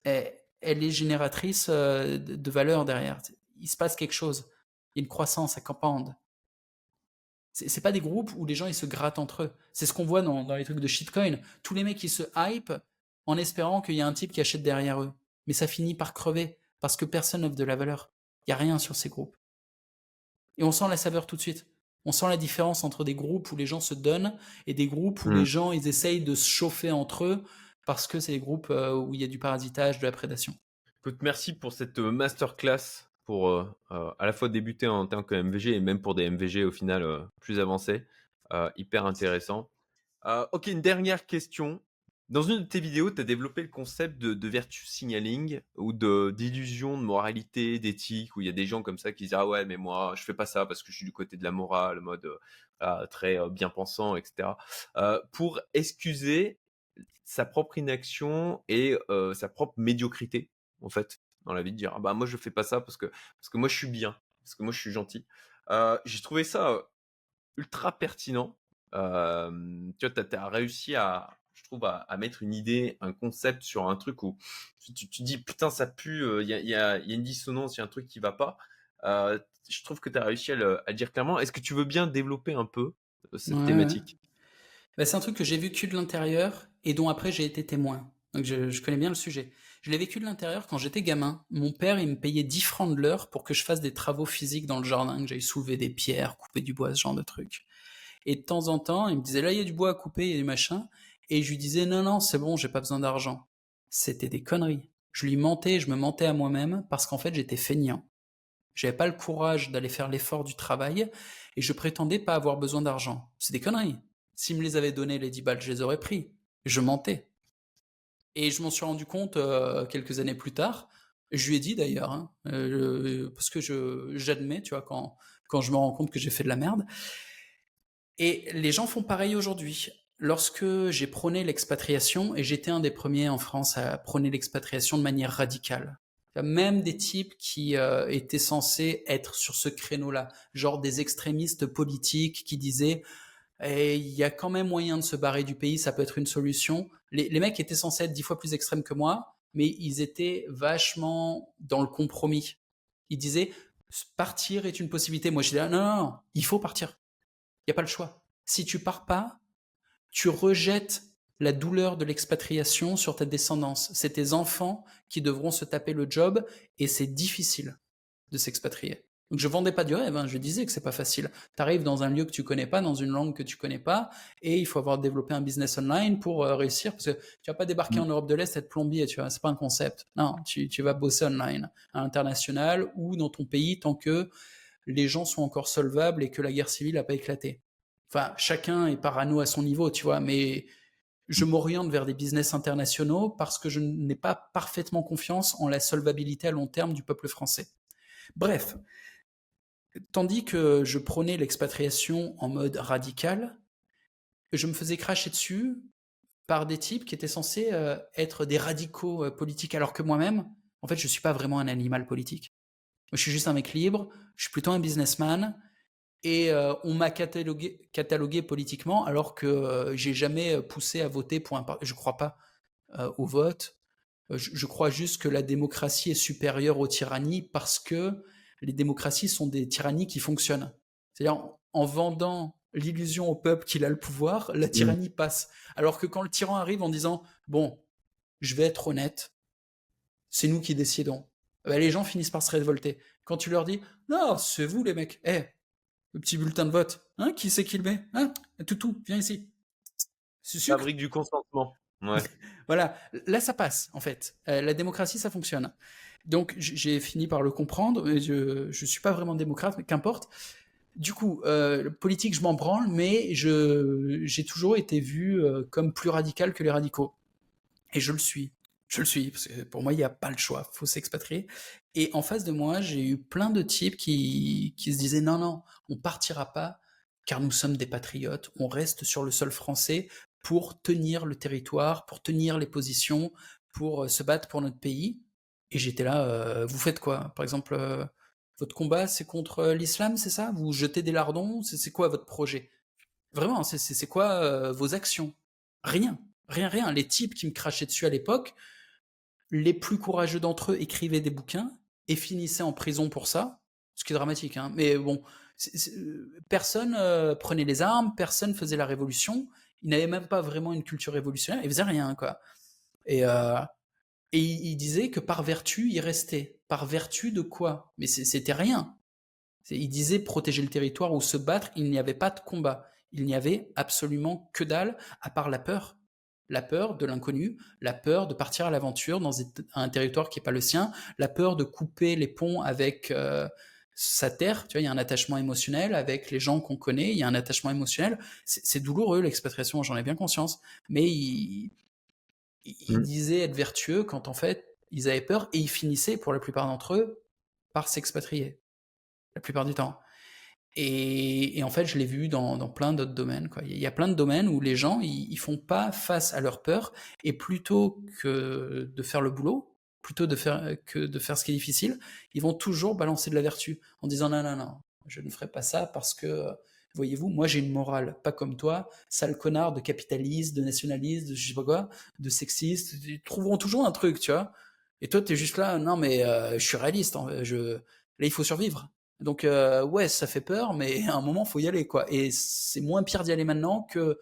elle, est génératrice euh, de valeur derrière. Il se passe quelque chose. Il y a une croissance à campande. C'est pas des groupes où les gens ils se grattent entre eux. C'est ce qu'on voit dans, dans les trucs de shitcoin. Tous les mecs ils se hype en espérant qu'il y a un type qui achète derrière eux. Mais ça finit par crever parce que personne n'offre de la valeur. Il n'y a rien sur ces groupes. Et on sent la saveur tout de suite. On sent la différence entre des groupes où les gens se donnent et des groupes où Mm. les gens ils essayent de se chauffer entre eux parce que c'est des groupes euh, où il y a du parasitage, de la prédation. Écoute, merci pour cette euh, masterclass pour euh, euh, à la fois débuter en tant que MVG et même pour des MVG au final euh, plus avancés. Hyper intéressant. Ok, une dernière question. Dans une de tes vidéos, tu as développé le concept de, de virtue signaling ou d'illusion de moralité, d'éthique, où il y a des gens comme ça qui disent Ah ouais, mais moi, je fais pas ça parce que je suis du côté de la morale, mode très bien pensant, etc. Pour excuser sa propre inaction et sa propre médiocrité, en fait, dans la vie, de dire ah bah moi je fais pas ça parce que parce que moi je suis bien, parce que moi je suis gentil. Euh, J'ai trouvé ça ultra pertinent. Euh, tu vois, tu as, réussi à, je trouve, à, à, mettre une idée, un concept sur un truc où tu, tu, tu dis putain ça pue, il y, a, y, a, y, a, une dissonance, il y a un truc qui va pas. Euh, je trouve que tu as réussi à le, à le, dire clairement. Est-ce que tu veux bien développer un peu cette ouais, thématique? Bah, C'est un truc que j'ai vécu de l'intérieur et dont après j'ai été témoin. Donc je, je, connais bien le sujet. Je l'ai vécu de l'intérieur quand j'étais gamin. Mon père, il me payait 10 francs de l'heure pour que je fasse des travaux physiques dans le jardin, que j'aille soulever des pierres, couper du bois, ce genre de trucs. Et de temps en temps, il me disait là, il y a du bois à couper, il y a du machin. Et je lui disais non, non, c'est bon, j'ai pas besoin d'argent. C'était des conneries. Je lui mentais, je me mentais à moi-même parce qu'en fait, j'étais feignant. J'avais pas le courage d'aller faire l'effort du travail et je prétendais pas avoir besoin d'argent. C'est des conneries. S'il me les avait donné les 10 balles, je les aurais pris. Je mentais. Et je m'en suis rendu compte euh, quelques années plus tard. Je lui ai dit d'ailleurs, hein, euh, parce que j'admets, tu vois, quand, quand je me rends compte que j'ai fait de la merde. Et les gens font pareil aujourd'hui. Lorsque j'ai prôné l'expatriation, et j'étais un des premiers en France à prôner l'expatriation de manière radicale, même des types qui euh, étaient censés être sur ce créneau-là, genre des extrémistes politiques qui disaient eh, il y a quand même moyen de se barrer du pays, ça peut être une solution. Les, les, mecs étaient censés être dix fois plus extrêmes que moi, mais ils étaient vachement dans le compromis. Ils disaient partir est une possibilité. Moi, je disais non, non, non, il faut partir. Il n'y a pas le choix. Si tu pars pas, tu rejettes la douleur de l'expatriation sur ta descendance. C'est tes enfants qui devront se taper le job et c'est difficile de s'expatrier. Donc je vendais pas du rêve, hein, je disais que c'est pas facile. Tu arrives dans un lieu que tu connais pas, dans une langue que tu connais pas, et il faut avoir développé un business online pour euh, réussir, parce que tu vas pas débarquer en mm. Europe de l'Est être plombier, tu vois, c'est pas un concept. Non, tu, tu vas bosser online, à l'international ou dans ton pays tant que les gens sont encore solvables et que la guerre civile n'a pas éclaté. Enfin, chacun est parano à son niveau, tu vois, mais je m'oriente vers des business internationaux parce que je n'ai pas parfaitement confiance en la solvabilité à long terme du peuple français. Bref, tandis que je prônais l'expatriation en mode radical, je me faisais cracher dessus par des types qui étaient censés euh, être des radicaux euh, politiques, alors que moi-même, en fait, je ne suis pas vraiment un animal politique. je suis juste un mec libre, je suis plutôt un businessman, et euh, on m'a catalogué, politiquement alors que j'ai jamais poussé à voter pour un parti. Je crois pas au vote. Je, crois juste que la démocratie est supérieure aux tyrannies parce que les démocraties sont des tyrannies qui fonctionnent. C'est-à-dire en, en, vendant l'illusion au peuple qu'il a le pouvoir, la mmh. tyrannie passe. Alors que quand le tyran arrive en disant bon, je vais être honnête, c'est nous qui décidons. Ben, les gens finissent par se révolter. Quand tu leur dis non, c'est vous les mecs, eh, le petit bulletin de vote. Hein Qui c'est qui le met? Hein Toutou, viens ici. C'est sûr. Fabrique du consentement. Voilà, là ça passe en fait. Euh, la démocratie, ça fonctionne. Donc j'ai fini par le comprendre. Je ne suis pas vraiment démocrate, mais qu'importe. Du coup, euh, politique, je m'en branle, mais j'ai toujours été vu euh, comme plus radical que les radicaux. Et je le suis je le suis, parce que pour moi, il n'y a pas le choix, faut s'expatrier. Et en face de moi, j'ai eu plein de types qui, qui se disaient non, non, on partira pas, car nous sommes des patriotes, on reste sur le sol français pour tenir le territoire, pour tenir les positions, pour euh, se battre pour notre pays. Et j'étais là, euh, vous faites quoi? Par exemple, euh, votre combat, c'est contre l'islam, c'est ça? Vous jetez des lardons? C'est quoi votre projet? Vraiment, c'est quoi vos actions? Rien, rien, rien. Les types qui me crachaient dessus à l'époque, les plus courageux d'entre eux écrivaient des bouquins et finissaient en prison pour ça, ce qui est dramatique. Hein. Mais bon, personne euh, prenait les armes, personne faisait la révolution. Ils n'avaient même pas vraiment une culture révolutionnaire. Ils faisaient rien, quoi. Et, euh, et ils disaient que par vertu, ils restaient. Par vertu de quoi? Mais c'était rien. Ils disaient protéger le territoire ou se battre. Il n'y avait pas de combat. Il n'y avait absolument que dalle, à part la peur la peur de l'inconnu, la peur de partir à l'aventure dans un territoire qui n'est pas le sien, la peur de couper les ponts avec euh, sa terre. Tu vois, il y a un attachement émotionnel avec les gens qu'on connaît, il y a un attachement émotionnel. C'est douloureux l'expatriation, j'en ai bien conscience, mais ils il mmh. disaient être vertueux quand en fait ils avaient peur et ils finissaient pour la plupart d'entre eux par s'expatrier. La plupart du temps. Et, en fait, je l'ai vu dans, plein d'autres domaines. Quoi. Il y a plein de domaines où les gens, ils, font pas face à leur peur, et plutôt que de faire le boulot, plutôt de faire, que de faire ce qui est difficile, ils vont toujours balancer de la vertu en disant non, non, non, je ne ferai pas ça parce que, voyez-vous, moi j'ai une morale, pas comme toi, sale connard de capitaliste, de nationaliste, de je sais pas quoi, de sexiste, ils trouveront toujours un truc, tu vois. Et toi, tu es juste là, non, mais euh, je suis réaliste, je... là, il faut survivre. Donc euh, ouais, ça fait peur, mais à un moment, faut y aller, quoi. Et c'est moins pire d'y aller maintenant que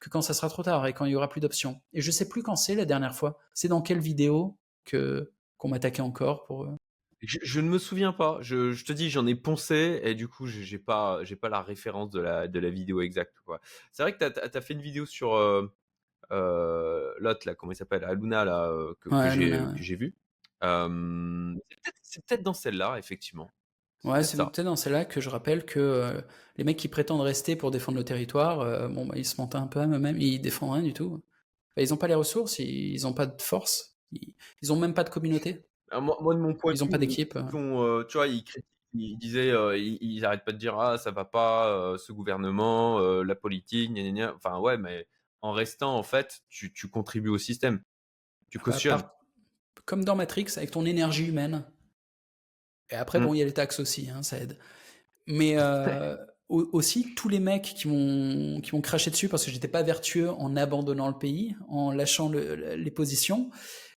que quand ça sera trop tard et quand il y aura plus d'options. Et je sais plus quand c'est la dernière fois. C'est dans quelle vidéo? Que qu'on m'attaquait encore pour. Euh je, ne me souviens pas. Je, te dis, j'en ai poncé et du coup, j'ai pas, j'ai pas la référence de la, de la vidéo exacte. C'est vrai que tu as, fait une vidéo sur euh, euh, l'autre, là, comment il s'appelle Aluna, là, que, que j'ai vu. c'est peut-être dans celle-là, effectivement. Ouais, c'est peut-être dans celle-là que je rappelle que euh, les mecs qui prétendent rester pour défendre le territoire, euh, bon, bah, ils se mentent un peu à eux-mêmes, ils défendent rien du tout. Bah, ils n'ont pas les ressources, ils n'ont pas de force, ils n'ont même pas de communauté. Ah, moi, de mon point ils n'ont pas d'équipe. Euh, tu vois, ils, ils disaient, euh, ils, n'arrêtent pas de dire ah ça va pas, euh, ce gouvernement, la politique, gna, gna, enfin ouais, mais en restant en fait, tu, tu contribues au système, tu bah, cautionnes. comme dans Matrix, avec ton énergie humaine. Et après, bon, mmh. il y a les taxes aussi, hein, ça aide. Mais aussi tous les mecs qui m'ont qui m'ont craché dessus parce que j'étais pas vertueux en abandonnant le pays, en lâchant les positions,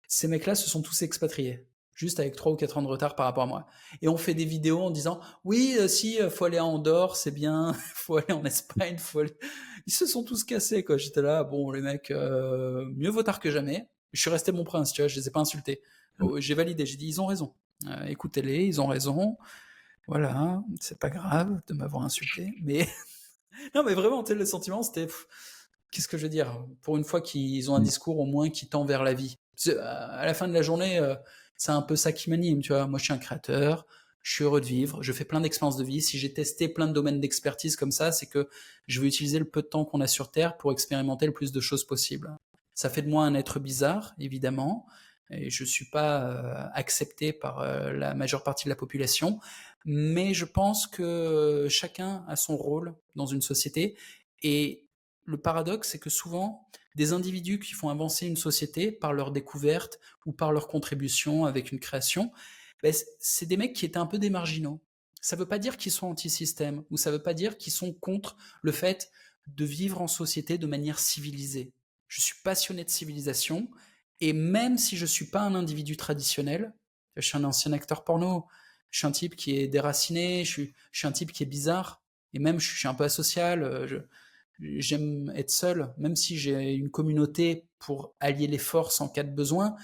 ces mecs-là se sont tous expatriés, juste avec trois ou quatre ans de retard par rapport à moi. Et on fait des vidéos en disant oui, euh, si euh, faut aller à Andorre, c'est bien, faut aller en Espagne, faut ils se sont tous cassés quoi. J'étais là, bon les mecs, euh, mieux vaut tard que jamais. Je suis resté mon prince, tu vois, je les ai pas insultés. Mmh. J'ai validé, j'ai dit ils ont raison. Écoutez-les, ils ont raison. Voilà, c'est pas grave de m'avoir insulté, mais non, mais vraiment, le sentiment, c'était qu'est-ce que je veux dire? Pour une fois qu'ils ont un mmh. discours au moins qui tend vers la vie. À la fin de la journée, euh, c'est un peu ça qui m'anime, tu vois. Moi, je suis un créateur, je suis heureux de vivre, je fais plein d'expériences de vie. Si j'ai testé plein de domaines d'expertise comme ça, c'est que je veux utiliser le peu de temps qu'on a sur Terre pour expérimenter le plus de choses possible. Ça fait de moi un être bizarre, évidemment, et je suis pas euh, accepté par euh, la majeure partie de la population, mais je pense que chacun a son rôle dans une société et le paradoxe c'est que souvent des individus qui font avancer une société par leur découverte ou par leur contribution avec une création, ben, c'est des mecs qui étaient un peu des marginaux. Ça ne veut pas dire qu'ils sont anti-système ou ça ne veut pas dire qu'ils sont contre le fait de vivre en société de manière civilisée. Je suis passionné de civilisation et même si je ne suis pas un individu traditionnel, je suis un ancien acteur porno, je suis un type qui est déraciné, je suis, un type qui est bizarre, et même je suis un peu asocial, euh, j'aime être seul, même si j'ai une communauté pour allier les forces en cas de besoin,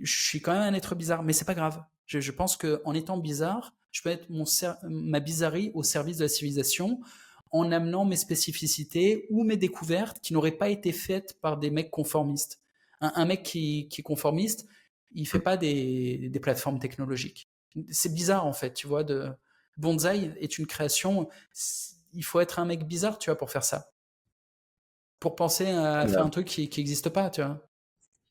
je suis quand même un être bizarre, mais c'est pas grave. Je, je pense qu'en étant bizarre, je peux être ma bizarrerie au service de la civilisation en amenant mes spécificités ou mes découvertes qui n'auraient pas été faites par des mecs conformistes un, mec qui, est conformiste, il fait pas des, plateformes technologiques. C'est bizarre en fait, tu vois. De Bonsai est une création. Il faut être un mec bizarre, tu vois, pour faire ça. Pour penser à faire un truc qui n'existe pas, tu vois.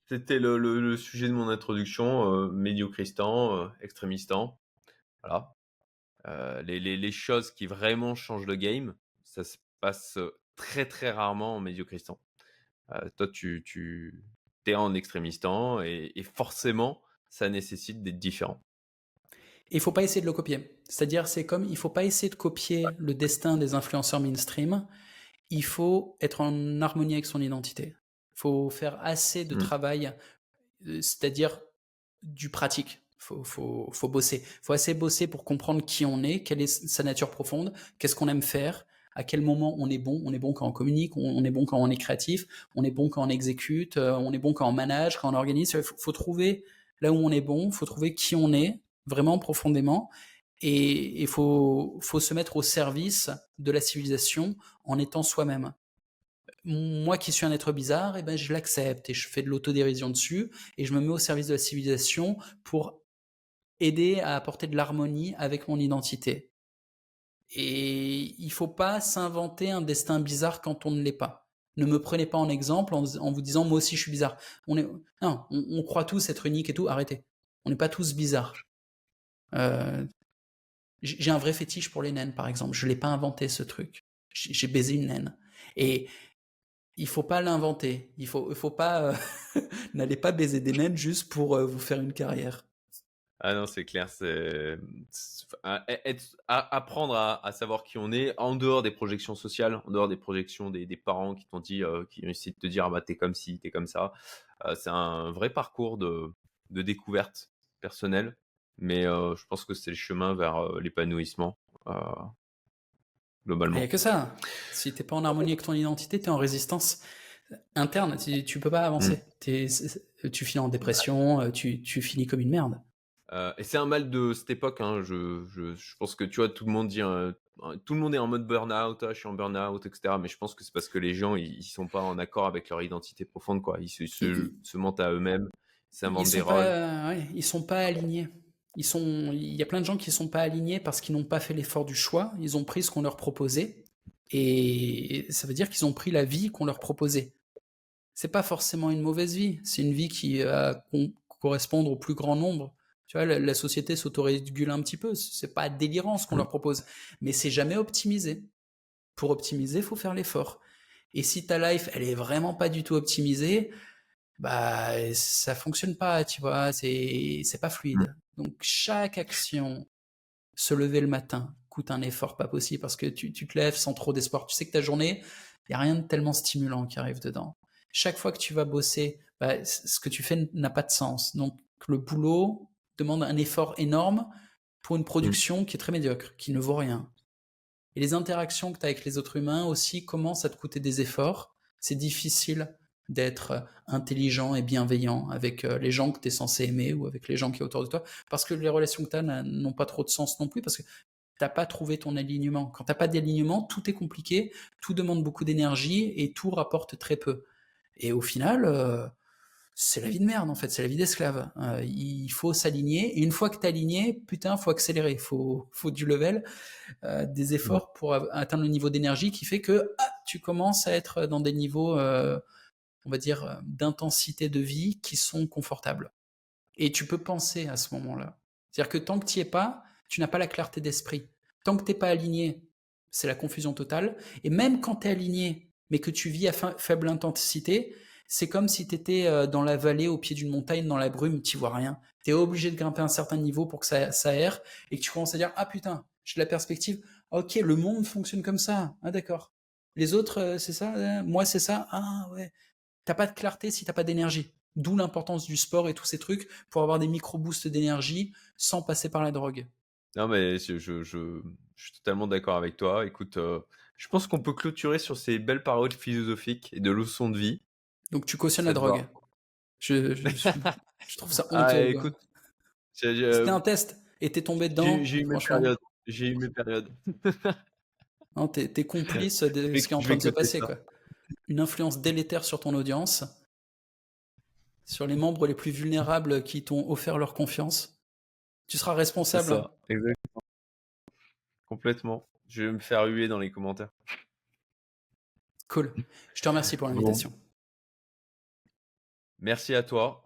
C'était le, sujet de mon introduction, euh, médiocristan, euh, extrémistan. Voilà. Euh, les, choses qui vraiment changent le game, ça se passe très très rarement en médiocristan. toi, tu, tu es en extrémistant et, et, forcément, ça nécessite d'être différent. Il faut pas essayer de le copier. C'est-à-dire, c'est comme il faut pas essayer de copier le destin des influenceurs mainstream. Il faut être en harmonie avec son identité. Il faut faire assez de mmh. travail, euh, c'est-à-dire du pratique. Faut, faut, faut bosser. faut assez bosser pour comprendre qui on est, quelle est sa nature profonde, qu'est-ce qu'on aime faire, à quel moment on est bon. On est bon quand on communique, on, est bon quand on est créatif, on est bon quand on exécute, euh, on est bon quand on manage, quand on organise. Il faut, trouver là où on est bon, il faut trouver qui on est vraiment profondément. Et il faut, faut se mettre au service de la civilisation en étant soi-même. Moi qui suis un être bizarre, eh ben, je l'accepte et je fais de l'autodérision dessus et je me mets au service de la civilisation pour aider à apporter de l'harmonie avec mon identité. Et il faut pas s'inventer un destin bizarre quand on ne l'est pas. Ne me prenez pas en exemple en, vous disant moi aussi je suis bizarre. On est non, on, croit tous être unique et tout. Arrêtez. On n'est pas tous bizarres. Euh, j'ai un vrai fétiche pour les naines, par exemple. Je l'ai pas inventé ce truc. J'ai baisé une naine. Et il faut pas l'inventer. Il faut, il faut pas. Euh, n'allez pas baiser des naines juste pour euh, vous faire une carrière. Ah non, c'est clair, c'est apprendre à, savoir qui on est en dehors des projections sociales, en dehors des projections des, parents qui t'ont dit, euh, qui ont essayé de te dire, ah bah t'es comme ci, t'es comme ça. C'est un vrai parcours de, découverte personnelle, mais euh, je pense que c'est le chemin vers l'épanouissement globalement. Il n'y a que ça. Si t'es pas en harmonie avec ton identité, t'es en résistance interne. Tu, tu peux pas avancer. Mmh. tu finis en dépression, tu, tu finis comme une merde. Euh, et c'est un mal de cette époque. Hein, je, je, je, pense que tu vois, tout le monde dit, euh, tout le monde est en mode burn-out, ah, je suis en burn-out, etc. Mais je pense que c'est parce que les gens, ils, sont pas en accord avec leur identité profonde, quoi. Ils se, se, mentent à eux-mêmes, s'inventent des rôles. Ouais, ils sont pas alignés. Il y a plein de gens qui sont pas alignés parce qu'ils n'ont pas fait l'effort du choix. Ils ont pris ce qu'on leur proposait, et ça veut dire qu'ils ont pris la vie qu'on leur proposait. c'est pas forcément une mauvaise vie. C'est une vie qui va correspondre au plus grand nombre. Tu vois, la, société s'autorégule un petit peu. C'est pas délirant ce qu'on leur propose, mais c'est jamais optimisé. Pour optimiser, faut faire l'effort. Et si ta life, elle est vraiment pas du tout optimisée, bah ça fonctionne pas, tu vois, c'est c'est pas fluide. Donc chaque action, se lever le matin, coûte un effort pas possible parce que tu, tu te lèves sans trop d'espoir. Tu sais que ta journée, il y a rien de tellement stimulant qui arrive dedans. Chaque fois que tu vas bosser, bah, ce que tu fais n'a pas de sens. Donc le boulot demande un effort énorme pour une production mmh. qui est très médiocre, qui ne vaut rien. Et les interactions que tu as avec les autres humains aussi commencent à te coûter des efforts. C'est difficile d'être intelligent et bienveillant avec euh, les gens que tu es censé aimer ou avec les gens qui sont autour de toi, parce que les relations que tu as n'ont pas trop de sens non plus, parce que tu n'as pas trouvé ton alignement. Quand tu n'as pas d'alignement, tout est compliqué, tout demande beaucoup d'énergie et tout rapporte très peu. Et au final, euh, c'est la vie de merde en fait, c'est la vie d'esclave. Euh, il faut s'aligner et une fois que tu es aligné, putain, faut accélérer, faut faut du level, euh, des efforts pour atteindre le niveau d'énergie qui fait que ah, tu commences à être dans des niveaux, euh, on va dire, d'intensité de vie qui sont confortables. Et tu peux penser à ce moment-là. C'est-à-dire que tant que tu n'y es pas, tu n'as pas la clarté d'esprit. Tant que tu n'es pas aligné, c'est la confusion totale. Et même quand tu es aligné, mais que tu vis à faible intensité, c'est comme si tu étais euh, dans la vallée, au pied d'une montagne, dans la brume, tu vois rien. Tu es obligé de grimper un certain niveau pour que ça, ça et que tu commences à dire Ah putain, j'ai de la perspective. Ok, le monde fonctionne comme ça. Ah d'accord. Les autres, euh, c'est ça Moi, c'est ça Ah ouais. T'as pas de clarté si t'as pas d'énergie. D'où l'importance du sport et tous ces trucs pour avoir des micro-boosts d'énergie sans passer par la drogue. Non, mais je, je, je, suis totalement d'accord avec toi. Écoute, euh, je pense qu'on peut clôturer sur ces belles paroles philosophiques et de leçons de vie. Donc tu cautionnes la drogue. Je, je, trouve ça ah, honteux. Ah, écoute, C'était un test et t'es tombé dedans. J'ai eu mes périodes. J'ai eu mes périodes. non, t'es, complice de ce qui est en train de se passer. Quoi. Une influence délétère sur ton audience, sur les membres les plus vulnérables qui t'ont offert leur confiance. Tu seras responsable. Ça, exactement. Complètement. Je vais me faire huer dans les commentaires. Cool. Je te remercie pour l'invitation. Merci à toi.